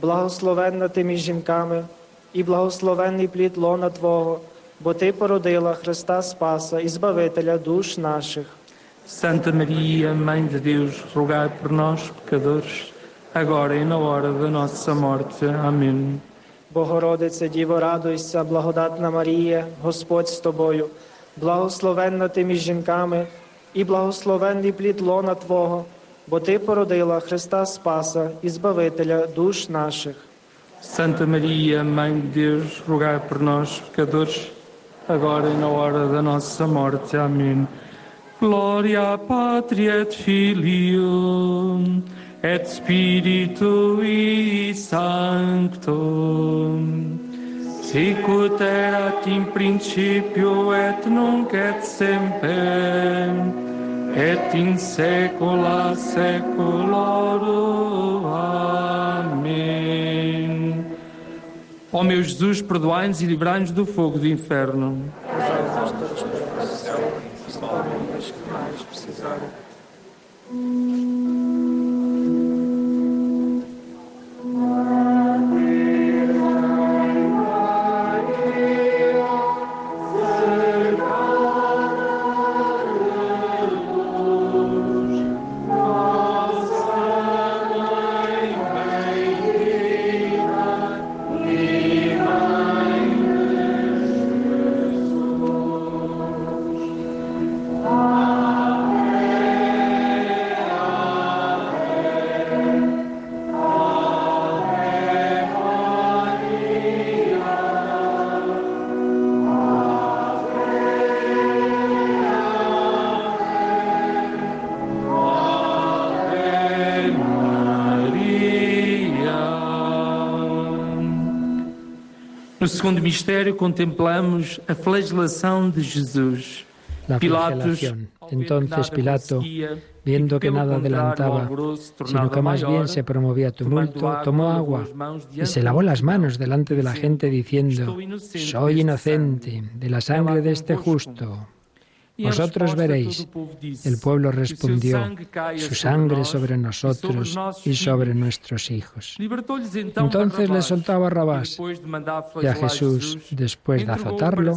благословенна ти між жінками і благословенний плід лона Твого, бо Ти породила Христа Спаса і Збавителя душ наших.
Santa Maria, Mãe de Deus, rogai por nós, pecadores, agora e na hora da nossa morte. Amém.
Богородице, Діво, радуйся, благодатна Марія, Господь з тобою, благословенна ти між жінками і
благословенний плід лона
Твого,
бо Ти породила
Христа Спаса
і Збавителя душ наших. Santa Maria, Mãe de Deus, rogai por nós, pecadores, agora e na hora da nossa morte. Amém.
Glória à Pátria de Filho. et Spiritui Sanctum, sicut erat in principio et nunc et semper, et in saecula saeculorum. Amém. Ó oh meu Jesus, perdoai-nos e livrai-nos do fogo do inferno.
segundo misterio contemplamos la flagelación de Jesús. La
flagelación. Entonces Pilato, viendo que nada adelantaba, sino que más bien se promovía tumulto, tomó agua y se lavó las manos delante de la gente diciendo, soy inocente de la sangre de este justo, vosotros veréis. El pueblo respondió, su sangre sobre nosotros y sobre nuestros hijos. Entonces le soltaba a y a Jesús, después de azotarlo,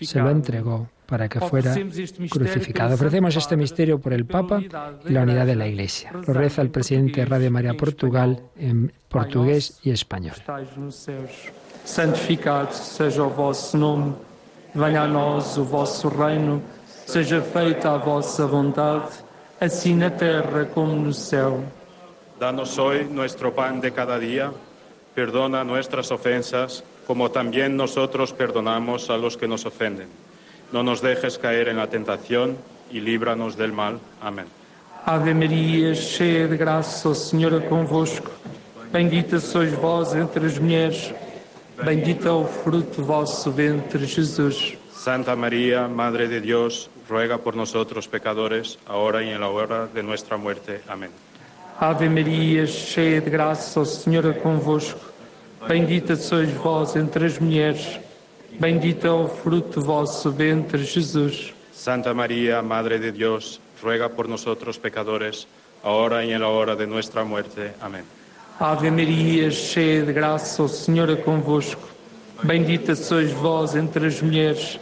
se lo entregó para que fuera este crucificado. Ofrecemos este misterio por el Papa y la unidad de la Iglesia. Lo reza el presidente de Radio María Portugal en portugués y español.
Santificado sea nombre, a reino. seja feita a vossa vontade, assim na terra como no céu.
Danos hoy nuestro pan de cada dia. perdona nuestras ofensas, como também nosotros perdonamos a los que nos ofendem. Não nos deixes cair em la e livra líbranos del mal. Amém.
Ave Maria, cheia de graça, o Senhor é convosco. Bendita sois vós entre as mulheres, bendito é o fruto do vosso ventre, Jesus.
Santa Maria, Madre de Deus, ruega por nosotros pecadores, ahora y en la hora de nuestra muerte. Amén.
Ave Maria, cheia de graça, o Senhor é convosco. Bendita sois vós entre as mulheres, bendito é o fruto do vosso ventre, Jesus.
Santa Maria, Madre de Deus, ruega por nosotros pecadores, agora e na hora de nossa morte. Amém.
Ave Maria, cheia de graça, o Senhor é convosco. Bendita sois vós entre as mulheres,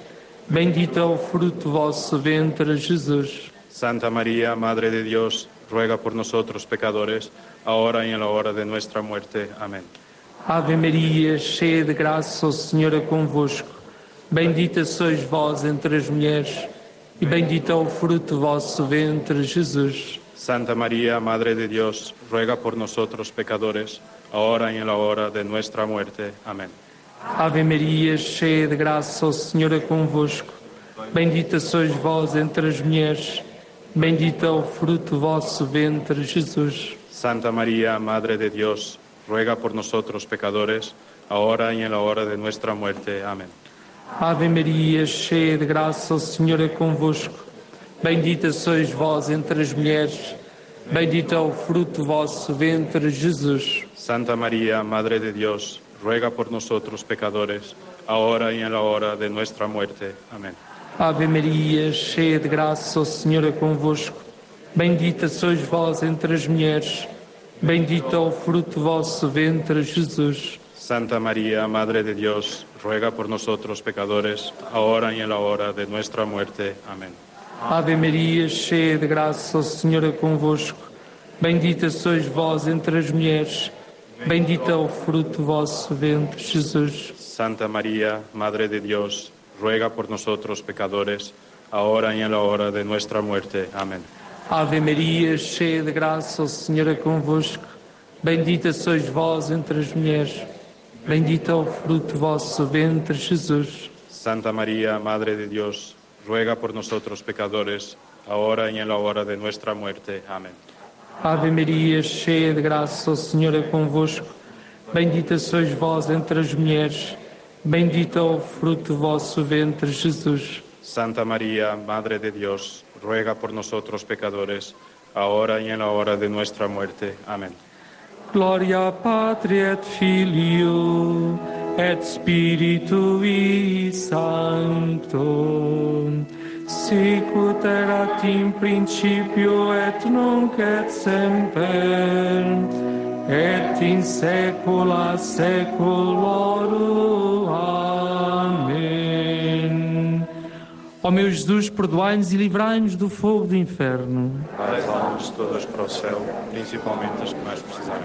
Bendito é o fruto do vosso ventre, Jesus.
Santa Maria, Madre de Deus, ruega por nós, pecadores, agora e na hora de nossa morte. Amém.
Ave Maria, cheia de graça, o Senhor é convosco. Bendita sois vós entre as mulheres, e bendito é o fruto do vosso ventre, Jesus.
Santa Maria, Madre de Deus, ruega por nós, pecadores, agora e na hora de nossa morte. Amém.
Ave Maria, cheia de graça, o Senhor é convosco. Bendita sois vós entre as mulheres, bendito é o fruto do vosso ventre, Jesus.
Santa Maria, Madre de Deus, ruega por nós, pecadores, agora e na hora de nossa morte. Amém.
Ave Maria, cheia de graça, o Senhor é convosco. Bendita sois vós entre as mulheres, bendito é o fruto do vosso ventre, Jesus.
Santa Maria, Madre de Deus, ruega por nosotros pecadores, ahora y en la hora de nuestra muerte. Amém.
Ave Maria, cheia de graça, o Senhor é convosco. Bendita sois vós entre as mulheres, bendito é o fruto do vosso ventre, Jesus.
Santa Maria, Madre de Deus, ruega por nosotros pecadores, agora e na hora de nossa morte. Amém.
Ave Maria, cheia de graça, o Senhor é convosco.
Bendita sois vós entre as mulheres, bendito Bendito é o fruto do vosso ventre, Jesus.
Santa Maria, Madre de Deus, ruega por nós outros pecadores, agora e na hora de nossa morte. Amém.
Ave Maria, cheia de graça, o Senhor é convosco. Bendita sois vós entre as mulheres. Bendito é o fruto do vosso ventre, Jesus.
Santa Maria, Madre de Deus, ruega por nós outros pecadores, agora e na hora de nossa morte. Amém.
Ave Maria, cheia de graça, o Senhor é convosco. Bendita sois vós entre as mulheres, bendito é o fruto do vosso ventre, Jesus.
Santa Maria, Madre de Deus, ruega por nós, pecadores, agora e na hora de nossa morte. Amém.
Glória a Pátria, et Filho, et Spiritui Santo sicut erat in principio et nunc et semper et in saecula saeculorum. Amém. Ó meu Jesus, perdoai-nos e livrai-nos do fogo do inferno.
Dai as almas todas para o céu, principalmente as que mais
precisarem.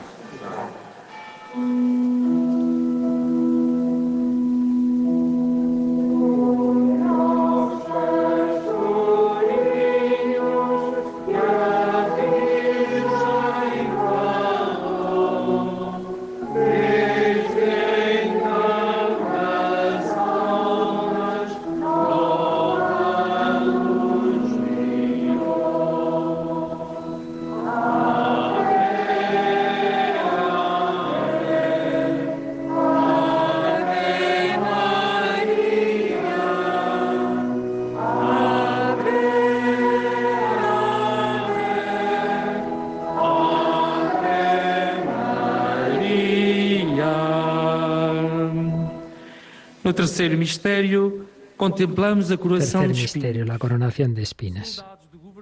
terceiro
mistério, contemplamos a coroação terceiro de espinas. mistério, la coronación de espinas.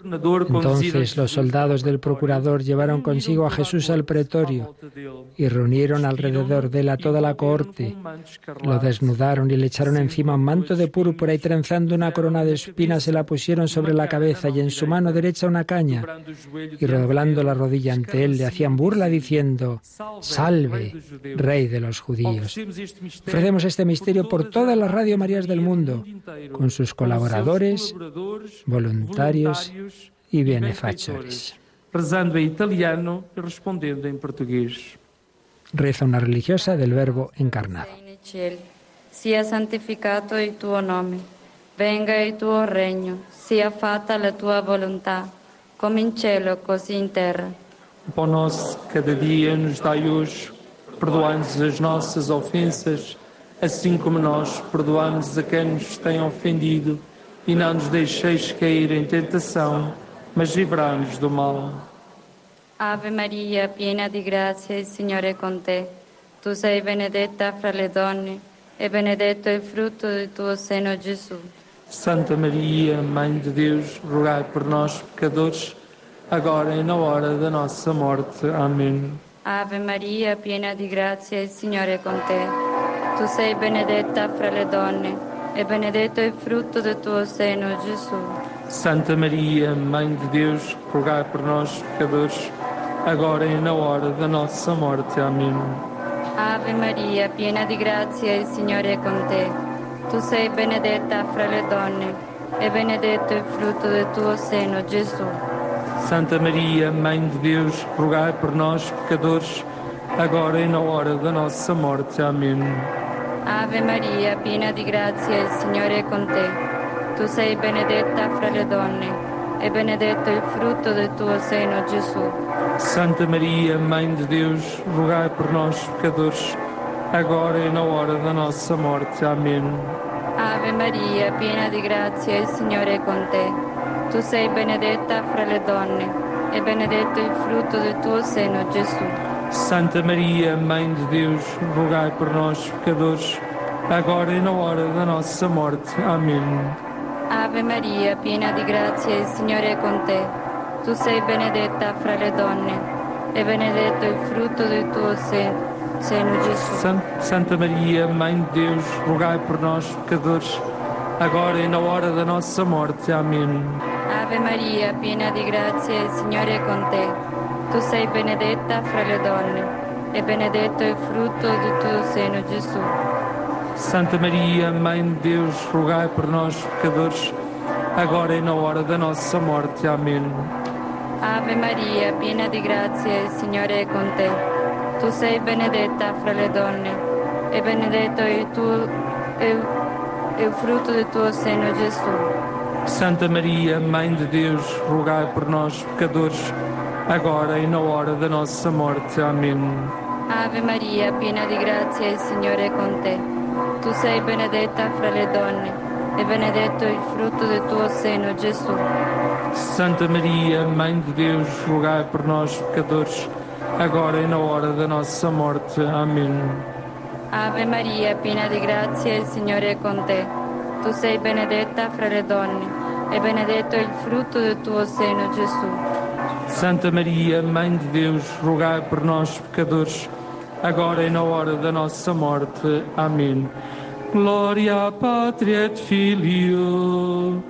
Entonces los soldados del procurador llevaron consigo a Jesús al pretorio y reunieron alrededor de él a toda la cohorte. Lo desnudaron y le echaron encima un manto de púrpura y trenzando una corona de espinas se la pusieron sobre la cabeza y en su mano derecha una caña. Y redoblando la rodilla ante él le hacían burla diciendo, Salve, Rey de los judíos. Ofrecemos este misterio por todas las Radio Marías del mundo, con sus colaboradores, voluntarios e benefactores. Rezando em italiano e respondendo em português. Reza uma religiosa del verbo encarnado.
Sia santificato il tuo nome, venga il tuo regno, sia fatta la tua volontà, come in
cielo
così in terra.
O pão nosso cada dia nos dai hoje, perdoamos nos as nossas ofensas, assim como nós perdoamos a quem
nos tem ofendido, e não nos deixeis cair em tentação mas livrai-nos do mal. Ave Maria, piena de graça, o Senhor é con te. Tu sei benedetta fra le donne e benedetto é il frutto del tuo seno, Jesus.
Santa
Maria,
Mãe de Deus, rogai por nós, pecadores, agora e na hora da nossa morte. Amém.
Ave Maria, piena de graça, o Senhor é con te. Tu sei benedetta fra le donne e benedetto é il frutto del tuo seno, Jesus.
Santa Maria, Mãe de Deus, rogai por nós, pecadores, agora e na hora da nossa morte. Amém.
Ave Maria, piena de graça, o Senhor é com te. Tu sei benedetta fra le donne, e benedetto il frutto del tuo seno, Gesù.
Santa Maria, Mãe de Deus, rogai por nós, pecadores, agora e na hora da nossa morte. Amém.
Ave Maria, piena de graça, o Senhor é com te. Tu sei benedetta fra le donne e benedetto il frutto del tuo seno, Gesù.
Santa Maria, Mãe de Deus, rogai por nós, pecadores, agora e na hora da nossa morte. Amém.
Ave Maria, piena di grazia, il Signore è con te. Tu sei benedetta fra le donne e benedetto il frutto del tuo seno, Gesù.
Santa Maria, Mãe de Deus, rogai por nós, pecadores, agora e na hora da nossa morte. Amém.
Ave Maria, piena di grazia, il Signore è con te. Tu sei benedetta fra le donne e benedetto il frutto del tuo seno, Gesù.
Santa Maria, Mãe di Deus, rogai per noi pecadores, agora e na hora da nostra morte. Amen.
Ave Maria, piena di grazia, il Signore è con te. Tu sei benedetta fra le donne e benedetto il frutto del tuo seno, Gesù.
Santa Maria, Mãe de Deus, rogai por nós, pecadores, agora e na hora da nossa morte. Amém.
Ave Maria, piena de graça, o Senhor é com te. Tu sei benedetta fra le donne, e benedetto é o fruto è, è il tuo seno,
Santa Maria, Mãe de Deus, rogai por nós, pecadores, agora e na hora da nossa morte. Amém.
Ave Maria, piena de graça, o Senhor é com te. Tu sei benedetta fra le donne e benedetto il frutto del tuo seno, Gesù.
Santa Maria, Mãe de Deus, rogai por nós, pecadores, agora e na hora da nossa morte. Amém.
Ave Maria, piena di grazia, il Signore è con te. Tu sei benedetta fra le donne e benedetto il frutto del tuo seno, Gesù.
Santa Maria, Mãe de Deus, rogai por nós, pecadores, agora e na hora da nossa morte. Amém.
Glória à Pátria et Filio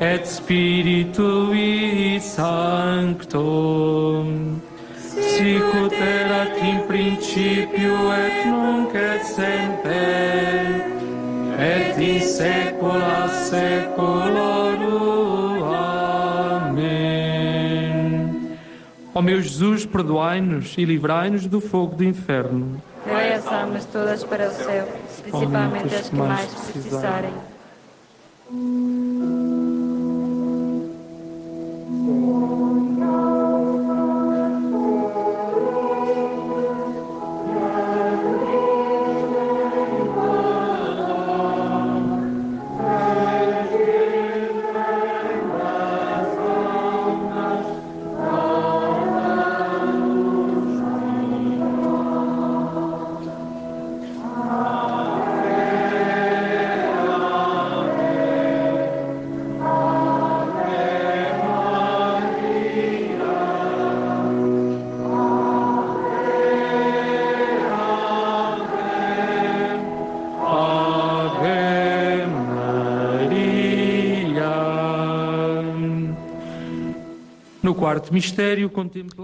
et Spiritui Sancto. Sicut erat in principio et nunc et semper et in saecula saeculorum. Ó meu Jesus, perdoai-nos e livrai-nos do fogo do inferno.
Levai as almas todas para o céu, principalmente as que mais precisarem. precisarem.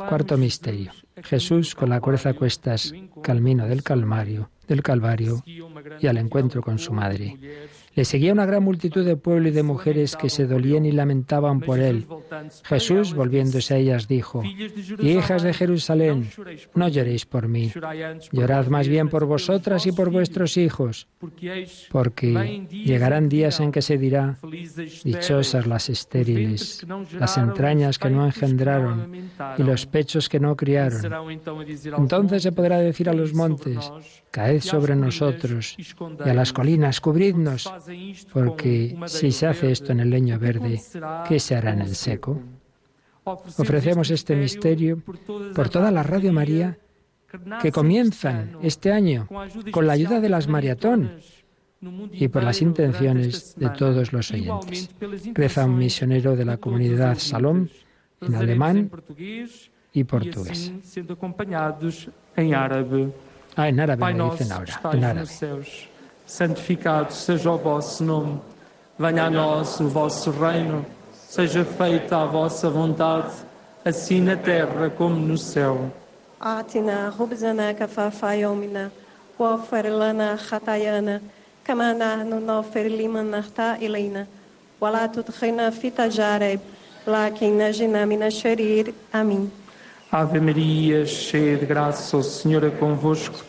Cuarto misterio. Jesús con la cuerda a cuestas, camino del del Calvario y al encuentro con su madre. Le seguía una gran multitud de pueblo y de mujeres que se dolían y lamentaban por él. Jesús, volviéndose a ellas, dijo, Hijas de Jerusalén, no lloréis por mí, llorad más bien por vosotras y por vuestros hijos, porque llegarán días en que se dirá, dichosas las estériles, las entrañas que no engendraron y los pechos que no criaron. Entonces se podrá decir a los montes, caed sobre nosotros y a las colinas, cubridnos, porque si se hace esto en el leño verde, ¿qué se hará en el seco? Ofrecemos este misterio por toda la Radio María que comienzan este año con la ayuda de las maratón y por las intenciones de todos los oyentes. Reza un misionero de la comunidad Salom en alemán y portugués. Ai, nada Pai bem, nosso,
nada, céus, santificado seja o vosso nome. Venha a nós o vosso reino. Seja feita a vossa vontade, assim na terra como no céu. Atina, rubzana, kafafayomina, uoferlana, ratayana, kamana, nunofer, limana, ta, ilina, walatut, reina, fitajareb,
lakin, najinamina, xerir. Amém. Ave Maria, cheia de graça, o Senhor é convosco.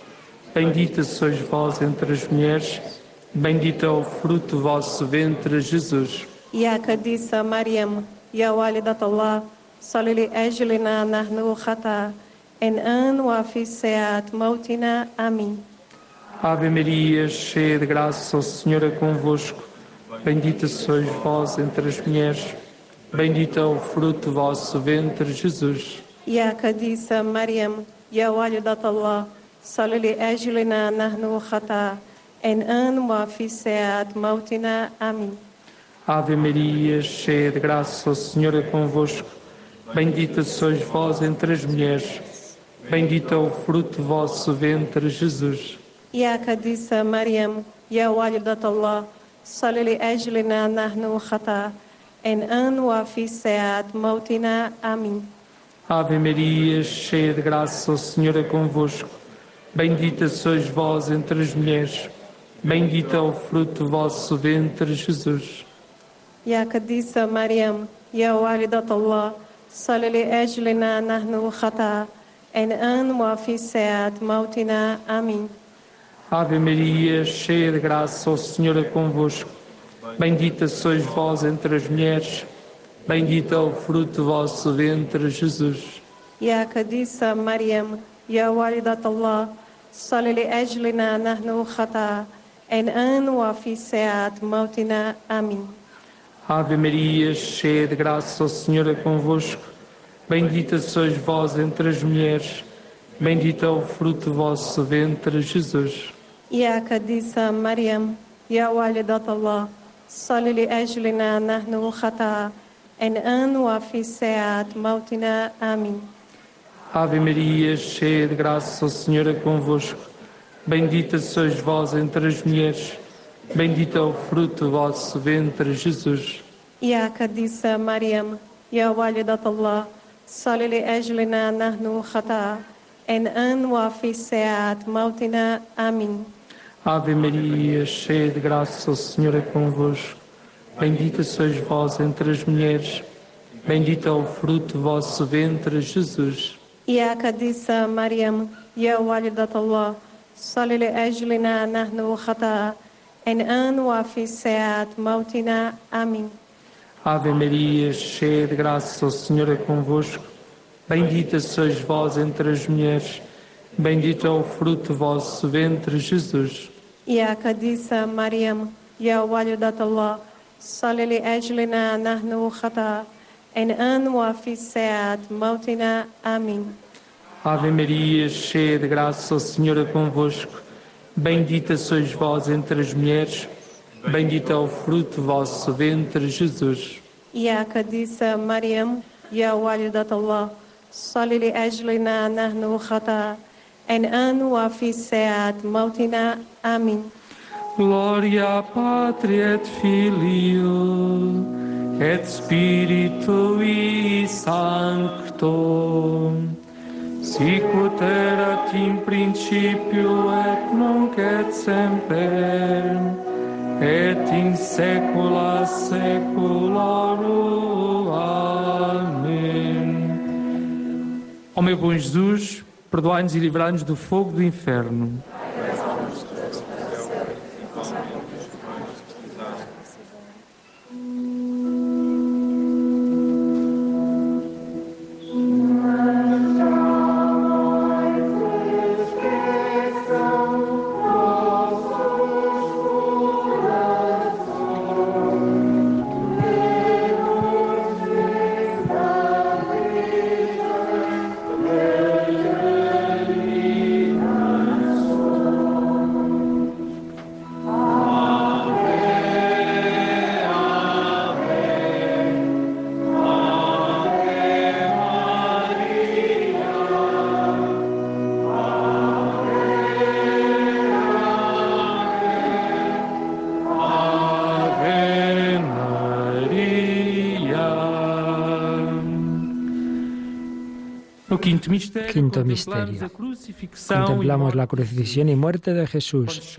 Bendita sois vós entre as mulheres, bendito é o fruto do vosso ventre, Jesus.
Iacadissa Mariam, Allah, Solili Ejlina Narnu Khata, En Anu Afiseat Mautina,
Amin. Ave Maria, cheia de graça, o Senhor é convosco. Bendita sois vós entre as mulheres, bendito é o fruto do vosso ventre, Jesus.
يا قديسة مريم يا والدة الله صل لأجلنا نحن خطا إن أن وفي ساعة موتنا آمين
Ave Maria, cheia de graça, o Senhor é convosco. Bendita sois vós entre as mulheres. Bendito é o fruto do vosso ventre, Jesus.
E a Cadiça Mariam, e a óleo da Taló, solili ejlina nahnu khata, en anu afi mautina amin.
Ave Maria, cheia de graça, o Senhor é convosco. Bendita sois vós entre as mulheres, bendito é o fruto do vosso ventre, Jesus.
يا Mariam, مريم يا والدة الله صل لأجلنا نحن خطاء الآن وفي ساعة ma'utina Amém.
Ave Maria, cheia de graça, o Senhor é convosco. Bendita sois vós entre as mulheres Bendito é o fruto do vosso ventre, Jesus.
يا قديسة مريم يا والدة الله صل لأجلنا نحن خطاء الآن وفي ساعة موتنا آمين
Ave Maria, cheia de graça, o Senhor é convosco. Bendita sois vós entre as mulheres. Bendito é o fruto do vosso ventre, Jesus.
يا قديسة مريم يا Allah, الله صل لأجلنا na خطاء en anno officiat mautina. Amém.
Ave Maria, cheia de graça, o Senhor é convosco. Bendita sois vós entre as mulheres, bendito é o fruto do vosso ventre, Jesus.
E a cadiça Mariam, e a walidat Allah, solili ejlina nahnu khata, en ano officiat mautina. Amém.
Ave Maria, cheia de graça, o Senhor é convosco. Bendita sois vós entre as mulheres, bendito é o fruto do vosso ventre, Jesus.
يا قديسة مريم يا والدة الله صل لأجلنا نحن وخطاء الآن وفي ساعة موتنا آمين
Ave Maria, cheia de graça, o Senhor é convosco. Bendita sois vós entre as mulheres, bendito é o fruto do vosso ventre, Jesus.
Mariam, e مريم é يا da الله Salili Edlina Narnu Hata, em Anuafisead Maltina, amin.
Ave Maria, cheia de graça, o Senhor é convosco. Bendita sois vós entre as mulheres, bendito é o fruto vosso ventre, Jesus.
E a Cadiça Mariam, e a Walidat Allah, Salili Edlina Narnu Hata, em Anuafisead Maltina, amin.
Gloria Patri et Filio et Spiritui Sancto Sicut erat in principio et nunc et semper et in saecula saeculorum. Amém. Ó meu bom Jesus, perdoai-nos e livrai-nos do fogo do inferno. Quinto misterio. Contemplamos la crucifixión y muerte de Jesús.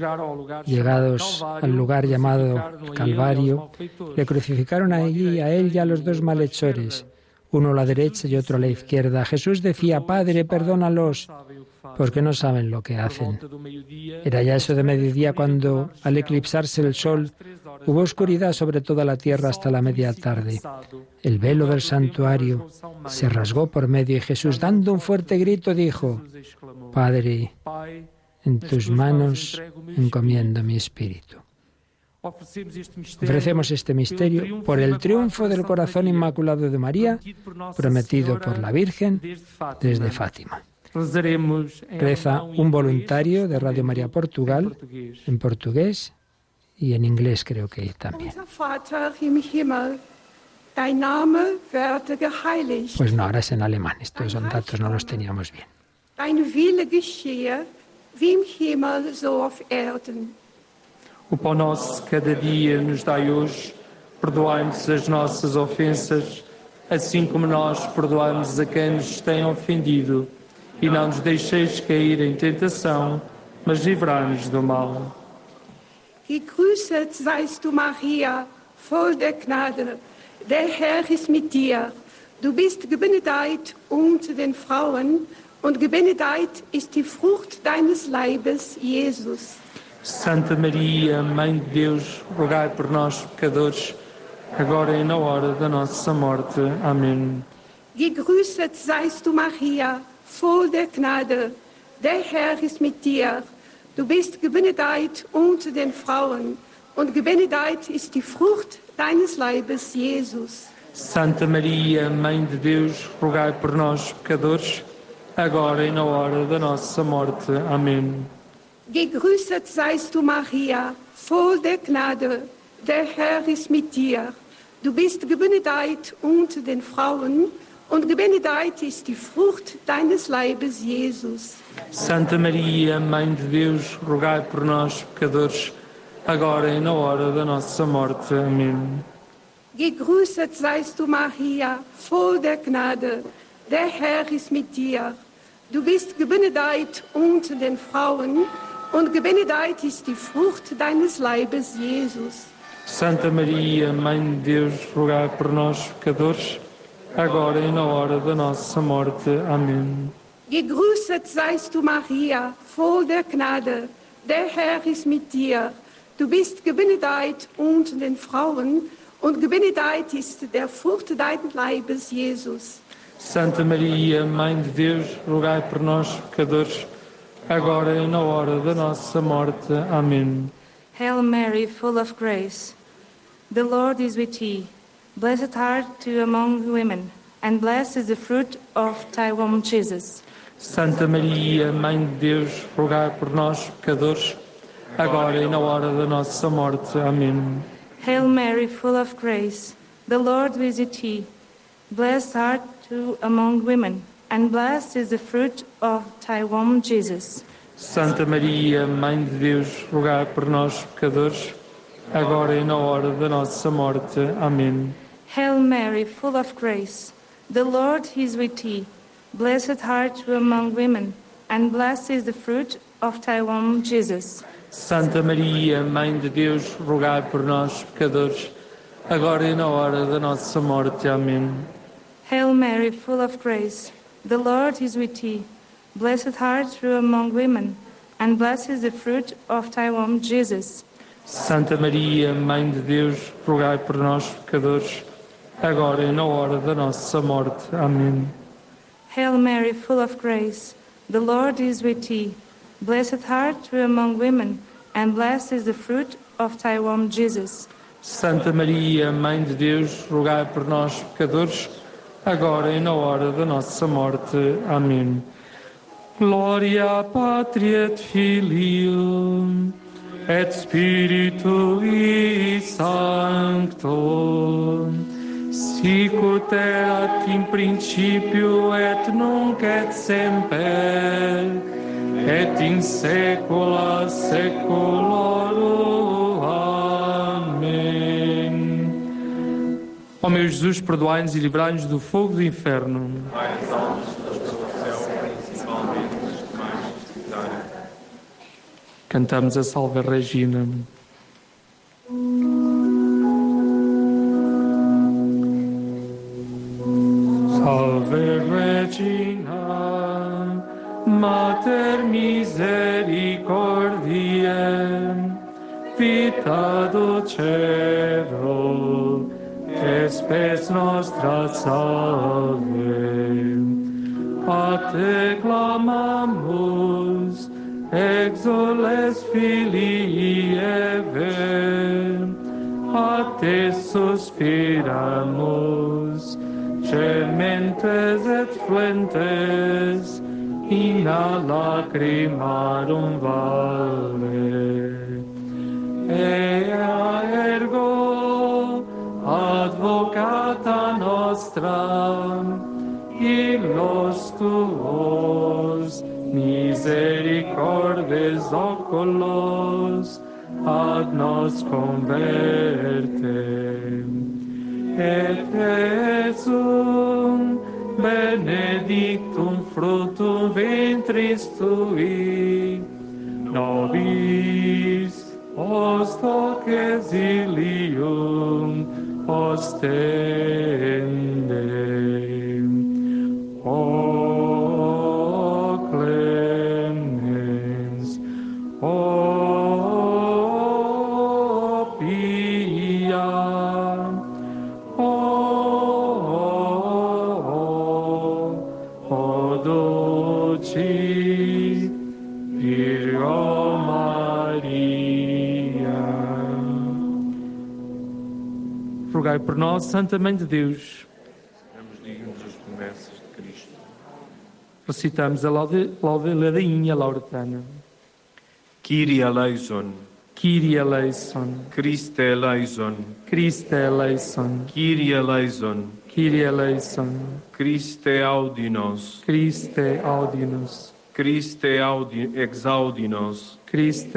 Llegados al lugar llamado Calvario, le crucificaron allí a él y a los dos malhechores, uno a la derecha y otro a la izquierda. Jesús decía, Padre, perdónalos porque no saben lo que hacen. Era ya eso de mediodía cuando, al eclipsarse el sol, hubo oscuridad sobre toda la tierra hasta la media tarde. El velo del santuario se rasgó por medio y Jesús, dando un fuerte grito, dijo, Padre, en tus manos encomiendo mi espíritu. Ofrecemos este misterio por el triunfo del corazón inmaculado de María, prometido por la Virgen desde Fátima. Reza un voluntario de Radio María Portugal en portugués y en inglés creo que también. Pues no, ahora es en alemán. Estos son datos, no los teníamos bien.
O pão nosso cada dia nos dai hoje, perdoai-nos as nossas ofensas, assim como nós
perdoamos a quem nos tem ofendido e não nos deixeis cair em tentação, mas livrai-nos do mal. Gegrüßet seist du, Maria, voll
der
Gnade, der Herr ist mit dir. Du bist
gebenedeit unter den Frauen und gebenedeit ist die Frucht deines Leibes, Jesus. Santa Maria, Mãe de Deus, rogai por nós, pecadores, agora e na hora da nossa morte. Amém. Gegrüßet seist du, Maria, voll der Gnade, der Herr ist mit dir. Du bist gebenedeit unter den Frauen und gebenedeit ist die Frucht deines Leibes, Jesus. Santa Maria, Mãe de Deus, rogai por nós, pecadores, agora e na hora da nossa morte. Amen. Gegrüßet seist du, Maria, voll der Gnade, der Herr ist mit dir. Du bist gebenedeit unter den Frauen und und gebenedeit ist die Frucht deines Leibes, Jesus. Santa Maria, Mãe de Deus, rogai por nós, pecadores, agora e na hora da nossa morte. Amen. Gegrüßet seist du, Maria, voll der Gnade. Der Herr ist mit dir. Du bist gebenedeit unter den Frauen und gebenedeit ist die Frucht deines Leibes, Jesus. Santa Maria, Mãe de Deus, rogai por nós, pecadores, agora e na hora da nossa morte. Amém. Gegrüßet seist du, Maria, voll der Gnade. Der Herr ist mit dir. Du bist gebenedeit unter den Frauen und gebenedeit ist der Frucht deines Leibes, Jesus. Santa Maria, Mãe de Deus, rogai por nós, pecadores, agora e na hora da nossa morte. Amém. Hail Mary, full of grace, the Lord is with thee. Blessed art you
among women, and blessed is the fruit of thy womb, Jesus. Santa Maria, Mãe de Deus, rogai por nós, pecadores, agora e na hora da nossa morte. Amém. Hail Mary, full of
grace, the Lord is with thee. Blessed art thou among women, and blessed is the fruit of thy womb, Jesus. Santa Maria, Mãe de Deus, rogai por nós, pecadores, agora e na hora da nossa morte. Amém. Hail Mary, full of grace, the Lord is with thee. Blessed art thou among women, and blessed is the fruit of thy womb, Jesus. Santa Maria, Mãe de Deus, rogai por nós, pecadores, agora e na hora da nossa morte. Amém. Hail Mary, full of grace, the Lord is with thee. Blessed art thou among women, and blessed is the fruit of thy womb, Jesus. Santa Maria, Mãe de Deus, rogai por nós, pecadores, agora e é na hora da nossa morte. Amém. Hail Mary, full of grace, the Lord is with thee. Blessed art thou among women, and blessed is the fruit of thy womb, Jesus. Santa Maria, Mãe de Deus, rogai por nós, pecadores, agora e é na hora da nossa morte.
Amém. Glória à Pátria de Filho, et Spiritu e Sancto Sicut in principio et nunc et semper et in saecula saeculorum. Amém. Ó oh meu Jesus, perdoai-nos e livrai-nos do fogo do inferno.
Mais
Cantamos a Salve Regina. Salve Regina, Mater misericordiae, vita docero, espes nostra salve. A te clamamus, exoles filii Eve, a te suspiramus, Cementes et flentes in a lacrimarum valle. Ea ergo advocata nostra illos tuos misericordes oculos ad nos convertem et Jesum,
benedictum fructum ventris tui, nobis post hoc exilium ostende. por nós, Santa Mãe de Deus. dignos promessas de Cristo. Recitamos a laude, ladainha lauretana.
Kyrie eleison.
Kyrie eleison.
Christe eleison.
Christe eleison.
Kyrie eleison.
Kyrie eleison.
Christe é audi
Christe é audi
Christe é audi exaudi
Christe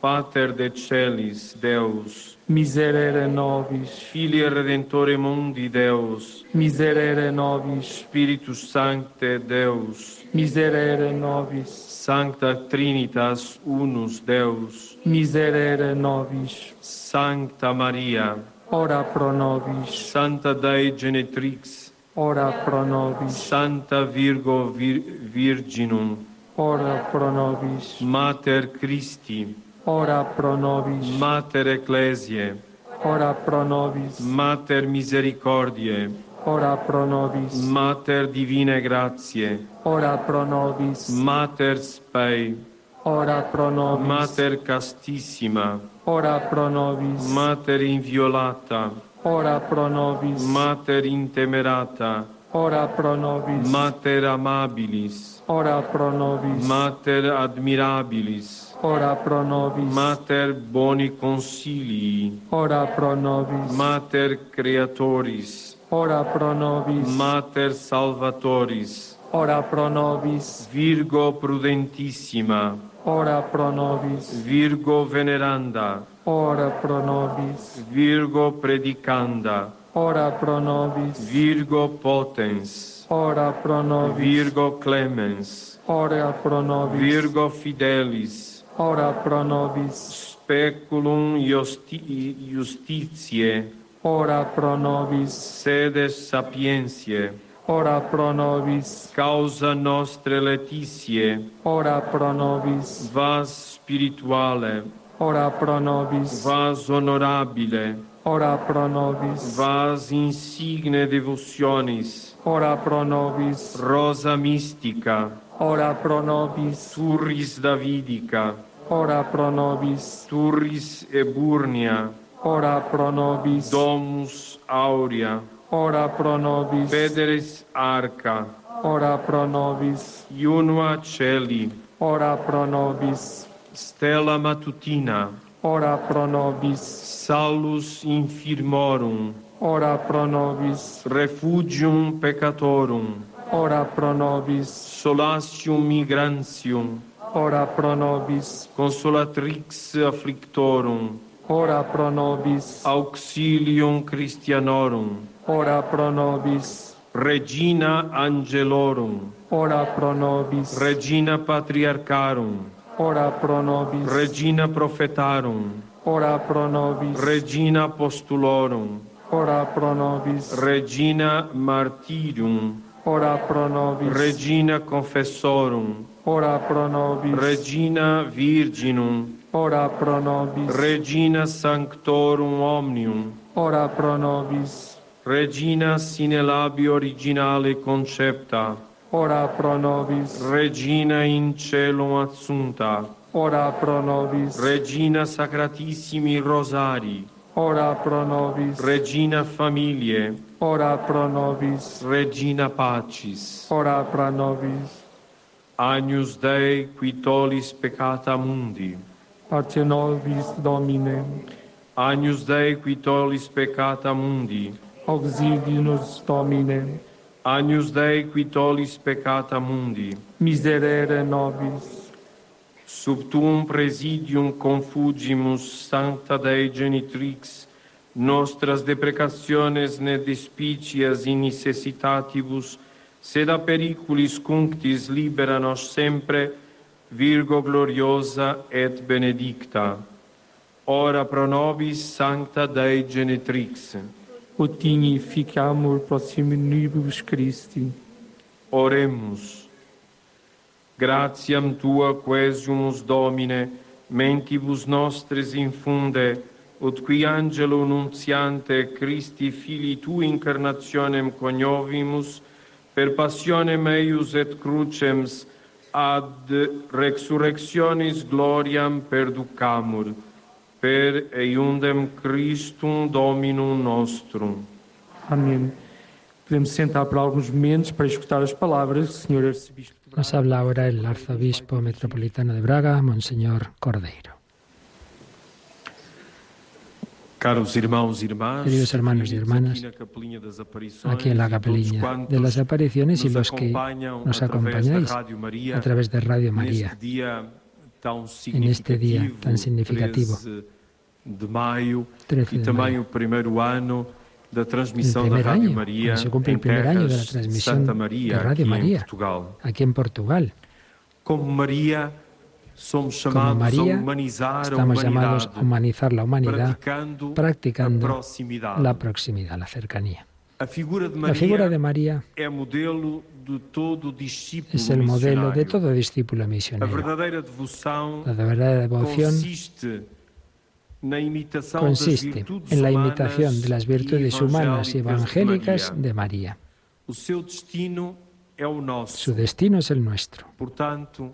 Pater de celis, Deus,
Miserere nobis,
Filia Redentore Mundi Deus,
miserere nobis,
Spiritus Sancte Deus,
miserere nobis,
Sancta Trinitas Unus Deus,
miserere nobis,
Sancta Maria,
ora pro nobis,
Santa Dei Genetrix,
ora pro nobis,
Santa Virgo Vir- Virginum,
ora pro nobis,
Mater Christi,
Ora pro nobis,
Mater Ecclesiae.
Ora pro nobis,
Mater Misericordiae.
Ora pro nobis,
Mater Divinae Gratiae.
Ora pro nobis,
Mater Spei.
Ora pro nobis,
Mater Castissima.
Ora pro nobis,
Mater Inviolata.
Ora pro nobis,
Mater Intemerata.
Ora pro nobis,
Mater Amabilis.
Ora pro nobis,
Mater Admirabilis.
Ora pro nobis.
Mater boni concilii.
Ora pro nobis.
Mater creatoris.
Ora pro nobis.
Mater salvatoris.
Ora pro nobis.
Virgo prudentissima.
Ora pro nobis.
Virgo veneranda.
Ora pro nobis.
Virgo predicanda.
Ora pro nobis.
Virgo potens.
Ora pro
nobis. Virgo clemens.
Ora pro nobis.
Virgo fidelis.
ora pro nobis
speculum justi justitiae
ora pro nobis
sede sapientiae
ora pro nobis
causa nostre letitiae
ora pro nobis
vas spirituale
ora pro nobis
vas honorabile
ora pro nobis
vas insigne devotionis
ora pro nobis
rosa mystica
Ora pro nobis
turris Davidica.
Ora pro nobis
turris Eburnia.
Ora pro nobis
domus Aurea.
Ora pro nobis
pederis Arca.
Ora pro nobis
Iunua Celi.
Ora pro nobis
Stella Matutina.
Ora pro nobis
Salus Infirmorum.
Ora pro nobis
Refugium Peccatorum
ora pro nobis
solatium migrantium
ora pro nobis
consolatrix afflictorum
ora pro nobis
auxilium christianorum
ora pro nobis
regina angelorum
ora pro nobis
regina patriarcharum
ora pro nobis
regina prophetarum
ora pro nobis
regina apostolorum
ora pro nobis
regina martyrum
Ora pro
nobis regina confessorum,
ora pro nobis
regina virginum,
ora pro nobis
regina sanctorum omnium,
ora pro nobis
regina sine labio originale concepta,
ora pro nobis
regina in cielo assunta,
ora pro nobis
regina sacratissimi rosari.
Ora pro nobis.
Regina familie
Ora pro nobis.
Regina Pacis.
Ora pro nobis.
Agnus Dei, quitolis peccata mundi.
Pace nobis, Domine.
Agnus Dei, quitolis peccata mundi.
Oxidinus Domine.
Agnus Dei, quitolis peccata mundi.
Miserere nobis.
sub tuum presidium confugimus, Sancta Dei Genitrix, nostras deprecationes ne despicias in necessitatibus, sed a periculis cunctis libera nos sempre, Virgo gloriosa et benedicta. Ora pro nobis Sancta Dei Genitrix.
Utini ficamur proximum nibus Christi.
Oremus gratiam Tua quesiumus Domine, mentibus nostres infunde, ut qui angelo nunciante Christi fili Tu incarnationem coniovimus, per passionem eius et crucems, ad resurrectionis gloriam perducamur, per eiundem Christum Dominum nostrum.
Amém. Podemos sentar por alguns momentos para escutar as palavras do Senhor Arcebispo. Nos habla ahora el arzobispo metropolitano de Braga, Monseñor Cordeiro. E queridos hermanos y hermanas, aquí en la capelina de las apariciones y los que nos acompañáis a través de Radio María en este día tan significativo,
13 de mayo, da transmissão
da
Rádio año, Maria
se cumple em año de la Maria, aqui Maria, em Portugal. Aqui Portugal.
Como Maria, somos María,
estamos
llamados
a humanizar la humanidad practicando, la, proximidad. la cercanía.
La figura de María, modelo de todo discípulo es el modelo de todo discípulo
misionero. La verdadera devoción consiste consiste en la imitación de las virtudes humanas y evangélicas de María. Su
destino es el nuestro.
Por tanto,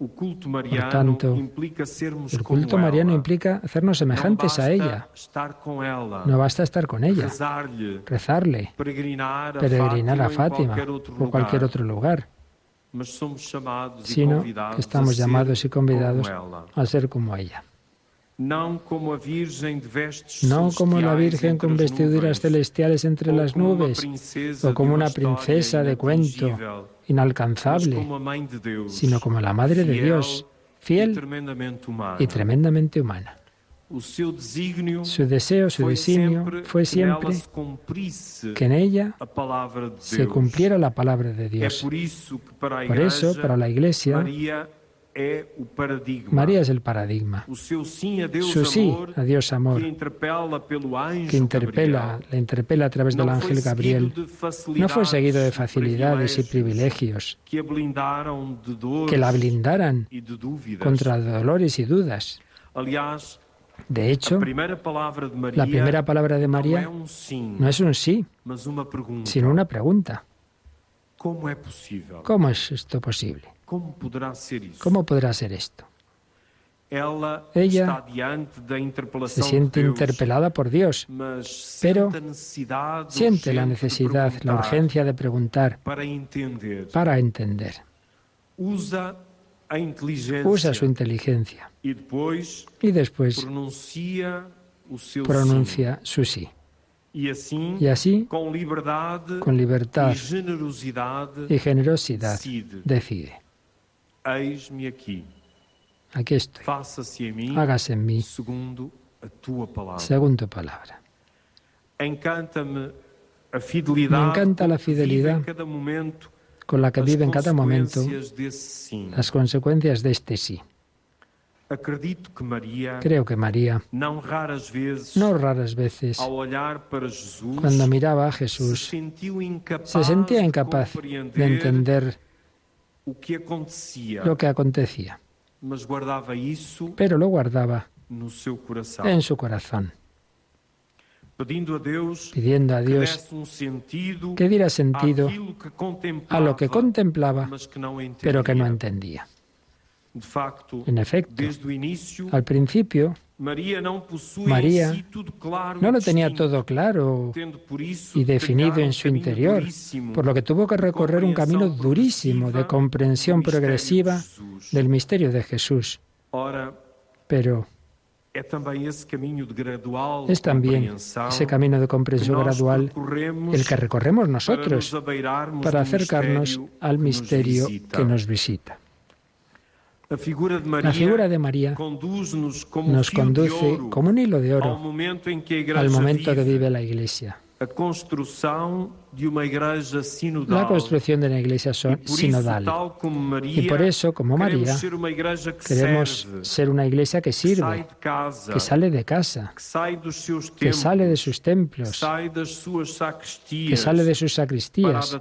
el culto mariano implica hacernos semejantes a ella. No basta estar con ella, rezarle, peregrinar a Fátima em o cualquier otro lugar e sino que estamos llamados y convidados a ser como ella no como la Virgen con vestiduras celestiales entre las nubes, o como una princesa de cuento inalcanzable, sino como la Madre de Dios, fiel e y tremendamente humana. Su deseo, su designio fue siempre que en ella se cumpliera la palabra de Dios. Por eso, para la Iglesia, María es el paradigma. Su sí a Dios amor, que interpela, interpela a través del ángel Gabriel, no fue seguido de e facilidades y privilegios que la blindaran e contra dolores y dudas. De hecho, la primera palabra de María um no es un sí, sino una pregunta. ¿Cómo es esto posible? ¿Cómo podrá ser, esto? Ella, se siente interpelada por Dios, pero siente la necesidad, la urgencia de preguntar para entender. Usa su inteligencia e y después, pronuncia su sí. E y así, con libertad, e y generosidad decide. Eis-me Aquí estoy. Hágase en mí según palabra. Me encanta la fidelidad con la que vive en cada momento las consecuencias de este sí. Creo que María, no raras veces, cuando miraba a Jesús, se sentía incapaz de entender lo que acontecía. Pero lo guardaba en su corazón. Pidiendo a Dios um que diera sentido a lo que contemplaba, pero que no entendía. En efecto, al principio, María no em e lo tenía todo claro y e definido en em um su interior, por lo que tuvo que recorrer un camino durísimo de comprensión progresiva del misterio de Jesús. Pero es también ese camino de comprensión gradual el que recorremos nosotros para acercarnos al misterio que nos visita. La figura de María, nos conduce como un hilo de oro al momento, en que vive la Iglesia. La construcción de una iglesia sinodal. Y por eso, como María, queremos ser una iglesia que sirve, que sale de casa, que sale de sus templos, que sale de sus sacristías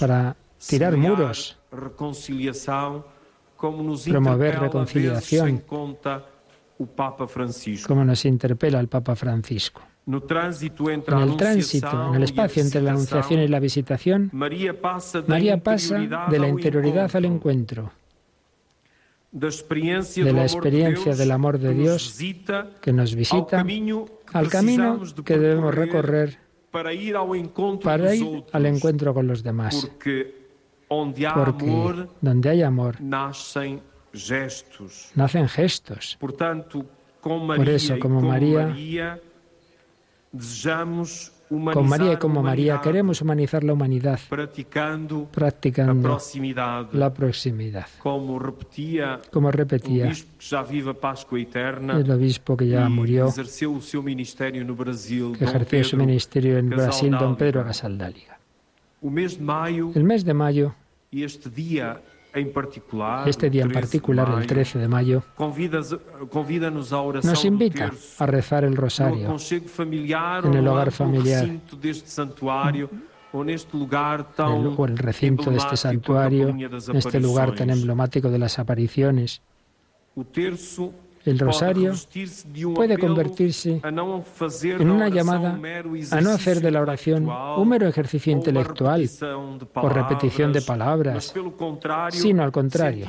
para tirar muros, promover reconciliación, como nos interpela el Papa Francisco. En el tránsito, en el espacio entre la Anunciación y la Visitación, María pasa de la interioridad al encuentro, de la experiencia del amor de Dios que nos visita, al camino que debemos recorrer para ir al encuentro con los demás. Porque donde hay amor, nacen gestos. Nacen gestos. Por, tanto, e con María Por eso, como María, María con María y como María queremos humanizar la humanidad practicando, practicando la, proximidad, la proximidad. Como repetía, como repetía eterna, el obispo que ya e murió, que ejerció su ministerio en Brasil, don Pedro, en Brasil, don Pedro Casaldáliga. El mes de mayo e este día en em particular, este día en particular, el 13 de mayo, nos invita a rezar el rosario en el hogar familiar o en el recinto de este santuario, en este lugar tan emblemático de las apariciones el rosario um puede convertirse en una llamada a no hacer de la oración un mero ejercicio intelectual o repetición de palabras, sino al contrario,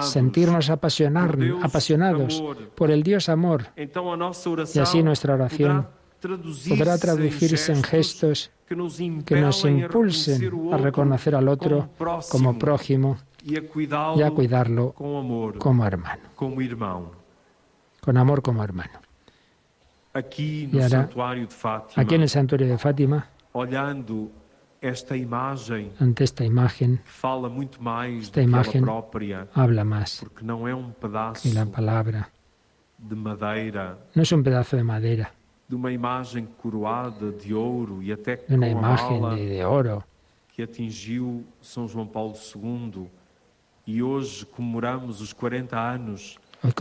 sentirnos apasionados por el Dios amor y así nuestra oración podrá em traducirse en gestos que nos impulsen a reconocer al otro como prójimo y a cuidarlo, y a cuidarlo con amor, como hermano. Como hermano. Con amor como hermano. Aquí, y ahora, de Fátima, aquí en el santuario de Fátima, olhando esta imagen, ante esta imagen, fala muito mais esta imagen propia, habla más porque no es un um pedazo que la palabra. De madera, no es un pedazo de madera, de una imagen coroada de oro y e até una imagen de, de oro que atingió São João Paulo II e Hoy conmemoramos los 40 este años de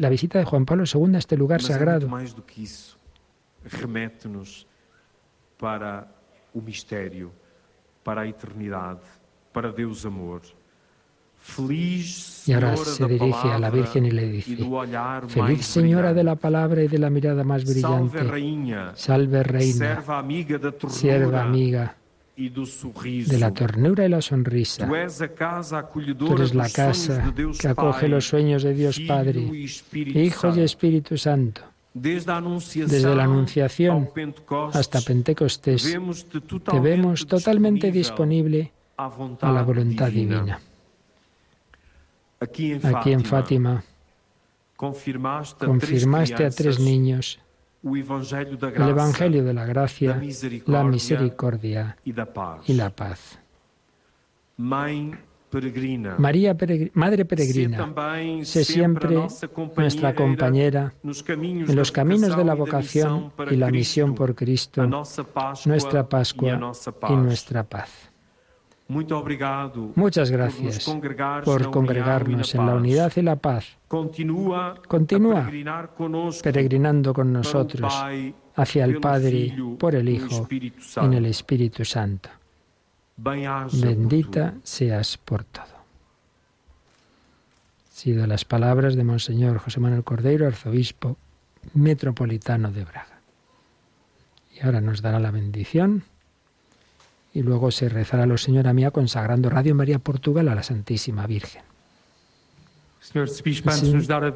la visita de Juan Pablo II a este lugar sagrado. para para para amor. y e ahora se dirige a la Virgen y le dice, e feliz Señora de la palabra y de la mirada más brillante, salve Reina, sierva amiga, e de la ternura y la sonrisa. Tú eres la casa que acoge los sueños de Dios Padre, e Hijo y Espíritu Santo. Desde la Anunciación hasta Pentecostés, te vemos totalmente disponible a la voluntad divina. Aquí em en Fátima confirmaste a tres niños el Evangelio de la gracia, la misericordia e y la paz. María Madre Peregrina, sé siempre nuestra compañera en los caminos de la e vocación y la misión por Cristo, nuestra Pascua e y nuestra paz. Muchas gracias por e congregarnos en la unidad y la paz. Continúa peregrinando con nosotros hacia el Padre por el Hijo en el Espíritu Santo. Bendita seas por todo. Sido las palabras de Monseñor José Manuel Cordeiro, arzobispo metropolitano de Braga. Y ahora nos dará la bendición y luego se rezará señor Señora Mía consagrando Radio María Portugal a la Santísima Virgen. El Señor,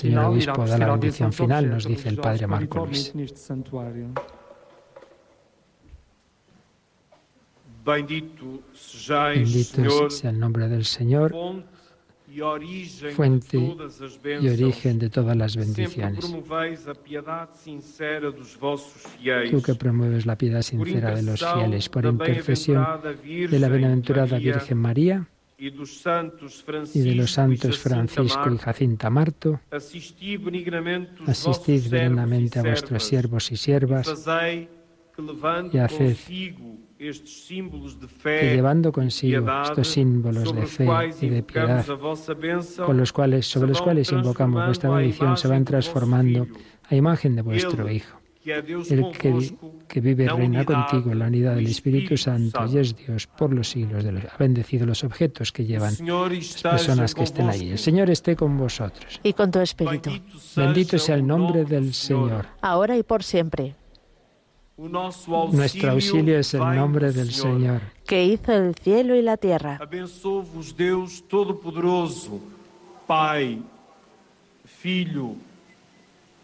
el Obispo da la bendición final, nos dice el Padre Marcos. Este Bendito sea el nombre del Señor, fuente y origen de todas las bendiciones. Tú que promueves la piedad sincera de los fieles por intercesión de la bienaventurada Virgen María y de los santos Francisco y Jacinta Marto, asistid benignamente a vuestros siervos y siervas y haced que llevando consigo estos símbolos de fe y de piedad, con los cuales, sobre los cuales invocamos vuestra bendición, se van transformando a imagen de vuestro Hijo. El que, vive y reina contigo en la unidad del Espíritu Santo y es Dios por los siglos de los. Ha bendecido los objetos que llevan las personas que estén ahí El Señor esté con vosotros.
Y con tu espíritu.
Bendito sea el nombre del Señor.
Ahora y por siempre.
Nuestro auxilio es el nombre del Señor,
que hizo el cielo y la tierra. Abençoe-vos Deus Todo-Poderoso, Pai, Filho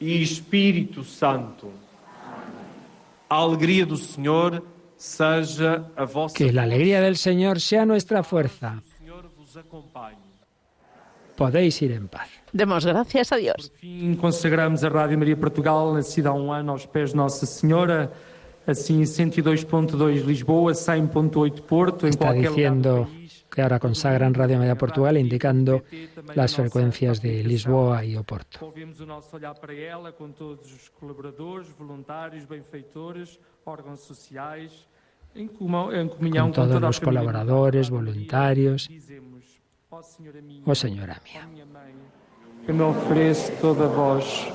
e
Espírito Santo. A alegria do Senhor seja a vossa Que la alegría del Señor sea nuestra fuerza. Podéis ir en paz. Demos
gracias a Dios. Por fin, consagramos a Radio María Portugal, nacida há um ano aos pés de Nossa
Senhora. Assim, 102.2 em e Lisboa, 100.8 Porto, em qualquer diciendo... que ahora consagran Radio María Portugal, indicando las frecuencias de Lisboa y Oporto. Con todos los colaboradores, voluntarios. Oh Señora mía.
que me ofereço toda vós,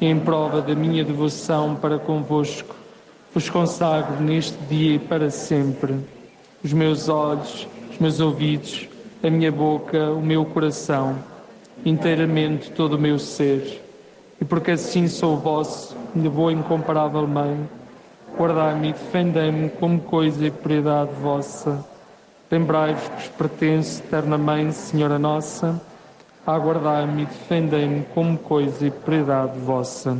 em prova da minha devoção para convosco, vos consagro neste dia e para sempre os meus olhos, os meus ouvidos, a minha boca, o meu coração, inteiramente todo o meu ser. E porque assim sou vosso, minha boa e incomparável Mãe, guardai-me e defendei-me como coisa e propriedade vossa. Lembrai-vos que vos pertenço, Eterna Mãe, Senhora Nossa aguardai-me e defendei-me como coisa e de vossa.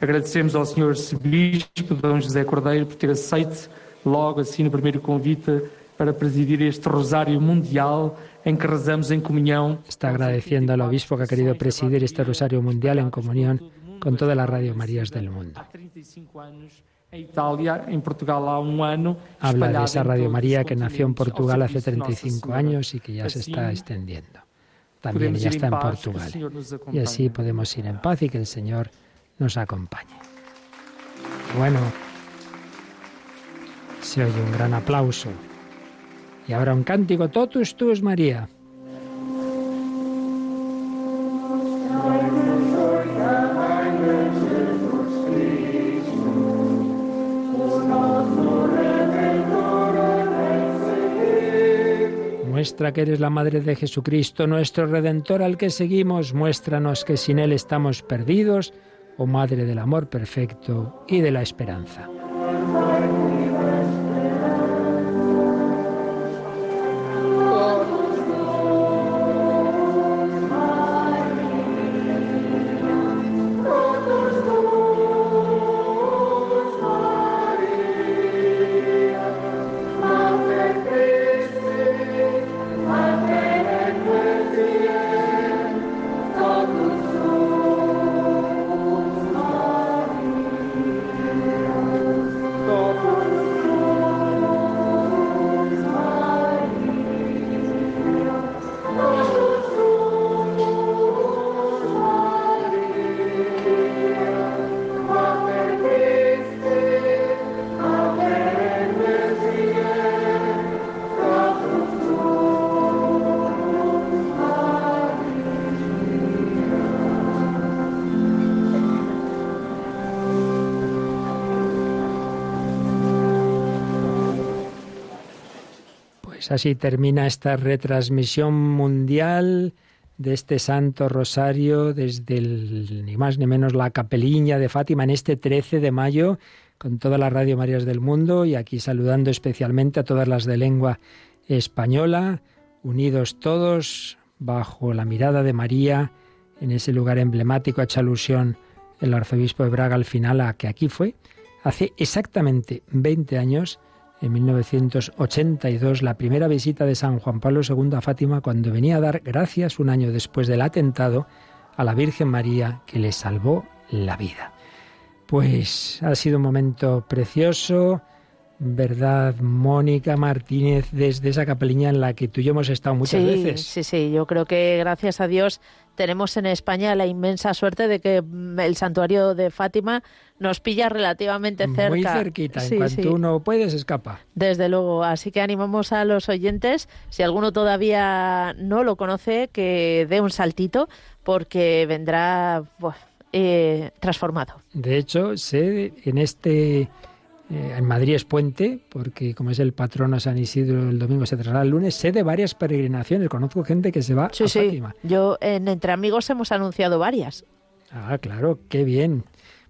Agradecemos al Senhor Bispo Dom José Cordeiro por ter aceito logo assim no primeiro convite para presidir este Rosario Mundial en em que rezamos en em comunión. Está agradeciendo al obispo que ha querido presidir este Rosario Mundial en comunión con todas las Radio Marías del mundo. Habla de esa em Radio María que nació en Portugal hace 35 e años y que ya se está extendiendo también ella está en, Portugal. Y así podemos ir en paz y que el Señor nos acompañe. Bueno, se oye un gran aplauso. Y ahora un cántico, Totus tus María. nuestra que eres la Madre de Jesucristo, nuestro Redentor al que seguimos, muéstranos que sin Él estamos perdidos, oh Madre del Amor Perfecto y de la Esperanza. Pues así termina esta retransmisión mundial de este Santo Rosario desde ni más ni menos la Capeliña de Fátima en este 13 de mayo con todas las Radio Marías del mundo y aquí saludando especialmente a todas las de lengua española, unidos todos bajo la mirada de María en ese lugar emblemático hecho alusión el arzobispo de Braga al final a que aquí fue hace exactamente 20 años en 1982 la primera visita de San Juan Pablo II a Fátima cuando venía a dar gracias un año después del atentado a la Virgen María que le salvó la vida. Pues ha sido un momento precioso, ¿verdad, Mónica Martínez, desde esa capeliña en la que tú y yo hemos estado muchas veces?
Sí, sí, yo creo que gracias a Dios tenemos en España la inmensa suerte de que mm, el santuario de Fátima nos pilla relativamente cerca.
Muy cerquita,
en
cuanto uno puede se escapa.
Desde luego, así que animamos a los oyentes, si alguno todavía no lo conoce, que dé un saltito porque vendrá eh, transformado.
De hecho, sé en este eh, en Madrid es puente, porque como es el patrono San Isidro, el domingo se traslada el lunes, sé de varias peregrinaciones. Conozco gente que se va a
Yo, en Entre Amigos, hemos anunciado varias.
Ah, claro, qué bien.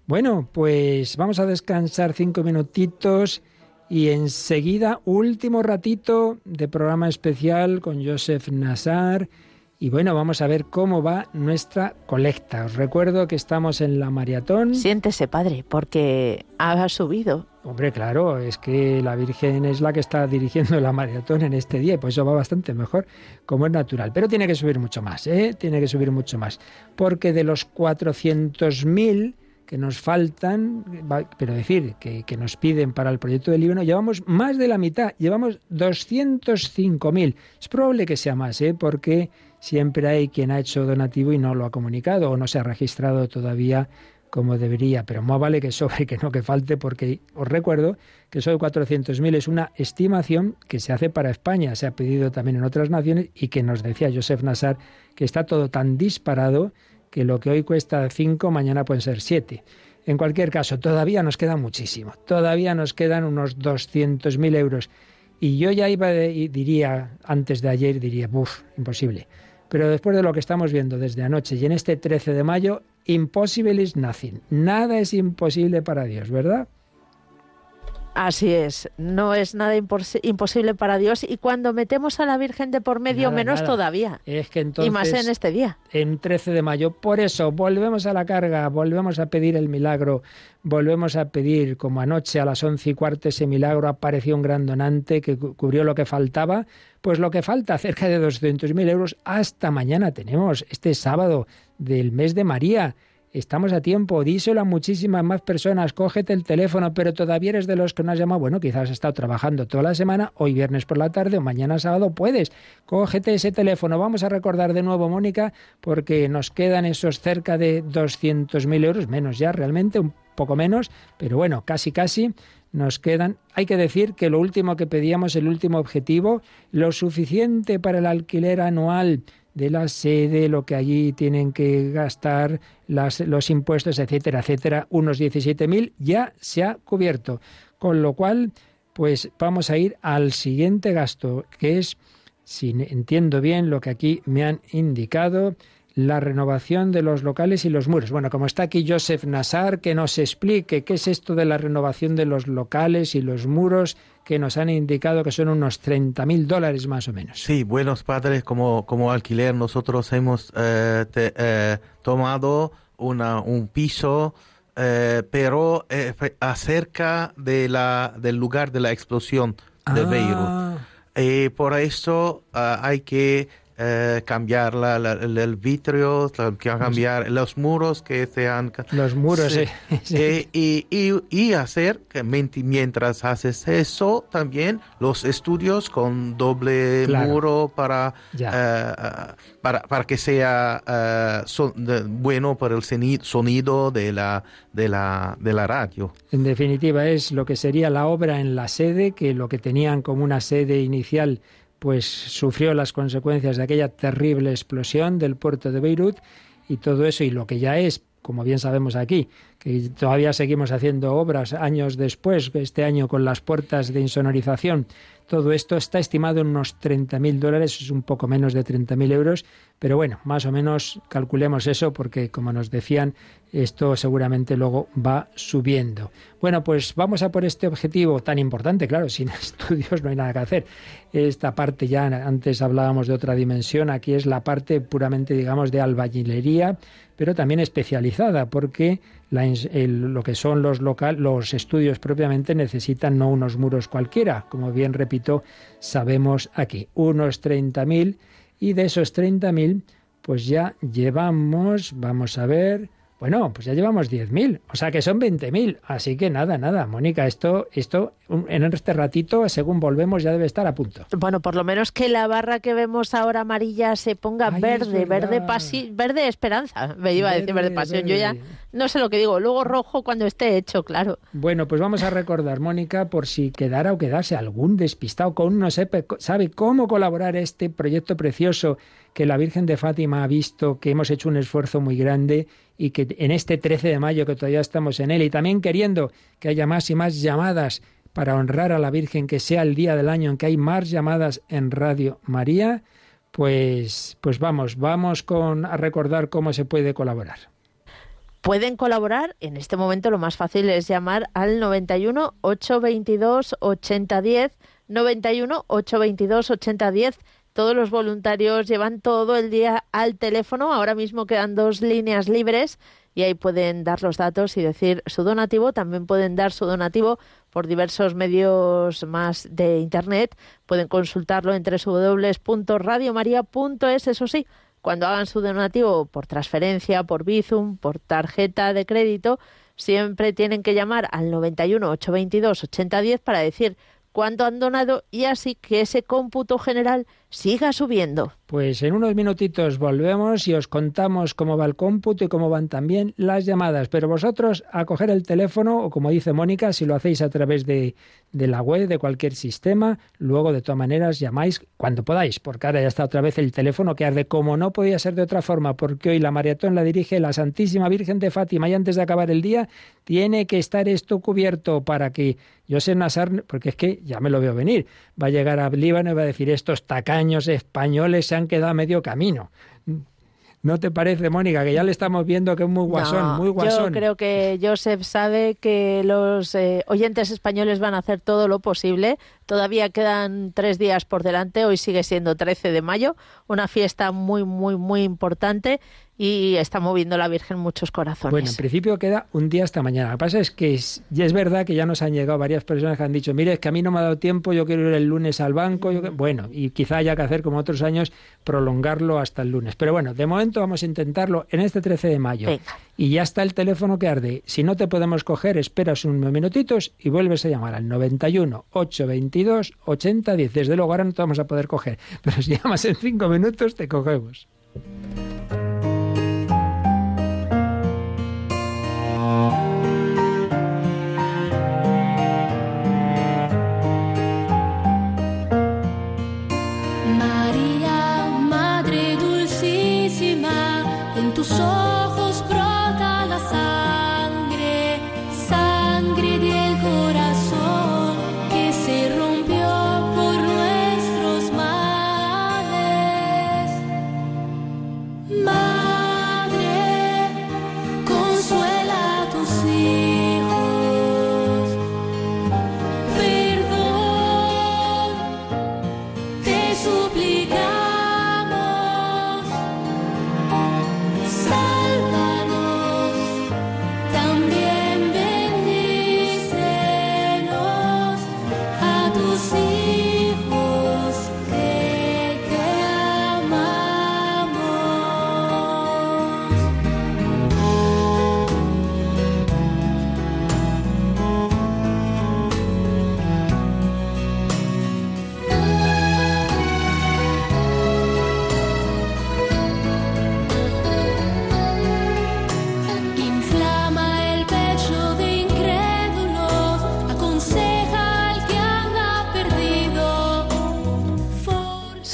Bueno, pues vamos a descansar cinco minutitos y enseguida, último ratito de programa especial con Joseph Nazar y bueno, vamos a ver cómo va nuestra colecta. Os recuerdo que estamos en la maratón.
Siéntese, padre, porque ha subido.
Hombre, claro, es que la Virgen es la que está dirigiendo la maratón en este día, pues eso va bastante mejor, como es natural. Pero tiene que subir mucho más, ¿eh? Tiene que subir mucho más. Porque de los 400.000 que nos faltan, pero decir, que, nos piden para el proyecto del Líbano, llevamos más de la mitad, llevamos 205.000. Es probable que sea más, ¿eh? Porque siempre hay quien ha hecho donativo y no lo ha comunicado o no se ha registrado todavía como debería, pero más vale que sobre que no que falte, porque os recuerdo que de 400.000 es una estimación que se hace para España, se ha pedido también en otras naciones y que nos decía Joseph Nazar, que está todo tan disparado que lo que hoy cuesta 5, mañana pueden ser 7. En cualquier caso, todavía nos queda muchísimo, todavía nos quedan unos 200.000 euros. Y yo ya iba y diría, antes de ayer, diría, buf, imposible. Pero después de lo que estamos viendo desde anoche y en este 13 de mayo, impossible is nothing. Nada es imposible para Dios, ¿verdad?
Así es, no es nada imposible para Dios y cuando metemos a la Virgen de por medio menos todavía.
Es que entonces,
y más en este día.
En 13 de mayo, por eso volvemos a la carga, volvemos a pedir el milagro, volvemos a pedir como anoche a las once y cuarto ese milagro apareció un gran donante que cubrió lo que faltaba, pues lo que falta, cerca de 200.000 euros, hasta mañana tenemos, este sábado del mes de María Estamos a tiempo, díselo a muchísimas más personas, cógete el teléfono, pero todavía eres de los que no has llamado. Bueno, quizás has estado trabajando toda la semana, hoy viernes por la tarde o mañana sábado puedes. Cógete ese teléfono. Vamos a recordar de nuevo, Mónica, porque nos quedan esos cerca de 200.000 euros, menos ya realmente, un poco menos, pero bueno, casi casi nos quedan. Hay que decir que lo último que pedíamos, el último objetivo, lo suficiente para el alquiler anual de la sede, lo que allí tienen que gastar, las, los impuestos, etcétera, etcétera, unos 17.000 ya se ha cubierto. Con lo cual, pues vamos a ir al siguiente gasto, que es, si entiendo bien lo que aquí me han indicado, la renovación de los locales y los muros. Bueno, como está aquí Joseph Nassar, que nos explique qué es esto de la renovación de los locales y los muros que nos han indicado que son unos 30 mil dólares más o menos.
Sí, buenos padres, como, como alquiler nosotros hemos eh, eh, tomado un piso, eh, pero acerca de la, del lugar de la explosión de ah. Beirut. por eso ah, hay que eh, cambiar la, el vitrio, cambiar los muros que sean...
Los muros, sí. [LAUGHS]
Eh, y, y, hacer, que mientras haces eso, también los estudios con doble muro para, eh, para, para, que sea bueno para el sonido de la, de, la, de la radio.
En definitiva, es lo que sería la obra en la sede, que lo que tenían como una sede inicial pues sufrió las consecuencias de aquella terrible explosión del puerto de Beirut y todo eso y lo que ya es como bien sabemos aquí, que todavía seguimos haciendo obras años después, este año con las puertas de insonorización. Todo esto está estimado en unos 30.000 dólares, es un poco menos de 30.000 euros, pero bueno, más o menos calculemos eso porque, como nos decían, esto seguramente luego va subiendo. Bueno, pues vamos a por este objetivo tan importante, claro, sin [LAUGHS] estudios no hay nada que hacer. Esta parte ya antes hablábamos de otra dimensión, aquí es la parte puramente, digamos, de albañilería, pero también especializada, porque lo que son los, los estudios propiamente necesitan no unos muros cualquiera, como bien repito, sabemos aquí, unos 30.000 y de esos 30.000, pues ya llevamos, vamos a ver, bueno, pues ya llevamos 10.000, o sea que son 20.000, así que nada, nada, Mónica, esto, esto en este ratito, según volvemos, ya debe estar a punto.
Bueno, por lo menos que la barra que vemos ahora amarilla se ponga verde, verde pasi verde esperanza, me iba a decir verde pasión, yo ya no sé lo que digo, luego rojo cuando esté hecho, claro.
Bueno, pues vamos a recordar, Mónica, por si quedara o quedase algún despistado con no sabe cómo colaborar este proyecto precioso que la Virgen de Fátima ha visto, que hemos hecho un esfuerzo muy grande y que en este 13 de mayo que todavía estamos en él y también queriendo que haya más y más llamadas para honrar a la Virgen, que sea el día del año en que hay más llamadas en Radio María, pues, pues vamos, vamos con, a recordar cómo se puede colaborar.
Pueden colaborar, en este momento lo más fácil es llamar al 91 822 8010, 91 822 8010 todos los voluntarios llevan todo el día al teléfono. Ahora mismo quedan dos líneas libres y ahí pueden dar los datos y decir su donativo. También pueden dar su donativo por diversos medios más de Internet. Pueden consultarlo en www.radiomaria.es, eso sí. Cuando hagan su donativo por transferencia, por Bizum, por tarjeta de crédito, siempre tienen que llamar al 91 822 8010 para decir cuánto han donado y así que ese cómputo general siga subiendo.
Pues en unos minutitos volvemos y os contamos cómo va el cómputo y cómo van también las llamadas. Pero vosotros a coger el teléfono o como dice Mónica, si lo hacéis a través de, la web, de cualquier sistema, luego de todas maneras llamáis cuando podáis, porque ahora ya está otra vez el teléfono que arde como no podía ser de otra forma, porque hoy la maratón la dirige la Santísima Virgen de Fátima y antes de acabar el día tiene que estar esto cubierto para que José Nazar, porque es que ya me lo veo venir, va a llegar a Líbano y va a decir estos tacaños españoles se han quedado a medio camino. ¿No te parece, Mónica, que ya le estamos viendo que es muy guasón, muy guasón? Yo
creo que Joseph sabe que los eh, oyentes españoles van a hacer todo lo posible. Todavía quedan tres días por delante. Hoy sigue siendo 13 de mayo, una fiesta muy, muy, muy importante y está moviendo la Virgen muchos corazones.
Bueno, en principio queda un día hasta mañana. Lo que pasa es que es, es verdad que ya nos han llegado varias personas que han dicho, mire, es que a mí no me ha dado tiempo, yo quiero ir el lunes al banco. Mm. Bueno, y quizá haya que hacer como otros años, prolongarlo hasta el lunes. Pero bueno, de momento vamos a intentarlo en este 13 de mayo. Y ya está el teléfono que arde. Si no te podemos coger, esperas unos minutitos y vuelves a llamar al 91 822 8010. Desde luego ahora no te vamos a poder coger, [LAUGHS] pero si llamas en cinco minutos te cogemos.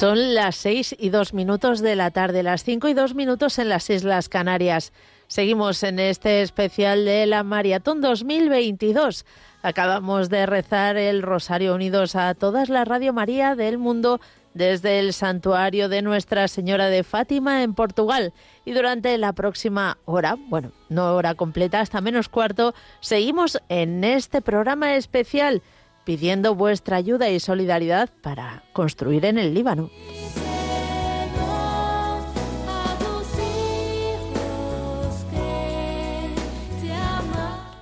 Son las seis y dos minutos de la tarde, las cinco y dos minutos en las Islas Canarias. Seguimos en este especial de la Maratón 2022. Acabamos de rezar el Rosario Unidos a todas las Radio María del mundo desde el santuario de Nuestra Señora de Fátima en Portugal. Y durante la próxima hora, bueno, no hora completa, hasta menos cuarto, seguimos en este programa especial pidiendo vuestra ayuda y solidaridad para construir en el Líbano.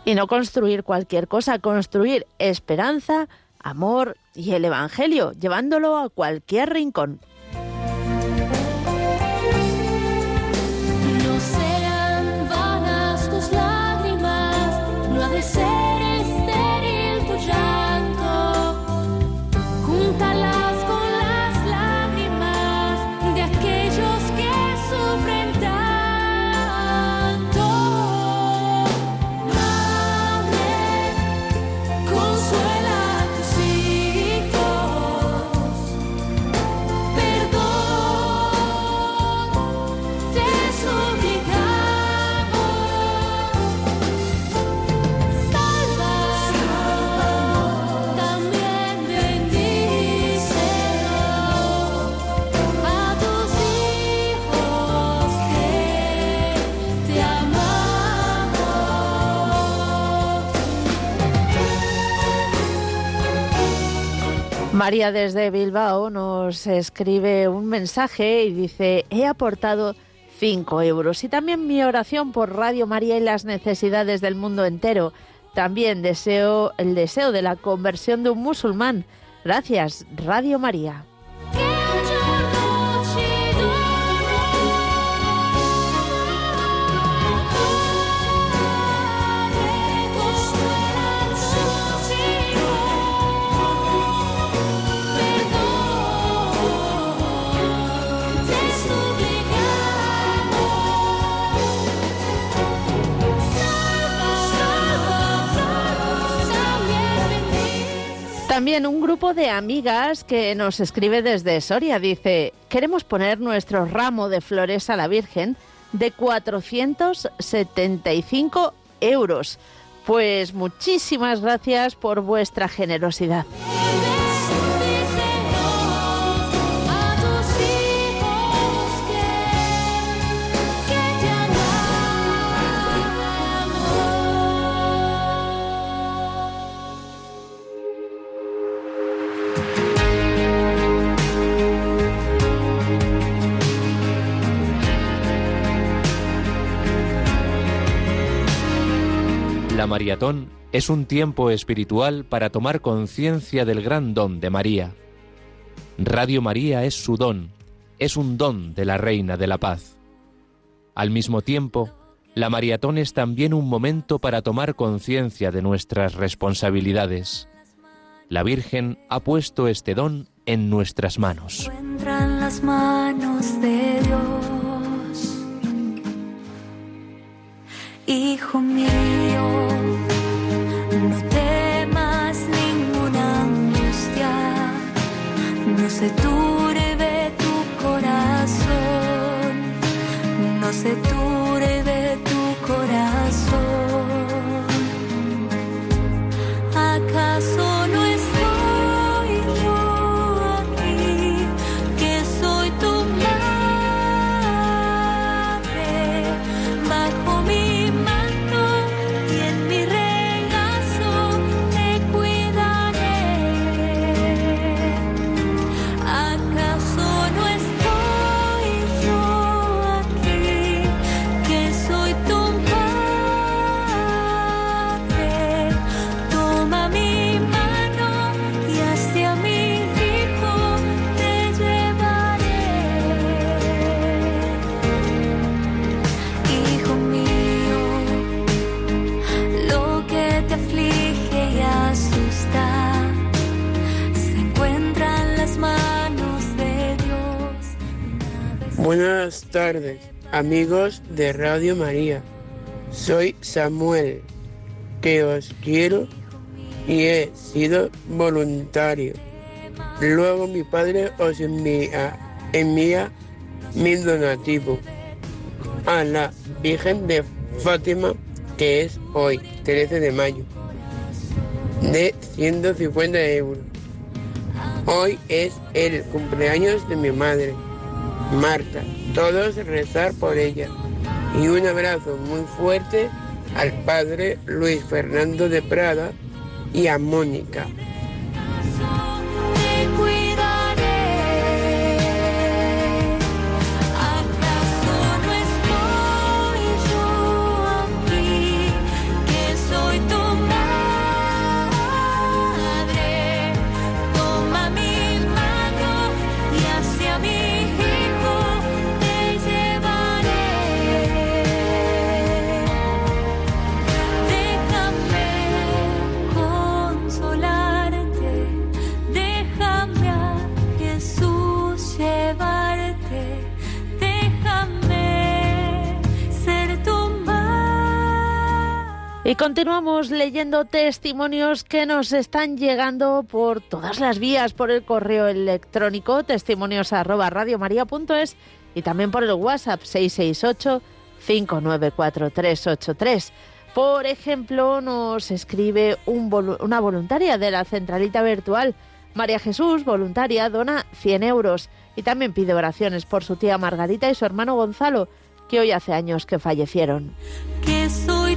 Y no construir cualquier cosa, construir esperanza, amor y el Evangelio, llevándolo a cualquier rincón. María desde Bilbao nos escribe un mensaje y dice, he aportado 5 euros y también mi oración por Radio María y las necesidades del mundo entero. También deseo el deseo de la conversión de un musulmán. Gracias, Radio María. También un grupo de amigas que nos escribe desde Soria dice, queremos poner nuestro ramo de flores a la Virgen de 475 euros. Pues muchísimas gracias por vuestra generosidad.
maratón es un tiempo espiritual para tomar conciencia del gran don de María. Radio María es su don, es un don de la Reina de la Paz. Al mismo tiempo, la maratón es también un momento para tomar conciencia de nuestras responsabilidades. La Virgen ha puesto este don en nuestras manos. hijo mío, no temas ninguna angustia, no se turbe tu corazón, no se turbe.
Buenas tardes, amigos de Radio María. Soy Samuel, que os quiero y he sido voluntario. Luego mi padre os envía, mi donativo a la Virgen de Fátima, que es hoy, 13 de mayo, de 150 euros. Hoy es el cumpleaños de mi madre Marta, todos rezar por ella. Y un abrazo muy fuerte al padre Luis Fernando de Prada y a Mónica,
Y continuamos leyendo testimonios que nos están llegando por todas las vías, por el correo electrónico testimonios y también por el WhatsApp 668 594383. Por ejemplo, nos escribe una voluntaria de la centralita virtual. María Jesús, voluntaria, dona 100 euros y también pide oraciones por su tía Margarita y su hermano Gonzalo, que hoy hace años que fallecieron. Que soy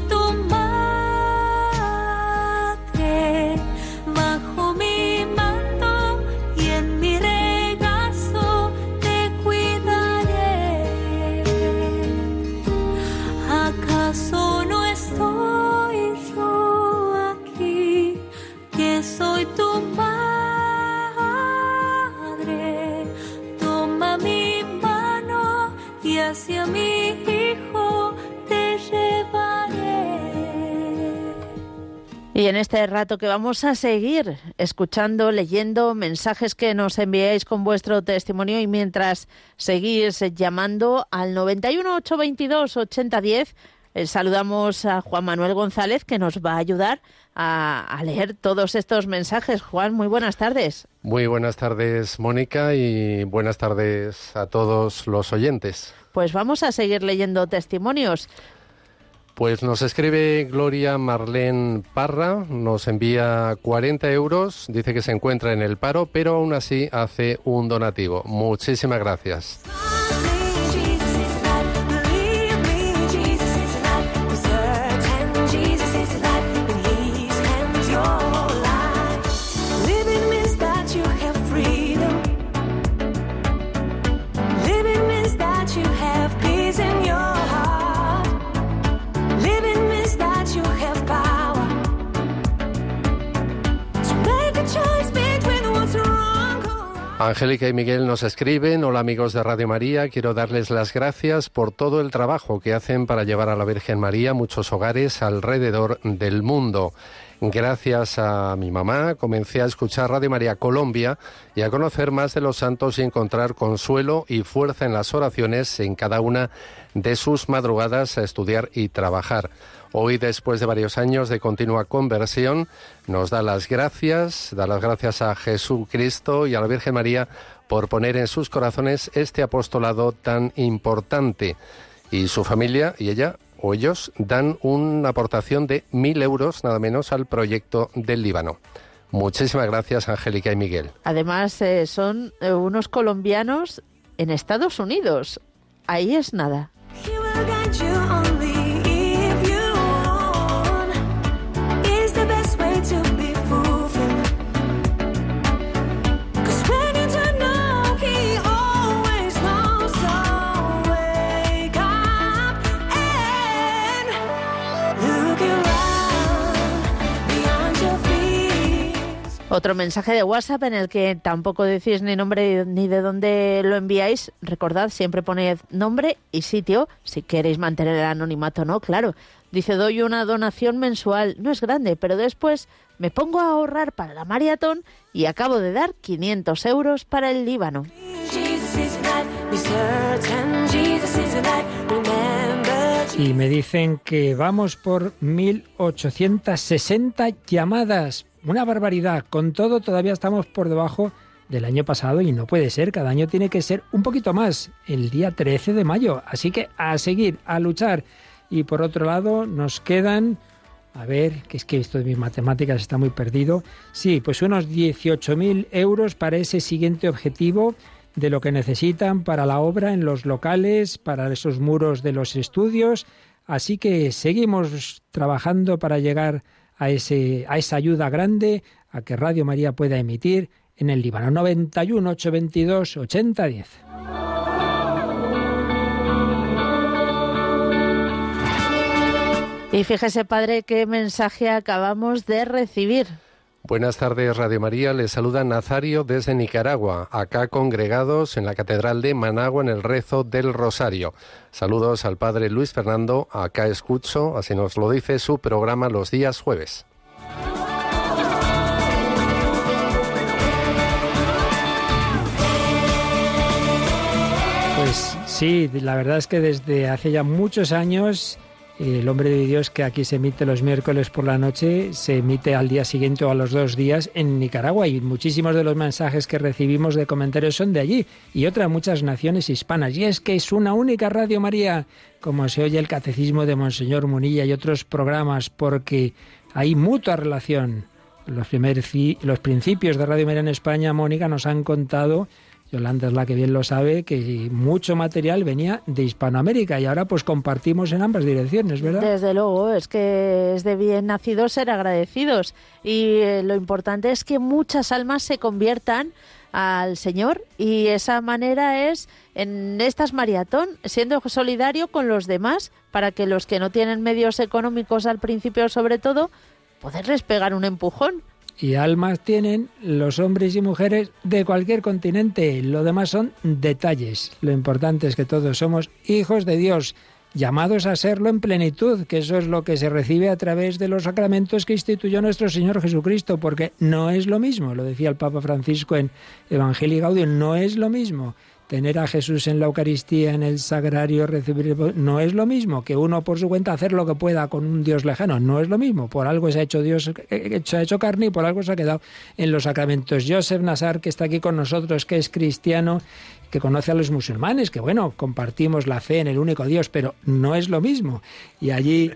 mi hijo te llevaré. Y en este rato que vamos a seguir escuchando, leyendo mensajes que nos enviáis con vuestro testimonio y mientras seguís llamando al 91 822 8010 saludamos a Juan Manuel González, que nos va a ayudar a, leer todos estos mensajes. Juan, muy buenas tardes.
Muy buenas tardes, Mónica, y buenas tardes a todos los oyentes.
Pues vamos a seguir leyendo testimonios.
Pues nos escribe Gloria Marlene Parra, nos envía 40 euros, dice que se encuentra en el paro, pero aún así hace un donativo. Muchísimas gracias. Angélica y Miguel nos escriben, hola amigos de Radio María, quiero darles las gracias por todo el trabajo que hacen para llevar a la Virgen María a muchos hogares alrededor del mundo. Gracias a mi mamá comencé a escuchar Radio María Colombia y a conocer más de los santos y encontrar consuelo y fuerza en las oraciones en cada una de sus madrugadas a estudiar y trabajar. Hoy, después de varios años de continua conversión, nos da las gracias, da las gracias a Jesucristo y a la Virgen María por poner en sus corazones este apostolado tan importante. Y su familia y ella o ellos dan una aportación de mil euros nada menos al proyecto del Líbano. Muchísimas gracias, Angélica y Miguel.
Además, eh, son eh, unos colombianos en Estados Unidos. Ahí es nada. Otro mensaje de WhatsApp en el que tampoco decís ni nombre ni de dónde lo enviáis. Recordad, siempre poned nombre y sitio si queréis mantener el anonimato, ¿no? Claro. Dice, doy una donación mensual. No es grande, pero después me pongo a ahorrar para la maratón y acabo de dar 500 euros para el Líbano.
Y me dicen que vamos por 1860 llamadas una barbaridad. Con todo, todavía estamos por debajo del año pasado y no puede ser. Cada año tiene que ser un poquito más. El día 13 de mayo. Así que a seguir, a luchar. Y por otro lado, nos quedan a ver, que es que esto de mis matemáticas está muy perdido. Sí, pues unos 18.000 euros para ese siguiente objetivo de lo que necesitan para la obra en los locales, para esos muros de los estudios. Así que seguimos trabajando para llegar a, esa ayuda grande a que Radio María pueda emitir en el Líbano. 91 822 8010.
Y fíjese, padre, qué mensaje acabamos de recibir.
Buenas tardes, Radio María. Les saluda Nazario desde Nicaragua, acá congregados en la Catedral de Managua en el rezo del Rosario. Saludos al Padre Luis Fernando, acá escucho, así nos lo dice su programa los días jueves.
Pues sí, la verdad es que desde hace ya muchos años el hombre de Dios que aquí se emite los miércoles por la noche se emite al día siguiente o a los dos días en Nicaragua y muchísimos de los mensajes que recibimos de comentarios son de allí y otras muchas naciones hispanas. Y es que es una única Radio María, como se oye el catecismo de Monseñor Munilla y otros programas, porque hay mutua relación. Los, los principios de Radio María en España, Mónica, nos han contado Yolanda es la que bien lo sabe, que mucho material venía de Hispanoamérica y ahora pues compartimos en ambas direcciones, ¿verdad?
Desde luego, es que es de bien nacidos ser agradecidos y eh, lo importante es que muchas almas se conviertan al Señor y esa manera es en estas maratón siendo solidario con los demás para que los que no tienen medios económicos al principio sobre todo poderles pegar un empujón
y almas tienen los hombres y mujeres de cualquier continente. Lo demás son detalles. Lo importante es que todos somos hijos de Dios, llamados a serlo en plenitud, que eso es lo que se recibe a través de los sacramentos que instituyó nuestro Señor Jesucristo, porque no es lo mismo, lo decía el Papa Francisco en Evangelio Gaudio, no es lo mismo tener a Jesús en la Eucaristía, en el sagrario, recibir... No es lo mismo que uno por su cuenta hacer lo que pueda con un Dios lejano. No es lo mismo. Por algo se ha hecho Dios, eh, eh, ha hecho carne y por algo se ha quedado en los sacramentos. Joseph Nazar, que está aquí con nosotros, que es cristiano, que conoce a los musulmanes, que bueno, compartimos la fe en el único Dios, pero no es lo mismo. Y allí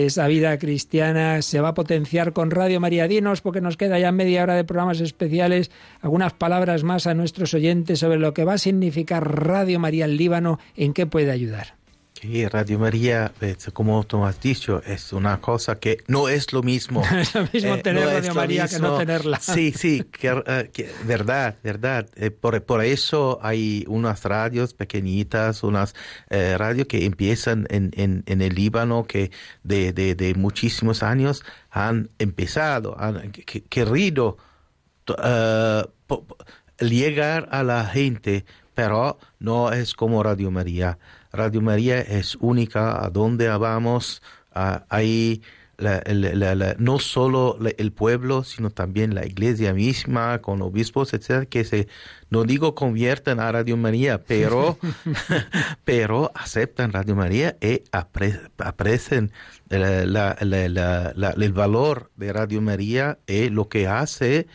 esa vida cristiana se va a potenciar con Radio María. Dinos, porque nos queda ya media hora de programas especiales, algunas palabras más a nuestros oyentes sobre lo que va a significar Radio María en Líbano, en qué puede ayudar.
Sí, Radio María, este, como tú has dicho, es una cosa que no es lo mismo. [LAUGHS] es
lo mismo eh, tener Radio María que no tenerla.
Sí, sí, que, eh, verdad, verdad. Eh, por, eso hay unas radios pequeñitas, unas radios que empiezan en, el Líbano, que de, de, muchísimos años han empezado, han querido llegar a la gente, pero no es como Radio María. Radio María es única, a donde vamos, ah, no solo el pueblo, sino también la iglesia misma, con obispos, etcétera, que se, no digo convierten a Radio María, pero, [LAUGHS] [LAUGHS] pero aceptan Radio María y aprecian el valor de Radio María y lo que hace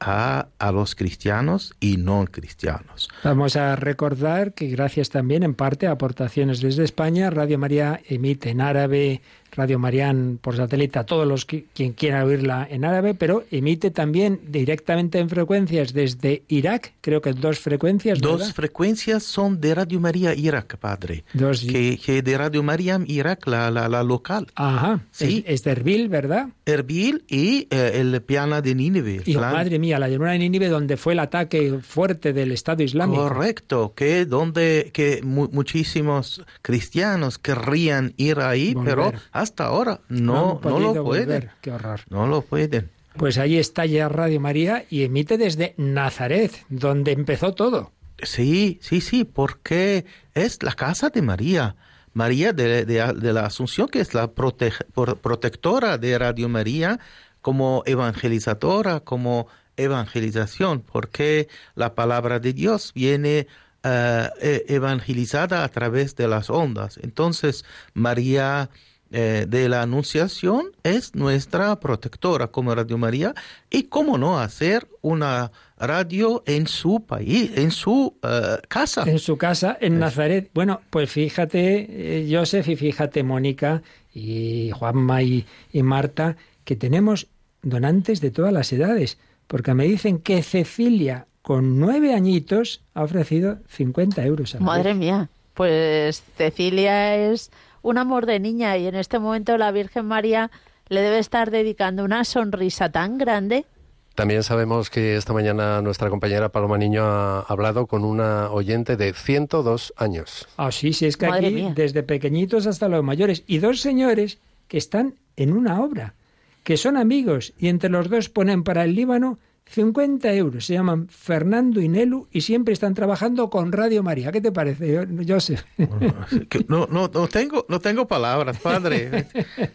a, los cristianos y no cristianos.
Vamos a recordar que gracias también en parte a aportaciones desde España, Radio María emite en árabe, Radio Marián por satélite a todos los quien quiera oírla en árabe, pero emite también directamente en frecuencias desde Irak, creo que dos frecuencias.
Dos frecuencias son de Radio María Irak, padre. Que, de Radio María Irak, la, la, local.
Ajá. Sí. Es, de Erbil, ¿verdad?
Erbil y eh, el piano de Nínive.
Y madre mía, la llanura de Nínive, donde fue el ataque fuerte del Estado Islámico.
Correcto, que donde que muchísimos cristianos querrían ir ahí, pero hasta ahora no, no, lo pueden. No lo pueden.
Pues ahí está ya Radio María y emite desde Nazaret, donde empezó todo.
Sí, sí, sí, porque es la casa de María. María de, la Asunción, que es la protectora de Radio María como evangelizadora, como evangelización, porque la palabra de Dios viene eh, e-, evangelizada a través de las ondas. Entonces, María eh, de la Anunciación es nuestra protectora como Radio María y cómo no hacer una radio en su país, en su eh, casa.
En su casa, en Nazaret. Bueno, pues fíjate, eh, Joseph, y fíjate, Mónica, y Juanma y, y Marta, que tenemos donantes de todas las edades, porque me dicen que Cecilia, con nueve añitos, ha ofrecido 50 euros. A
Madre mía, pues Cecilia es un amor de niña y en este momento la Virgen María le debe estar dedicando una sonrisa tan grande.
También sabemos que esta mañana nuestra compañera Paloma Niño ha hablado con una oyente de 102 años.
Ah, sí, sí, es que aquí desde pequeñitos hasta los mayores y dos señores que están en una obra, que son amigos y entre los dos ponen para el Líbano 50 euros. Se llaman Fernando y Nelu y siempre están trabajando con Radio María. ¿Qué te parece, Joseph? [LAUGHS]
No, no, no tengo, no tengo palabras, padre.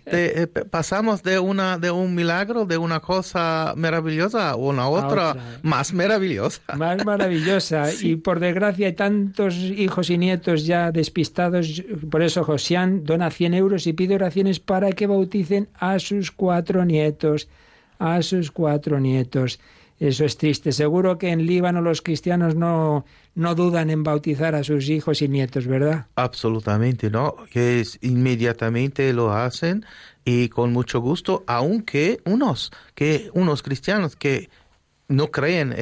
Eh, pasamos de, una, de un milagro, de una cosa maravillosa a una otra, más
maravillosa. Más maravillosa. [LAUGHS] Y por desgracia hay tantos hijos y nietos ya despistados. Por eso Josián dona 100 euros y pide oraciones para que bauticen a sus cuatro nietos. A sus cuatro nietos. Eso es triste. Seguro que en Líbano los cristianos no, no dudan en bautizar a sus hijos y nietos, ¿verdad?
Absolutamente, ¿no? Que inmediatamente lo hacen y con mucho gusto, aunque unos, que unos cristianos que no creen,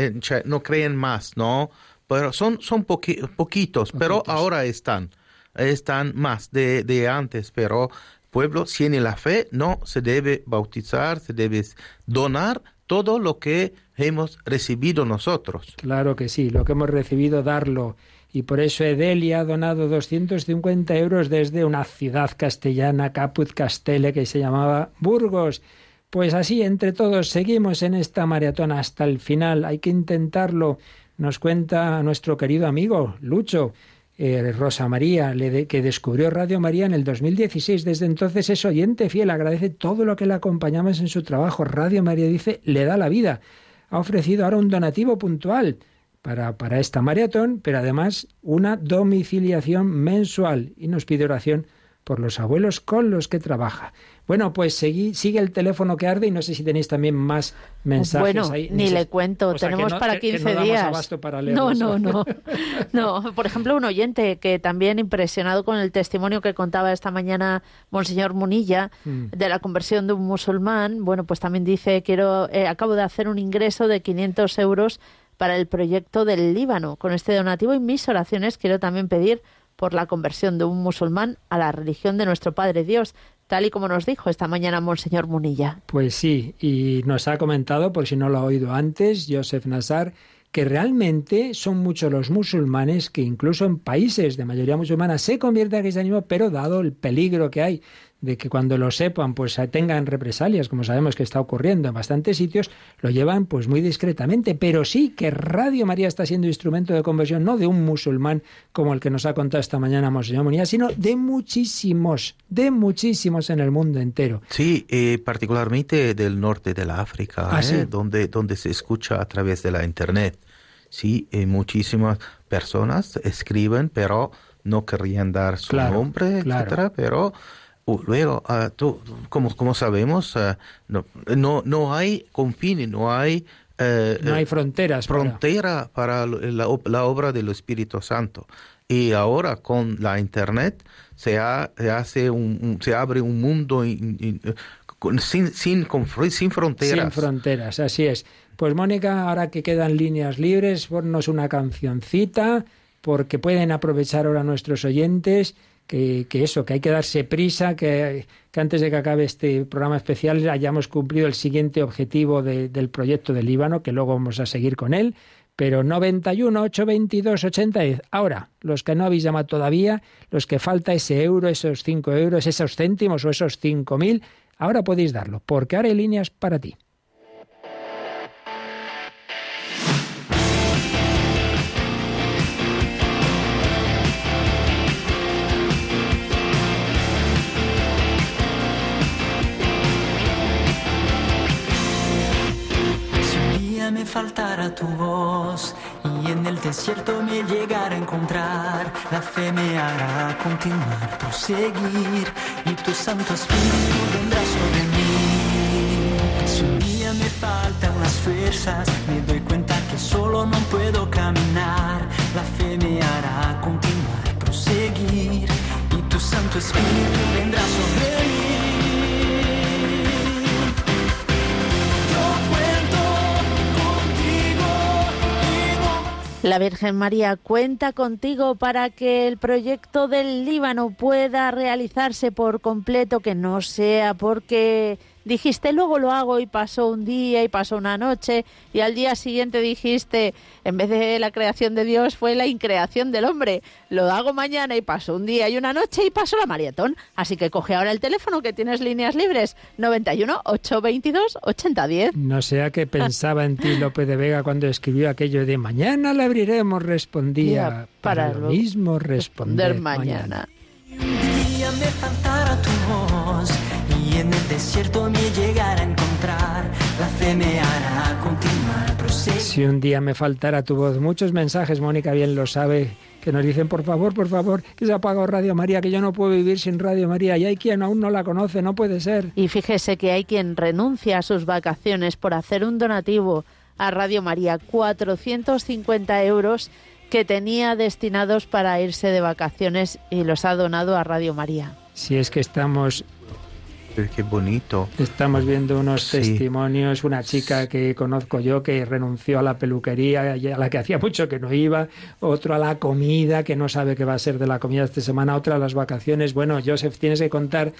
no creen más, ¿no? Pero son, son poquitos, pero ahora están, están más de, de antes, pero pueblo tiene la fe, no se debe bautizar, se debe donar todo lo que hemos recibido nosotros.
Claro que sí, lo que hemos recibido, darlo. Y por eso Edelia ha donado 250 euros desde una ciudad castellana, Caput Castele, que se llamaba Burgos. Pues así, entre todos, seguimos en esta maratona hasta el final. Hay que intentarlo. Nos cuenta nuestro querido amigo Lucho, eh, Rosa María, que descubrió Radio María en el 2016. Desde entonces es oyente fiel, agradece todo lo que le acompañamos en su trabajo. Radio María dice, le da la vida ha ofrecido ahora un donativo puntual para, para esta maratón, pero además una domiciliación mensual y nos pide oración por los abuelos con los que trabaja. Bueno, pues sigue el teléfono que arde y no sé si tenéis también más mensajes ahí.
Ni, le cuento, tenemos para 15 días. no, no, no. [LAUGHS] no, por ejemplo, un oyente que también impresionado con el testimonio que contaba esta mañana Monseñor Munilla mm. de la conversión de un musulmán, bueno, pues también dice, quiero eh, acabo de hacer un ingreso de 500 euros para el proyecto del Líbano. Con este donativo y mis oraciones quiero también pedir por la conversión de un musulmán a la religión de nuestro Padre Dios, tal y como nos dijo esta mañana Monseñor Munilla.
Pues sí, y nos ha comentado, por si no lo ha oído antes, Joseph Nazar, que realmente son muchos los musulmanes que incluso en países de mayoría musulmana se convierten en cristianismo, pero dado el peligro que hay de que cuando lo sepan, pues tengan represalias, como sabemos que está ocurriendo en bastantes sitios, lo llevan pues muy discretamente. Pero sí que Radio María está siendo instrumento de conversión, no de un musulmán como el que nos ha contado esta mañana Monseñor Munía, sino de muchísimos, de muchísimos en el mundo entero.
Sí, eh, particularmente del norte de la África, ah, ¿eh? donde, donde se escucha a través de la internet. Sí, eh, muchísimas personas escriben, pero no querrían dar su nombre, etcétera, pero Uh, luego, ah, como, sabemos, ah, no, no, hay confines, no hay...
Eh, no hay eh, fronteras.
Frontera para, eh, la, obra del Espíritu Santo. Y ahora con la Internet se, hace se abre un mundo sin, sin, fronteras. Sin
fronteras, así es. Pues Mónica, ahora que quedan líneas libres, ponnos una cancioncita, porque pueden aprovechar ahora nuestros oyentes que, eso, que hay que darse prisa, que, antes de que acabe este programa especial hayamos cumplido el siguiente objetivo del proyecto del Líbano, que luego vamos a seguir con él. Pero 91, 822, y Ahora, los que no habéis llamado todavía, los que falta ese euro, esos 5 euros, esos céntimos o esos 5.000, ahora podéis darlo, porque ahora hay líneas para ti. me faltara tu voz y en el desierto me llegara a encontrar, la fe me hará continuar,
proseguir y tu Santo Espíritu vendrá sobre mí. Si un día me faltan las fuerzas, me doy cuenta que solo no puedo caminar, la fe me hará continuar, proseguir y tu Santo Espíritu vendrá sobre La Virgen María cuenta contigo para que el proyecto del Líbano pueda realizarse por completo, que no sea porque dijiste luego lo hago y pasó un día y pasó una noche y al día siguiente dijiste en vez de la creación de Dios fue la increación del hombre, lo hago mañana y pasó un día y una noche y pasó la maratón. Así que coge ahora el teléfono que tienes líneas libres 91 822 8010.
No sea que pensaba en ti López de Vega cuando escribió aquello de mañana la abriremos respondía para, lo mismo responder, mañana. Si un día me faltara tu voz, muchos mensajes, Mónica bien lo sabe, que nos dicen, por favor, por favor, que se ha apagado Radio María, que yo no puedo vivir sin Radio María. Y hay quien aún no la conoce, no puede ser.
Y fíjese que hay quien renuncia a sus vacaciones por hacer un donativo a Radio María, 450 euros que tenía destinados para irse de vacaciones y los ha donado a Radio María.
Si es que estamos
qué bonito.
Estamos viendo unos testimonios, una chica que conozco yo que renunció a la peluquería, a la que hacía mucho que no iba, otro a la comida, que no sabe qué va a ser de la comida esta semana, otra a las vacaciones. Bueno, Joseph, tienes que contar...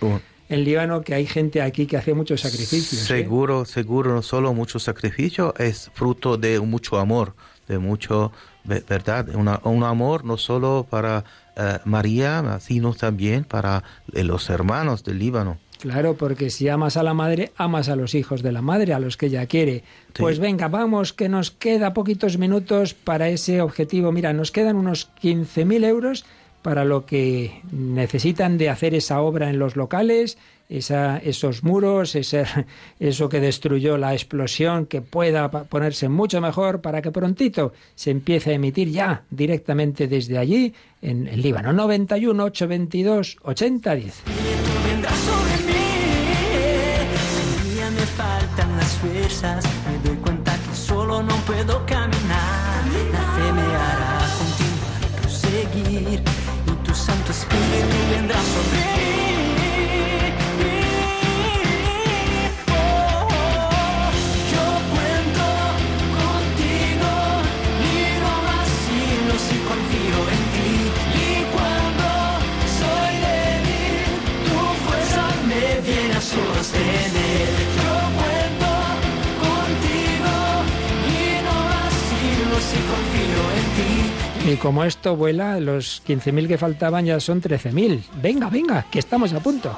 en Líbano que hay gente aquí que hace muchos sacrificios.
¿eh? Seguro, seguro, no solo mucho sacrificio, es fruto de mucho amor, de mucho, ¿verdad? un amor no solo para eh, María, sino también para eh, los hermanos del Líbano.
Claro, porque si amas a la madre, amas a los hijos de la madre, a los que ella quiere. Pues venga, vamos, que nos queda poquitos minutos para ese objetivo. Mira, nos quedan unos 15.000 euros para lo que necesitan de hacer esa obra en los locales, esos muros, [LAUGHS] eso que destruyó la explosión, que pueda ponerse mucho mejor para que prontito se empiece a emitir ya directamente desde allí en el Líbano. 91 822 8010. Y como esto vuela, los 15.000 que faltaban ya son 13.000. Venga, venga, que estamos a punto.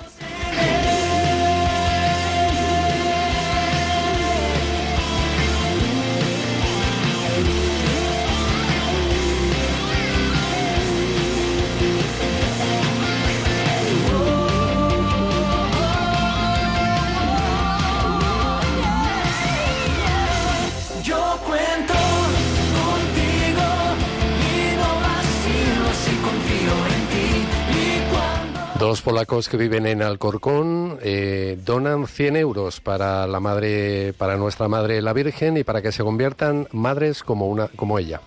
polacos que viven en Alcorcón eh, donan 100 euros para la madre, para nuestra madre la Virgen y para que se conviertan madres como una, como ella.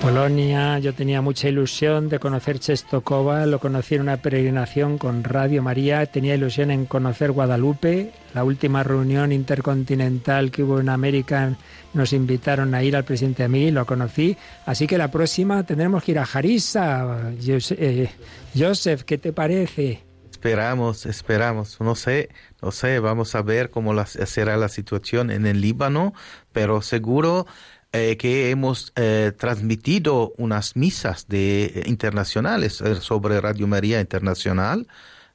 Polonia, yo tenía mucha ilusión de conocer Chestokova, lo conocí en una peregrinación con Radio María, tenía ilusión en conocer Guadalupe, la última reunión intercontinental que hubo en América nos invitaron a ir al presidente a mí, lo conocí, así que la próxima tendremos que ir a Jarisa. Eh, Joseph, ¿qué te parece?
Esperamos, esperamos, no sé, no sé, vamos a ver cómo será la situación en el Líbano, pero seguro eh, que hemos eh, transmitido unas misas de, eh, internacionales sobre Radio María Internacional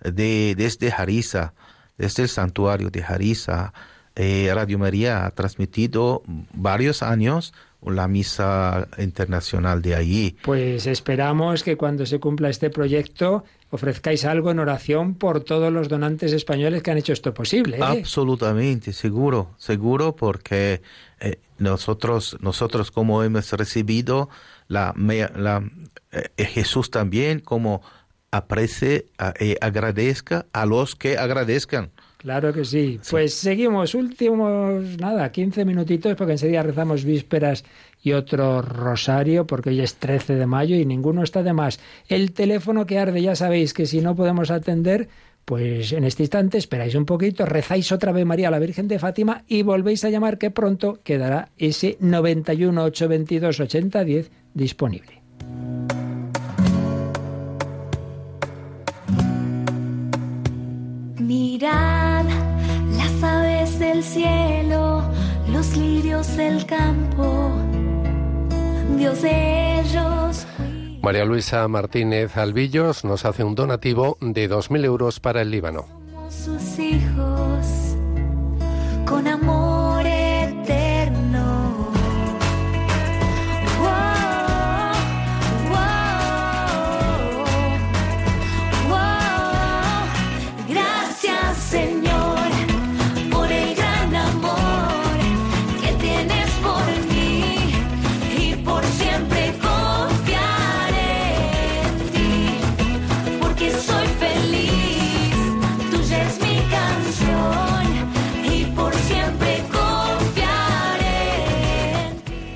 de, desde Jariza, desde el santuario de Jariza. Radio María ha transmitido varios años la misa internacional de allí.
Pues esperamos que cuando se cumpla este proyecto ofrezcáis algo en oración por todos los donantes españoles que han hecho esto posible.
¿eh? Absolutamente, seguro, seguro, porque eh, nosotros, nosotros como hemos recibido la, eh, Jesús también, como aprecie y agradezca a los que agradezcan.
Claro que sí. Pues seguimos, últimos, nada, 15 minutitos, porque enseguida rezamos vísperas y otro rosario, porque hoy es 13 de mayo y ninguno está de más. El teléfono que arde, ya sabéis que si no podemos atender, pues en este instante esperáis un poquito, rezáis otra vez María la Virgen de Fátima y volvéis a llamar que pronto quedará ese 918228010 disponible. Mirad
las aves del cielo, los lirios del campo Dios ellos. María Luisa Martínez Albillos nos hace un donativo de 2.000 euros para el Líbano. con amor.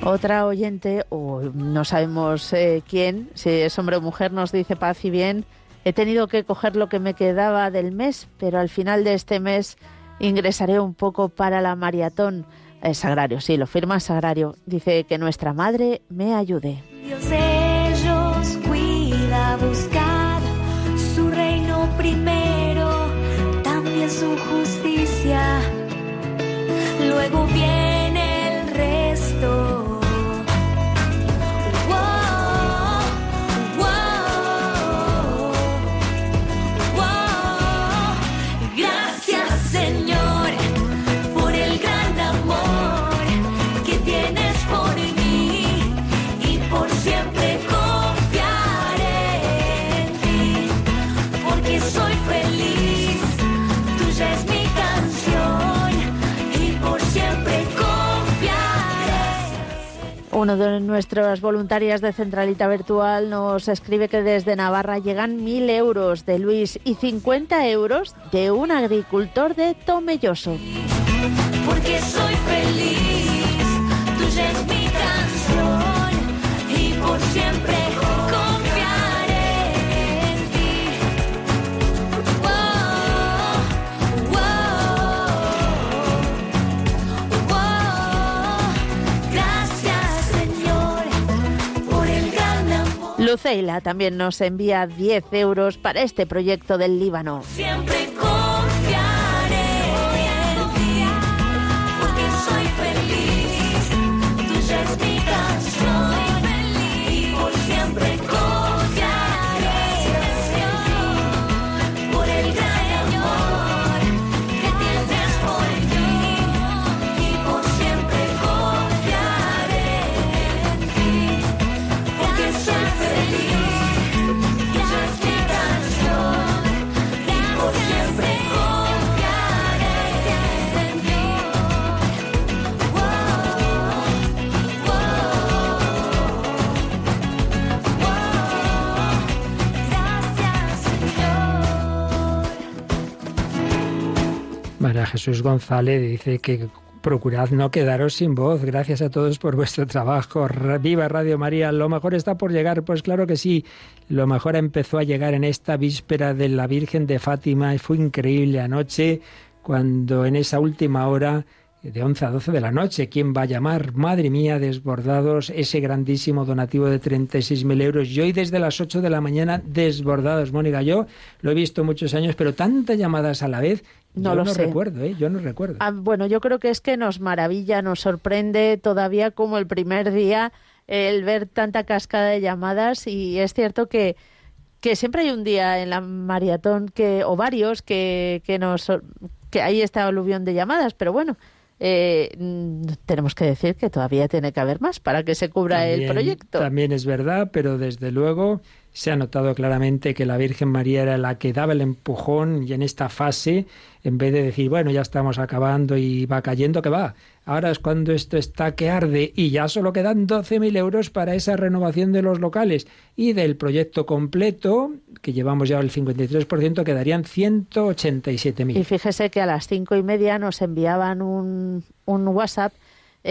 Otra oyente, o no sabemos eh, quién, si es hombre o mujer, nos dice paz y bien. He tenido que coger lo que me quedaba del mes, pero al final de este mes ingresaré un poco para la maratón. sagrario, sí, lo firma Sagrario. Dice que nuestra madre me ayude. ellos cuida, buscar su reino primero, también su justicia. Luego viene Uno de nuestras voluntarias de Centralita Virtual nos escribe que desde Navarra llegan mil euros de Luis y 50 euros de un agricultor de Tomelloso. Porque soy feliz, tuya es mi canción y por siempre. Luceila también nos envía 10 euros para este proyecto del Líbano.
Jesús González dice que procurad no quedaros sin voz. Gracias a todos por vuestro trabajo. Viva Radio María. Lo mejor está por llegar. Pues claro que sí. Lo mejor empezó a llegar en esta víspera de la Virgen de Fátima. Fue increíble anoche cuando en esa última hora de 11 a 12 de la noche. ¿Quién va a llamar? Madre mía, desbordados, ese grandísimo donativo de 36.000 euros. Y hoy desde las 8 de la mañana, desbordados. Mónica, yo lo he visto muchos años, pero tantas llamadas a la vez. No yo lo no recuerdo, ¿eh? yo no recuerdo.
Ah, bueno, yo creo que es que nos maravilla, nos sorprende todavía como el primer día el ver tanta cascada de llamadas y es cierto que que siempre hay un día en la maratón que o varios que, que nos que hay esta aluvión de llamadas, pero bueno, eh, tenemos que decir que todavía tiene que haber más para que se cubra el proyecto.
También es verdad, pero desde luego se ha notado claramente que la Virgen María era la que daba el empujón y en esta fase, en vez de decir, bueno, ya estamos acabando y va cayendo, que va, ahora es cuando esto está que arde y ya solo quedan 12.000 euros para esa renovación de los locales y del proyecto completo, que llevamos ya el 53%, quedarían 187.000.
Y fíjese que a las cinco y media nos enviaban un, un WhatsApp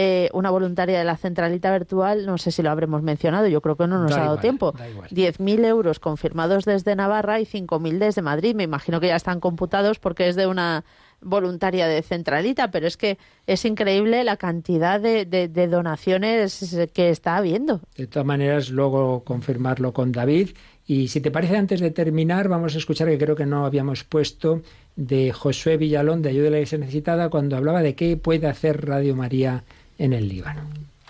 eh, una voluntaria de la centralita virtual, no sé si lo habremos mencionado, yo creo que no nos ha dado tiempo, diez 10.000 euros confirmados desde Navarra y 5.000 desde Madrid. Me imagino que ya están computados porque es de una voluntaria de centralita, pero es que es increíble la cantidad de, donaciones que está habiendo.
De todas maneras, luego confirmarlo con David. Y si te parece, antes de terminar, vamos a escuchar que creo que no habíamos puesto de Josué Villalón de Ayuda a la Iglesia Necesitada cuando hablaba de qué puede hacer Radio María en el Líbano.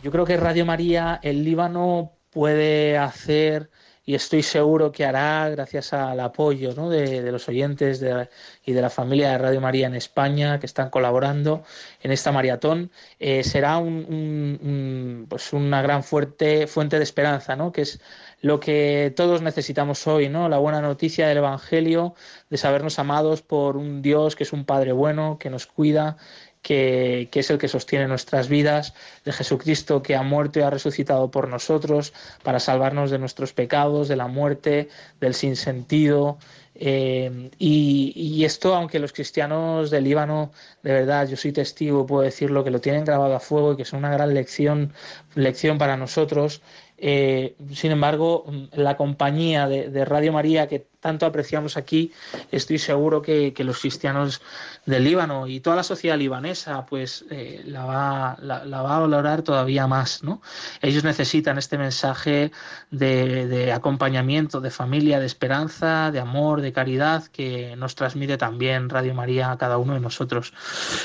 Yo creo que Radio María, el Líbano puede hacer y estoy seguro que hará gracias al apoyo de, los oyentes y de la familia de Radio María en España que están colaborando en esta maratón, eh, será pues una gran fuerte, fuente de esperanza, ¿no? que es lo que todos necesitamos hoy, ¿no? la buena noticia del Evangelio, de sabernos amados por un Dios que es un Padre bueno, que nos cuida que, es el que sostiene nuestras vidas, de Jesucristo que ha muerto y ha resucitado por nosotros para salvarnos de nuestros pecados, de la muerte, del sinsentido. Eh, y, esto, aunque los cristianos del Líbano, de verdad, yo soy testigo, puedo decirlo, que lo tienen grabado a fuego y que es una gran lección, lección para nosotros. Eh, sin embargo, la compañía de Radio María, que tanto apreciamos aquí, estoy seguro que, los cristianos del Líbano y toda la sociedad libanesa, pues eh, la, va, a valorar todavía más, ¿no? Ellos necesitan este mensaje de, acompañamiento, de familia, de esperanza, de amor, de caridad, que nos transmite también Radio María a cada uno de nosotros.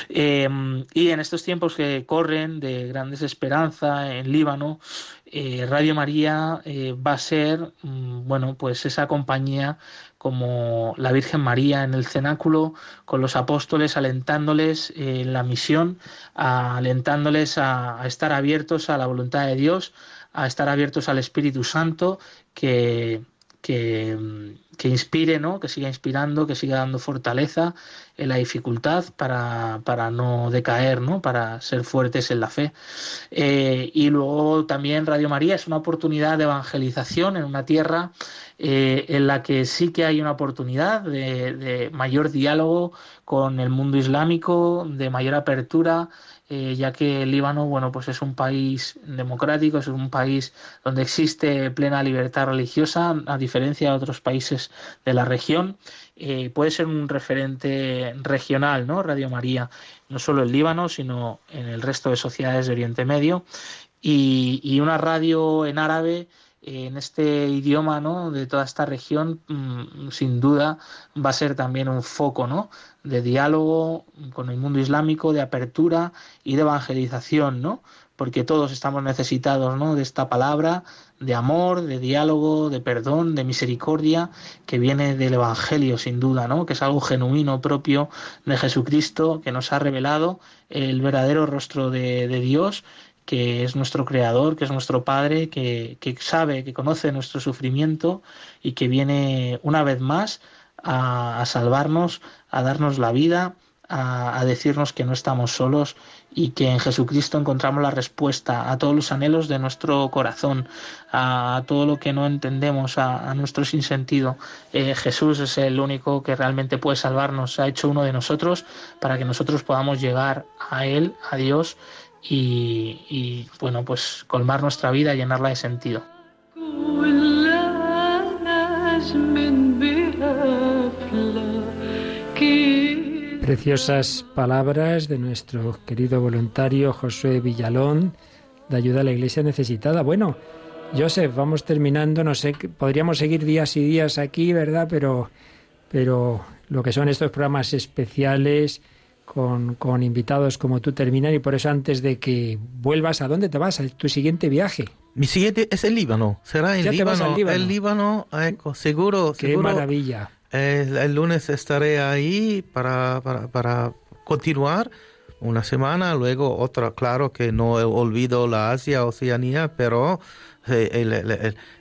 Eh, y en estos tiempos que corren de gran desesperanza en Líbano, eh, Radio María va a ser, mm, bueno, pues esa compañía como la Virgen María en el cenáculo, con los apóstoles alentándoles en la misión, alentándoles a, estar abiertos a la voluntad de Dios, a estar abiertos al Espíritu Santo que, que, que, inspire, ¿no? que siga inspirando, que siga dando fortaleza, en la dificultad para, no decaer, ¿no? para ser fuertes en la fe. Eh, y luego también Radio María es una oportunidad de evangelización en una tierra eh, en la que sí que hay una oportunidad de, mayor diálogo con el mundo islámico, de mayor apertura eh, ya que el Líbano, bueno, pues es un país democrático, es un país donde existe plena libertad religiosa, a diferencia de otros países de la región, eh, puede ser un referente regional, ¿no? Radio María, no solo en Líbano, sino en el resto de sociedades de Oriente Medio. Y, y una radio en árabe eh, en este idioma ¿no? de toda esta región, mm, sin duda, va a ser también un foco ¿no? de diálogo con el mundo islámico, de apertura y de evangelización, ¿no? porque todos estamos necesitados ¿no? de esta palabra, de amor, de diálogo, de perdón, de misericordia, que viene del Evangelio, sin duda, ¿no? Que es algo genuino propio de Jesucristo, que nos ha revelado el verdadero rostro de, Dios, que es nuestro creador, que es nuestro padre, que, sabe, que conoce nuestro sufrimiento y que viene una vez más a, a salvarnos, a darnos la vida, a, a decirnos que no estamos solos y que en Jesucristo encontramos la respuesta a todos los anhelos de nuestro corazón, a todo lo que no entendemos, a, nuestro sinsentido. Eh, Jesús es el único que realmente puede salvarnos, ha hecho uno de nosotros para que nosotros podamos llegar a Él, a Dios, y, y bueno, pues colmar nuestra vida, llenarla de sentido.
Preciosas palabras de nuestro querido voluntario José Villalón de ayuda a la iglesia necesitada. Bueno, Joseph, vamos terminando, no sé, podríamos seguir días y días aquí, ¿verdad? Pero, pero lo que son estos programas especiales con, invitados como tú terminan y por eso antes de que vuelvas, ¿a dónde te vas? ¿A tu siguiente viaje?
Mi siguiente es el Líbano, será el ya Líbano. Te vas
al El
Líbano,
seguro, seguro. Qué maravilla
el, lunes estaré ahí para, para, continuar una semana, luego otra. Claro que no olvido la Asia, Oceanía, pero eh, el,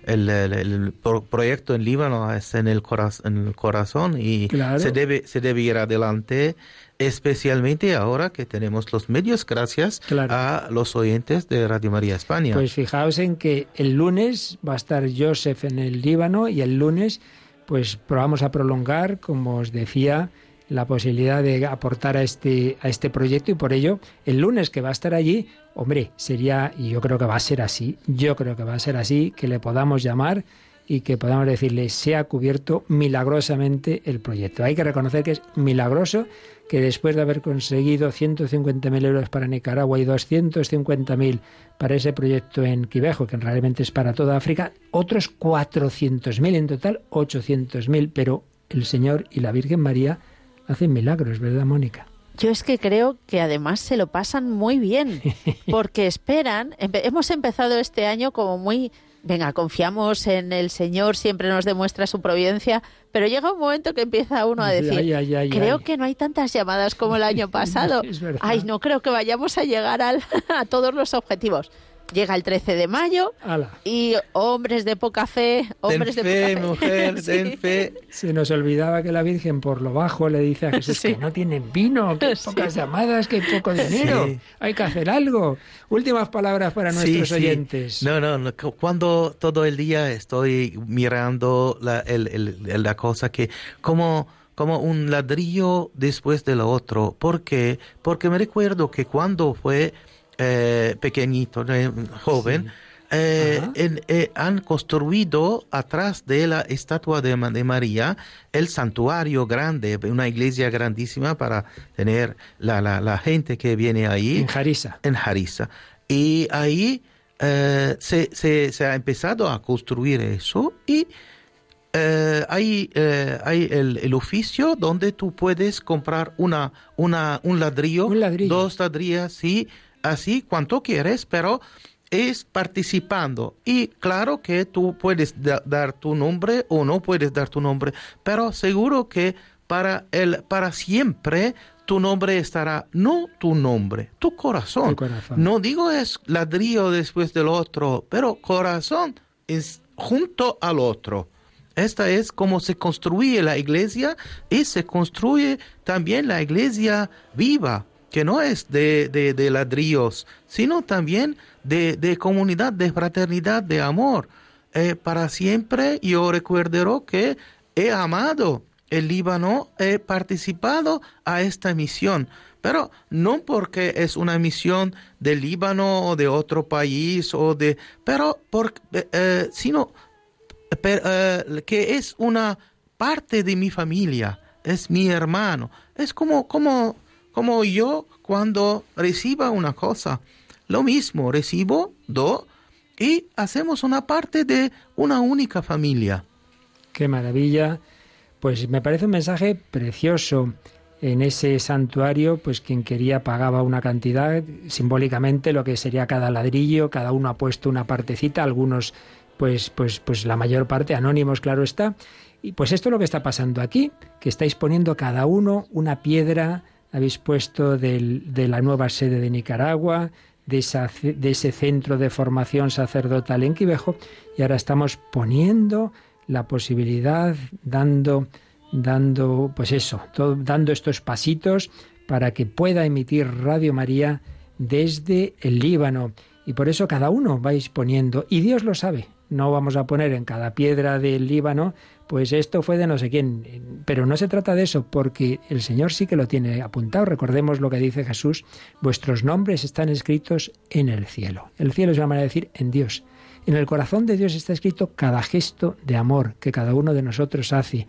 el, proyecto en Líbano es en el, corazón, en el corazón y se, debe, se debe ir adelante, especialmente ahora que tenemos los medios, gracias a los oyentes de Radio María España.
Pues fijaos en que el lunes va a estar Joseph en el Líbano y el lunes pues probamos a prolongar, como os decía, la posibilidad de aportar a este, a este proyecto y por ello el lunes que va a estar allí, hombre, sería, y yo creo que va a ser así, yo creo que va a ser así, que le podamos llamar y que podamos decirle se ha cubierto milagrosamente el proyecto. Hay que reconocer que es milagroso que después de haber conseguido 150.000 euros para Nicaragua y 250.000 para ese proyecto en Quibejo, que realmente es para toda África, otros 400.000, en total 800.000, pero el Señor y la Virgen María hacen milagros, ¿verdad, Mónica?
Yo es que creo que además se lo pasan muy bien, [LAUGHS] porque esperan, hemos empezado este año como muy venga, confiamos en el Señor, siempre nos demuestra su providencia, pero llega un momento que empieza uno a decir, creo que no hay tantas llamadas como el año [LAUGHS] pasado. ay, no creo que vayamos a llegar [LAUGHS] a todos los objetivos llega el 13 de mayo y hombres de poca fe, hombres de
mujer, fe. [LAUGHS] fe. Se nos olvidaba que la Virgen por lo bajo le dice a [LAUGHS] Jesús que no tienen vino, que pocas llamadas, que hay poco dinero, hay que hacer algo. Últimas palabras para nuestros oyentes.
No, no, cuando todo el día estoy mirando la, cosa que como como un ladrillo después de lo otro. ¿Por Porque me recuerdo que cuando fue eh, pequeñito, eh, joven, eh, han construido atrás de la estatua de, de, María el santuario grande, una iglesia grandísima para tener la, la, gente que viene ahí. En Jariza. Y ahí se, se, ha empezado a construir eso y... hay, hay el, oficio donde tú puedes comprar una, una, un, ladrillo, dos ladrillas, y así cuanto quieres, pero es participando. Y claro que tú puedes dar tu nombre o no puedes dar tu nombre, pero seguro que para, el, para siempre tu nombre estará, no tu nombre, tu corazón. Tu corazón. No digo es ladrillo después del otro, pero corazón es junto al otro. Esta es como se construye la iglesia y se construye también la iglesia viva que no es de, ladrillos, sino también de, comunidad, de fraternidad, de amor. Eh, para siempre yo recuerdo que he amado el Líbano, he participado a esta misión, pero no porque es una misión del Líbano o de otro país o de, pero por eh, sino eh, que es una parte de mi familia, es mi hermano, es como como como yo cuando reciba una cosa, lo mismo recibo, do, y hacemos una parte de una única familia.
Qué maravilla. Pues me parece un mensaje precioso. En ese santuario, pues quien quería pagaba una cantidad, simbólicamente lo que sería cada ladrillo, cada uno ha puesto una partecita, algunos pues pues pues la mayor parte anónimos, claro está. Y pues esto es lo que está pasando aquí, que estáis poniendo cada uno una piedra habéis puesto de la nueva sede de Nicaragua, de, ese centro de formación sacerdotal en Quibejo, y ahora estamos poniendo la posibilidad, dando, dando, pues eso, dando estos pasitos para que pueda emitir Radio María desde el Líbano. Y por eso cada uno vais poniendo, y Dios lo sabe, no vamos a poner en cada piedra del Líbano pues esto fue de no sé quién. Pero no se trata de eso, porque el Señor sí que lo tiene apuntado. Recordemos lo que dice Jesús, vuestros nombres están escritos en el cielo. El cielo es una manera de decir en Dios. En el corazón de Dios está escrito cada gesto de amor que cada uno de nosotros hace.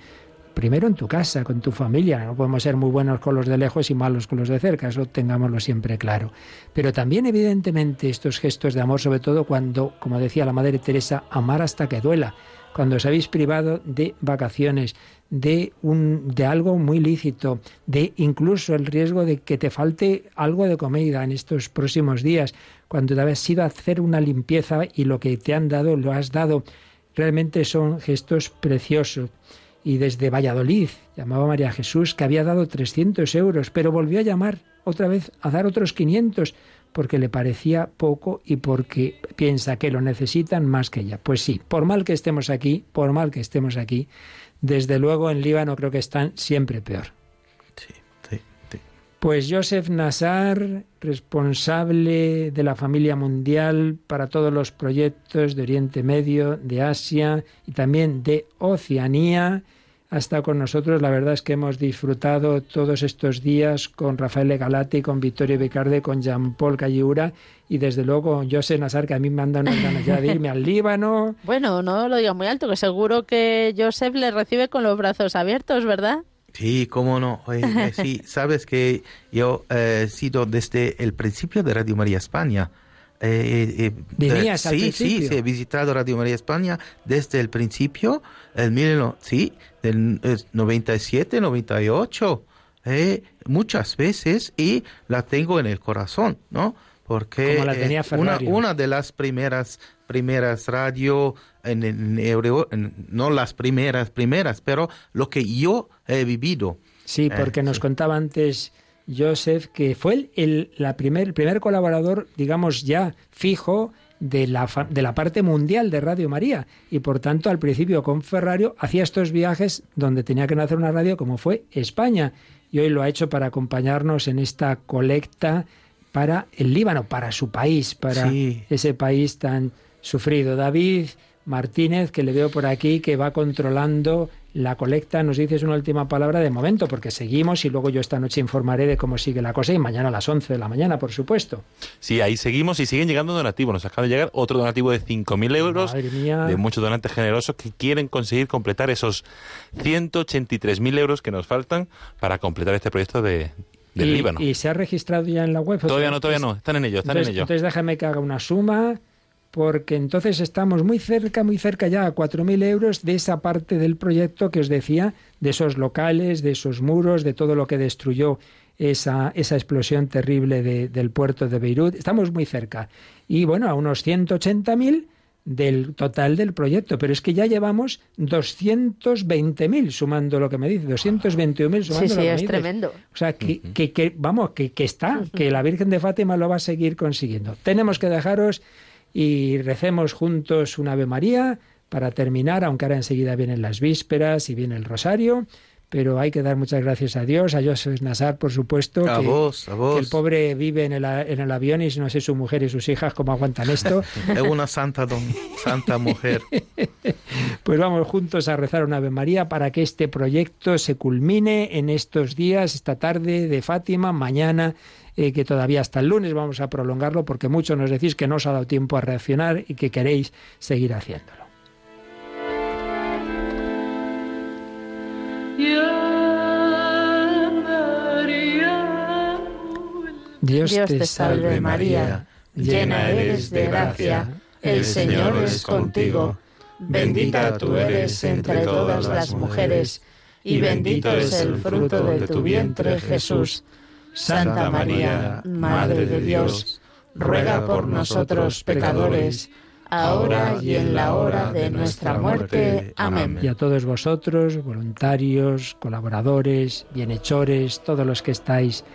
Primero en tu casa, con tu familia. No podemos ser muy buenos con los de lejos y malos con los de cerca, eso tengámoslo siempre claro. Pero también, evidentemente, estos gestos de amor, sobre todo cuando, como decía la Madre Teresa, amar hasta que duela cuando os habéis privado de vacaciones, de, un, de algo muy lícito, de incluso el riesgo de que te falte algo de comida en estos próximos días, cuando te habéis ido a hacer una limpieza y lo que te han dado lo has dado. Realmente son gestos preciosos. Y desde Valladolid llamaba María Jesús que había dado 300 euros, pero volvió a llamar otra vez a dar otros 500 porque le parecía poco y porque piensa que lo necesitan más que ella. Pues sí, por mal que estemos aquí, por mal que estemos aquí, desde luego en Líbano creo que están siempre peor. Sí, sí, sí. Pues Joseph Nassar, responsable de la familia mundial para todos los proyectos de Oriente Medio, de Asia y también de Oceanía, ha con nosotros. La verdad es que hemos disfrutado todos estos días con Rafael Galati, con Vittorio Becarde, con Jean-Paul Calliura y desde luego José Nazar, que a mí me han dado ya de irme al [LAUGHS] Líbano.
Bueno, no lo diga muy alto, que seguro que José le recibe con los brazos abiertos, ¿verdad?
Sí, cómo no. [LAUGHS] Eh, sí, sabes que yo eh, he sido desde el principio de Radio María España.
Eh, sí,
sí, sí, he visitado Radio María España desde el principio, el, sí, del 97, 98, eh, muchas veces y la tengo en el corazón, ¿no? Porque una, una, de las primeras, primeras radio, en, no las primeras, primeras, pero lo que yo he vivido.
Sí, eh, porque nos contaba antes Joseph que fue el, la primer, el primer colaborador, digamos ya fijo, de la, de la parte mundial de Radio María. Y por tanto, al principio con Ferrario hacía estos viajes donde tenía que nacer una radio como fue España. Y hoy lo ha hecho para acompañarnos en esta colecta para el Líbano, para su país, para ese país tan sufrido. David Martínez, que le veo por aquí, que va controlando la colecta, nos dices una última palabra de momento, porque seguimos y luego yo esta noche informaré de cómo sigue la cosa y mañana a las 11 de la mañana, por supuesto.
Sí, ahí seguimos y siguen llegando donativos. Nos acaba de llegar otro donativo de 5.000 euros de muchos donantes generosos que quieren conseguir completar esos 183.000 euros que nos faltan para completar este proyecto de del y, Líbano.
¿Y se ha registrado ya en la web?
Todavía no, todavía no. Están en ello, están
en
ello.
Entonces déjame que haga una suma porque entonces estamos muy cerca, muy cerca ya a 4.000 euros de esa parte del proyecto que os decía, de esos locales, de esos muros, de todo lo que destruyó esa, esa explosión terrible del puerto de Beirut. Estamos muy cerca. Y bueno, a unos 180.000 del total del proyecto, pero es que ya llevamos 220.000 sumando lo que me dice, 221.000 sumando sí, sí, es tremendo. O sea, que, que, vamos, que está, que la Virgen de Fátima lo va a seguir consiguiendo. Tenemos que dejaros y recemos juntos un Ave María para terminar, aunque ahora enseguida vienen las vísperas y viene el rosario pero hay que dar muchas gracias a Dios, a Joseph Nazar, por supuesto, a que, el pobre vive en el, en el, avión y no sé su mujer y sus hijas cómo aguantan esto.
[LAUGHS] es una santa, santa mujer.
[LAUGHS] pues vamos juntos a rezar una Ave María para que este proyecto se culmine en estos días, esta tarde de Fátima, mañana eh, que todavía hasta el lunes vamos a prolongarlo porque muchos nos decís que no os ha dado tiempo a reaccionar y que queréis seguir haciéndolo.
Dios te salve María, llena eres de gracia, el Señor es contigo, bendita tú eres entre todas las mujeres, y bendito es el fruto de tu vientre Jesús. Santa María, Madre de Dios, ruega por nosotros pecadores, ahora y en la hora de nuestra muerte. Amén.
Y a todos vosotros, voluntarios, colaboradores, bienhechores, todos los que estáis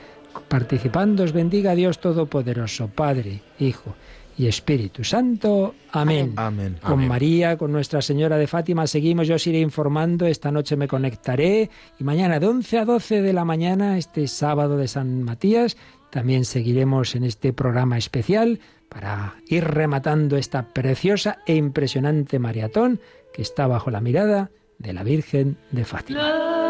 participando, os bendiga Dios Todopoderoso, Padre, Hijo y Espíritu Santo. Amén. Con María, con Nuestra Señora de Fátima, seguimos. Yo os iré informando. Esta noche me conectaré. Y mañana, de 11 a 12 de la mañana, este sábado de San Matías, también seguiremos en este programa especial para ir rematando esta preciosa e impresionante maratón que está bajo la mirada de la Virgen de Fátima.